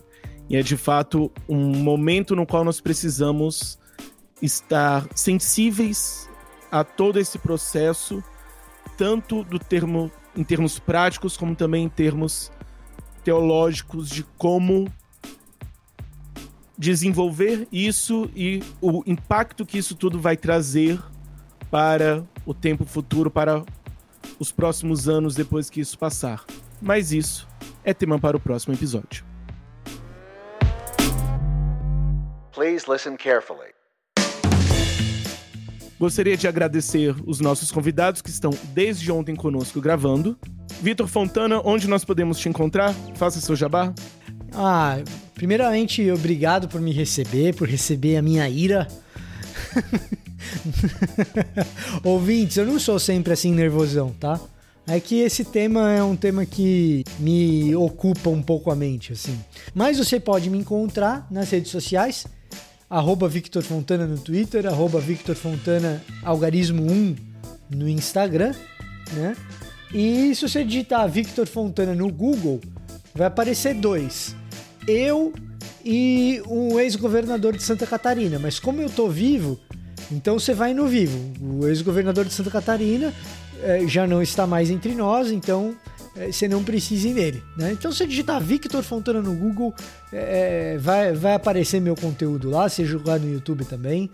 E é de fato um momento no qual nós precisamos estar sensíveis a todo esse processo, tanto do termo em termos práticos como também em termos teológicos de como desenvolver isso e o impacto que isso tudo vai trazer para o tempo futuro, para os próximos anos depois que isso passar. Mas isso é tema para o próximo episódio. Please listen carefully. Gostaria de agradecer os nossos convidados que estão desde ontem conosco gravando. Vitor Fontana, onde nós podemos te encontrar? Faça seu jabá. Ah, primeiramente, obrigado por me receber, por receber a minha ira. Ouvintes, eu não sou sempre assim nervosão, tá? É que esse tema é um tema que me ocupa um pouco a mente, assim. Mas você pode me encontrar nas redes sociais, arroba Victor Fontana no Twitter, arroba Victor Fontana Algarismo 1 no Instagram, né? E se você digitar Victor Fontana no Google, vai aparecer dois eu e um ex-governador de Santa Catarina. Mas como eu tô vivo, então você vai no vivo. O ex-governador de Santa Catarina é, já não está mais entre nós, então é, você não precisa ir nele. Né? Então você digitar Victor Fontana no Google, é, vai, vai aparecer meu conteúdo lá, se jogar no YouTube também.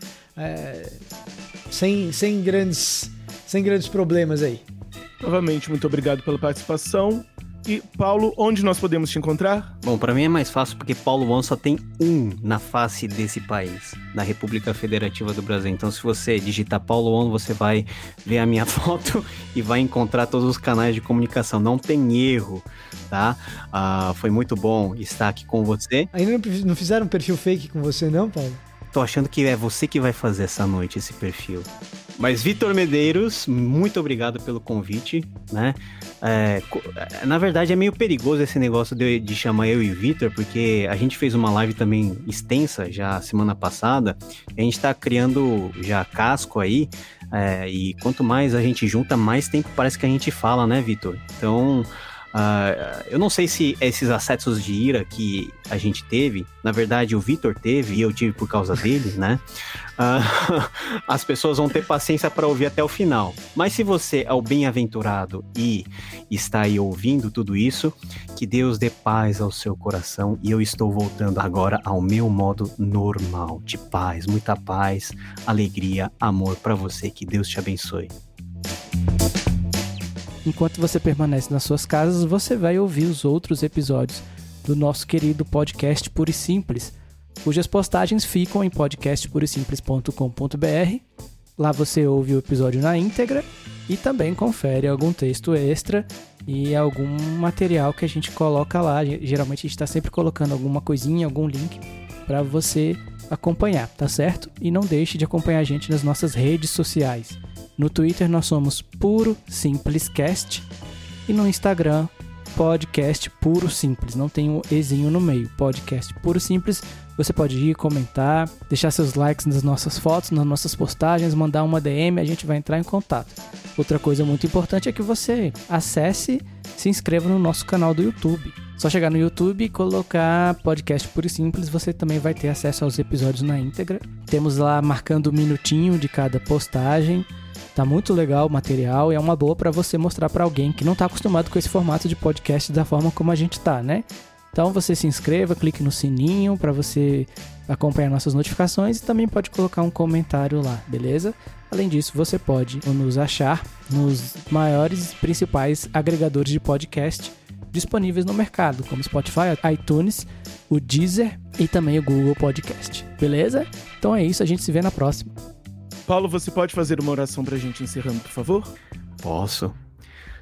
sem, sem, grandes, sem grandes problemas aí. Novamente, muito obrigado pela participação. E Paulo, onde nós podemos te encontrar? Bom, para mim é mais fácil porque Paulo One só tem um na face desse país, da República Federativa do Brasil. Então, se você digitar Paulo One, você vai ver a minha foto e vai encontrar todos os canais de comunicação. Não tem erro, tá? Uh, foi muito bom estar aqui com você. Ainda não fizeram um perfil fake com você, não, Paulo? Tô achando que é você que vai fazer essa noite esse perfil. Mas Vitor Medeiros, muito obrigado pelo convite, né? É, é, na verdade é meio perigoso esse negócio de, de chamar eu e Vitor, porque a gente fez uma live também extensa já semana passada. a gente tá criando já casco aí, é, e quanto mais a gente junta, mais tempo parece que a gente fala, né, Vitor? Então Uh, eu não sei se esses acessos de ira que a gente teve, na verdade o Vitor teve e eu tive por causa dele, né? Uh, as pessoas vão ter paciência para ouvir até o final. Mas se você é o bem-aventurado e está aí ouvindo tudo isso, que Deus dê paz ao seu coração e eu estou voltando agora ao meu modo normal de paz, muita paz, alegria, amor para você. Que Deus te abençoe. Enquanto você permanece nas suas casas, você vai ouvir os outros episódios do nosso querido podcast Puro e Simples, cujas postagens ficam em podcastpurosimples.com.br. Lá você ouve o episódio na íntegra e também confere algum texto extra e algum material que a gente coloca lá. Geralmente a gente está sempre colocando alguma coisinha, algum link para você acompanhar, tá certo? E não deixe de acompanhar a gente nas nossas redes sociais. No Twitter nós somos Puro Simples Cast e no Instagram podcast Puro Simples, não tem um ezinho no meio, podcast Puro Simples. Você pode ir comentar, deixar seus likes nas nossas fotos, nas nossas postagens, mandar uma DM, a gente vai entrar em contato. Outra coisa muito importante é que você acesse, se inscreva no nosso canal do YouTube. Só chegar no YouTube e colocar podcast puro simples, você também vai ter acesso aos episódios na íntegra. Temos lá marcando o um minutinho de cada postagem. Tá muito legal o material e é uma boa para você mostrar para alguém que não tá acostumado com esse formato de podcast da forma como a gente tá, né? Então você se inscreva, clique no sininho para você acompanhar nossas notificações e também pode colocar um comentário lá, beleza? Além disso, você pode nos achar nos maiores principais agregadores de podcast disponíveis no mercado, como Spotify, iTunes, o Deezer e também o Google Podcast. Beleza? Então é isso, a gente se vê na próxima. Paulo, você pode fazer uma oração para a gente encerrando, por favor? Posso.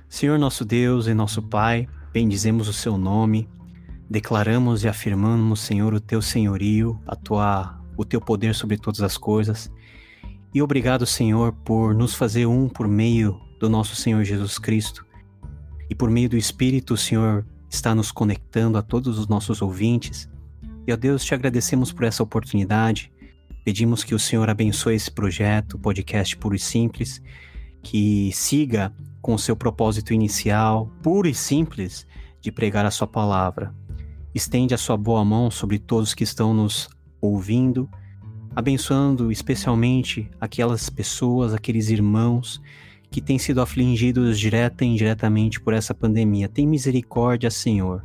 Senhor nosso Deus e nosso Pai, bendizemos o seu nome. declaramos e afirmamos, Senhor, o teu senhorio, a tua, o teu poder sobre todas as coisas. E obrigado, Senhor, por nos fazer um por meio do nosso Senhor Jesus Cristo. E por meio do Espírito, o Senhor está nos conectando a todos os nossos ouvintes. E, ó Deus, te agradecemos por essa oportunidade. Pedimos que o Senhor abençoe esse projeto, podcast puro e simples, que siga com o seu propósito inicial, puro e simples, de pregar a sua palavra. Estende a sua boa mão sobre todos que estão nos ouvindo, abençoando especialmente aquelas pessoas, aqueles irmãos que têm sido afligidos direta e indiretamente por essa pandemia. Tem misericórdia, Senhor.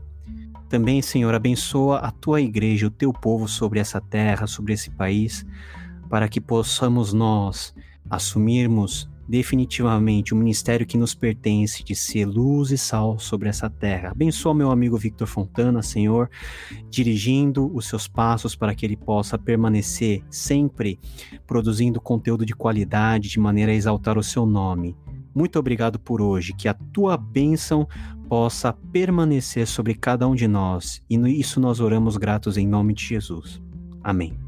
Também, Senhor, abençoa a tua igreja, o teu povo sobre essa terra, sobre esse país, para que possamos nós assumirmos definitivamente o ministério que nos pertence de ser luz e sal sobre essa terra. Abençoa meu amigo Victor Fontana, Senhor, dirigindo os seus passos para que ele possa permanecer sempre produzindo conteúdo de qualidade, de maneira a exaltar o seu nome. Muito obrigado por hoje, que a tua bênção possa permanecer sobre cada um de nós, e isso nós oramos gratos em nome de Jesus. Amém.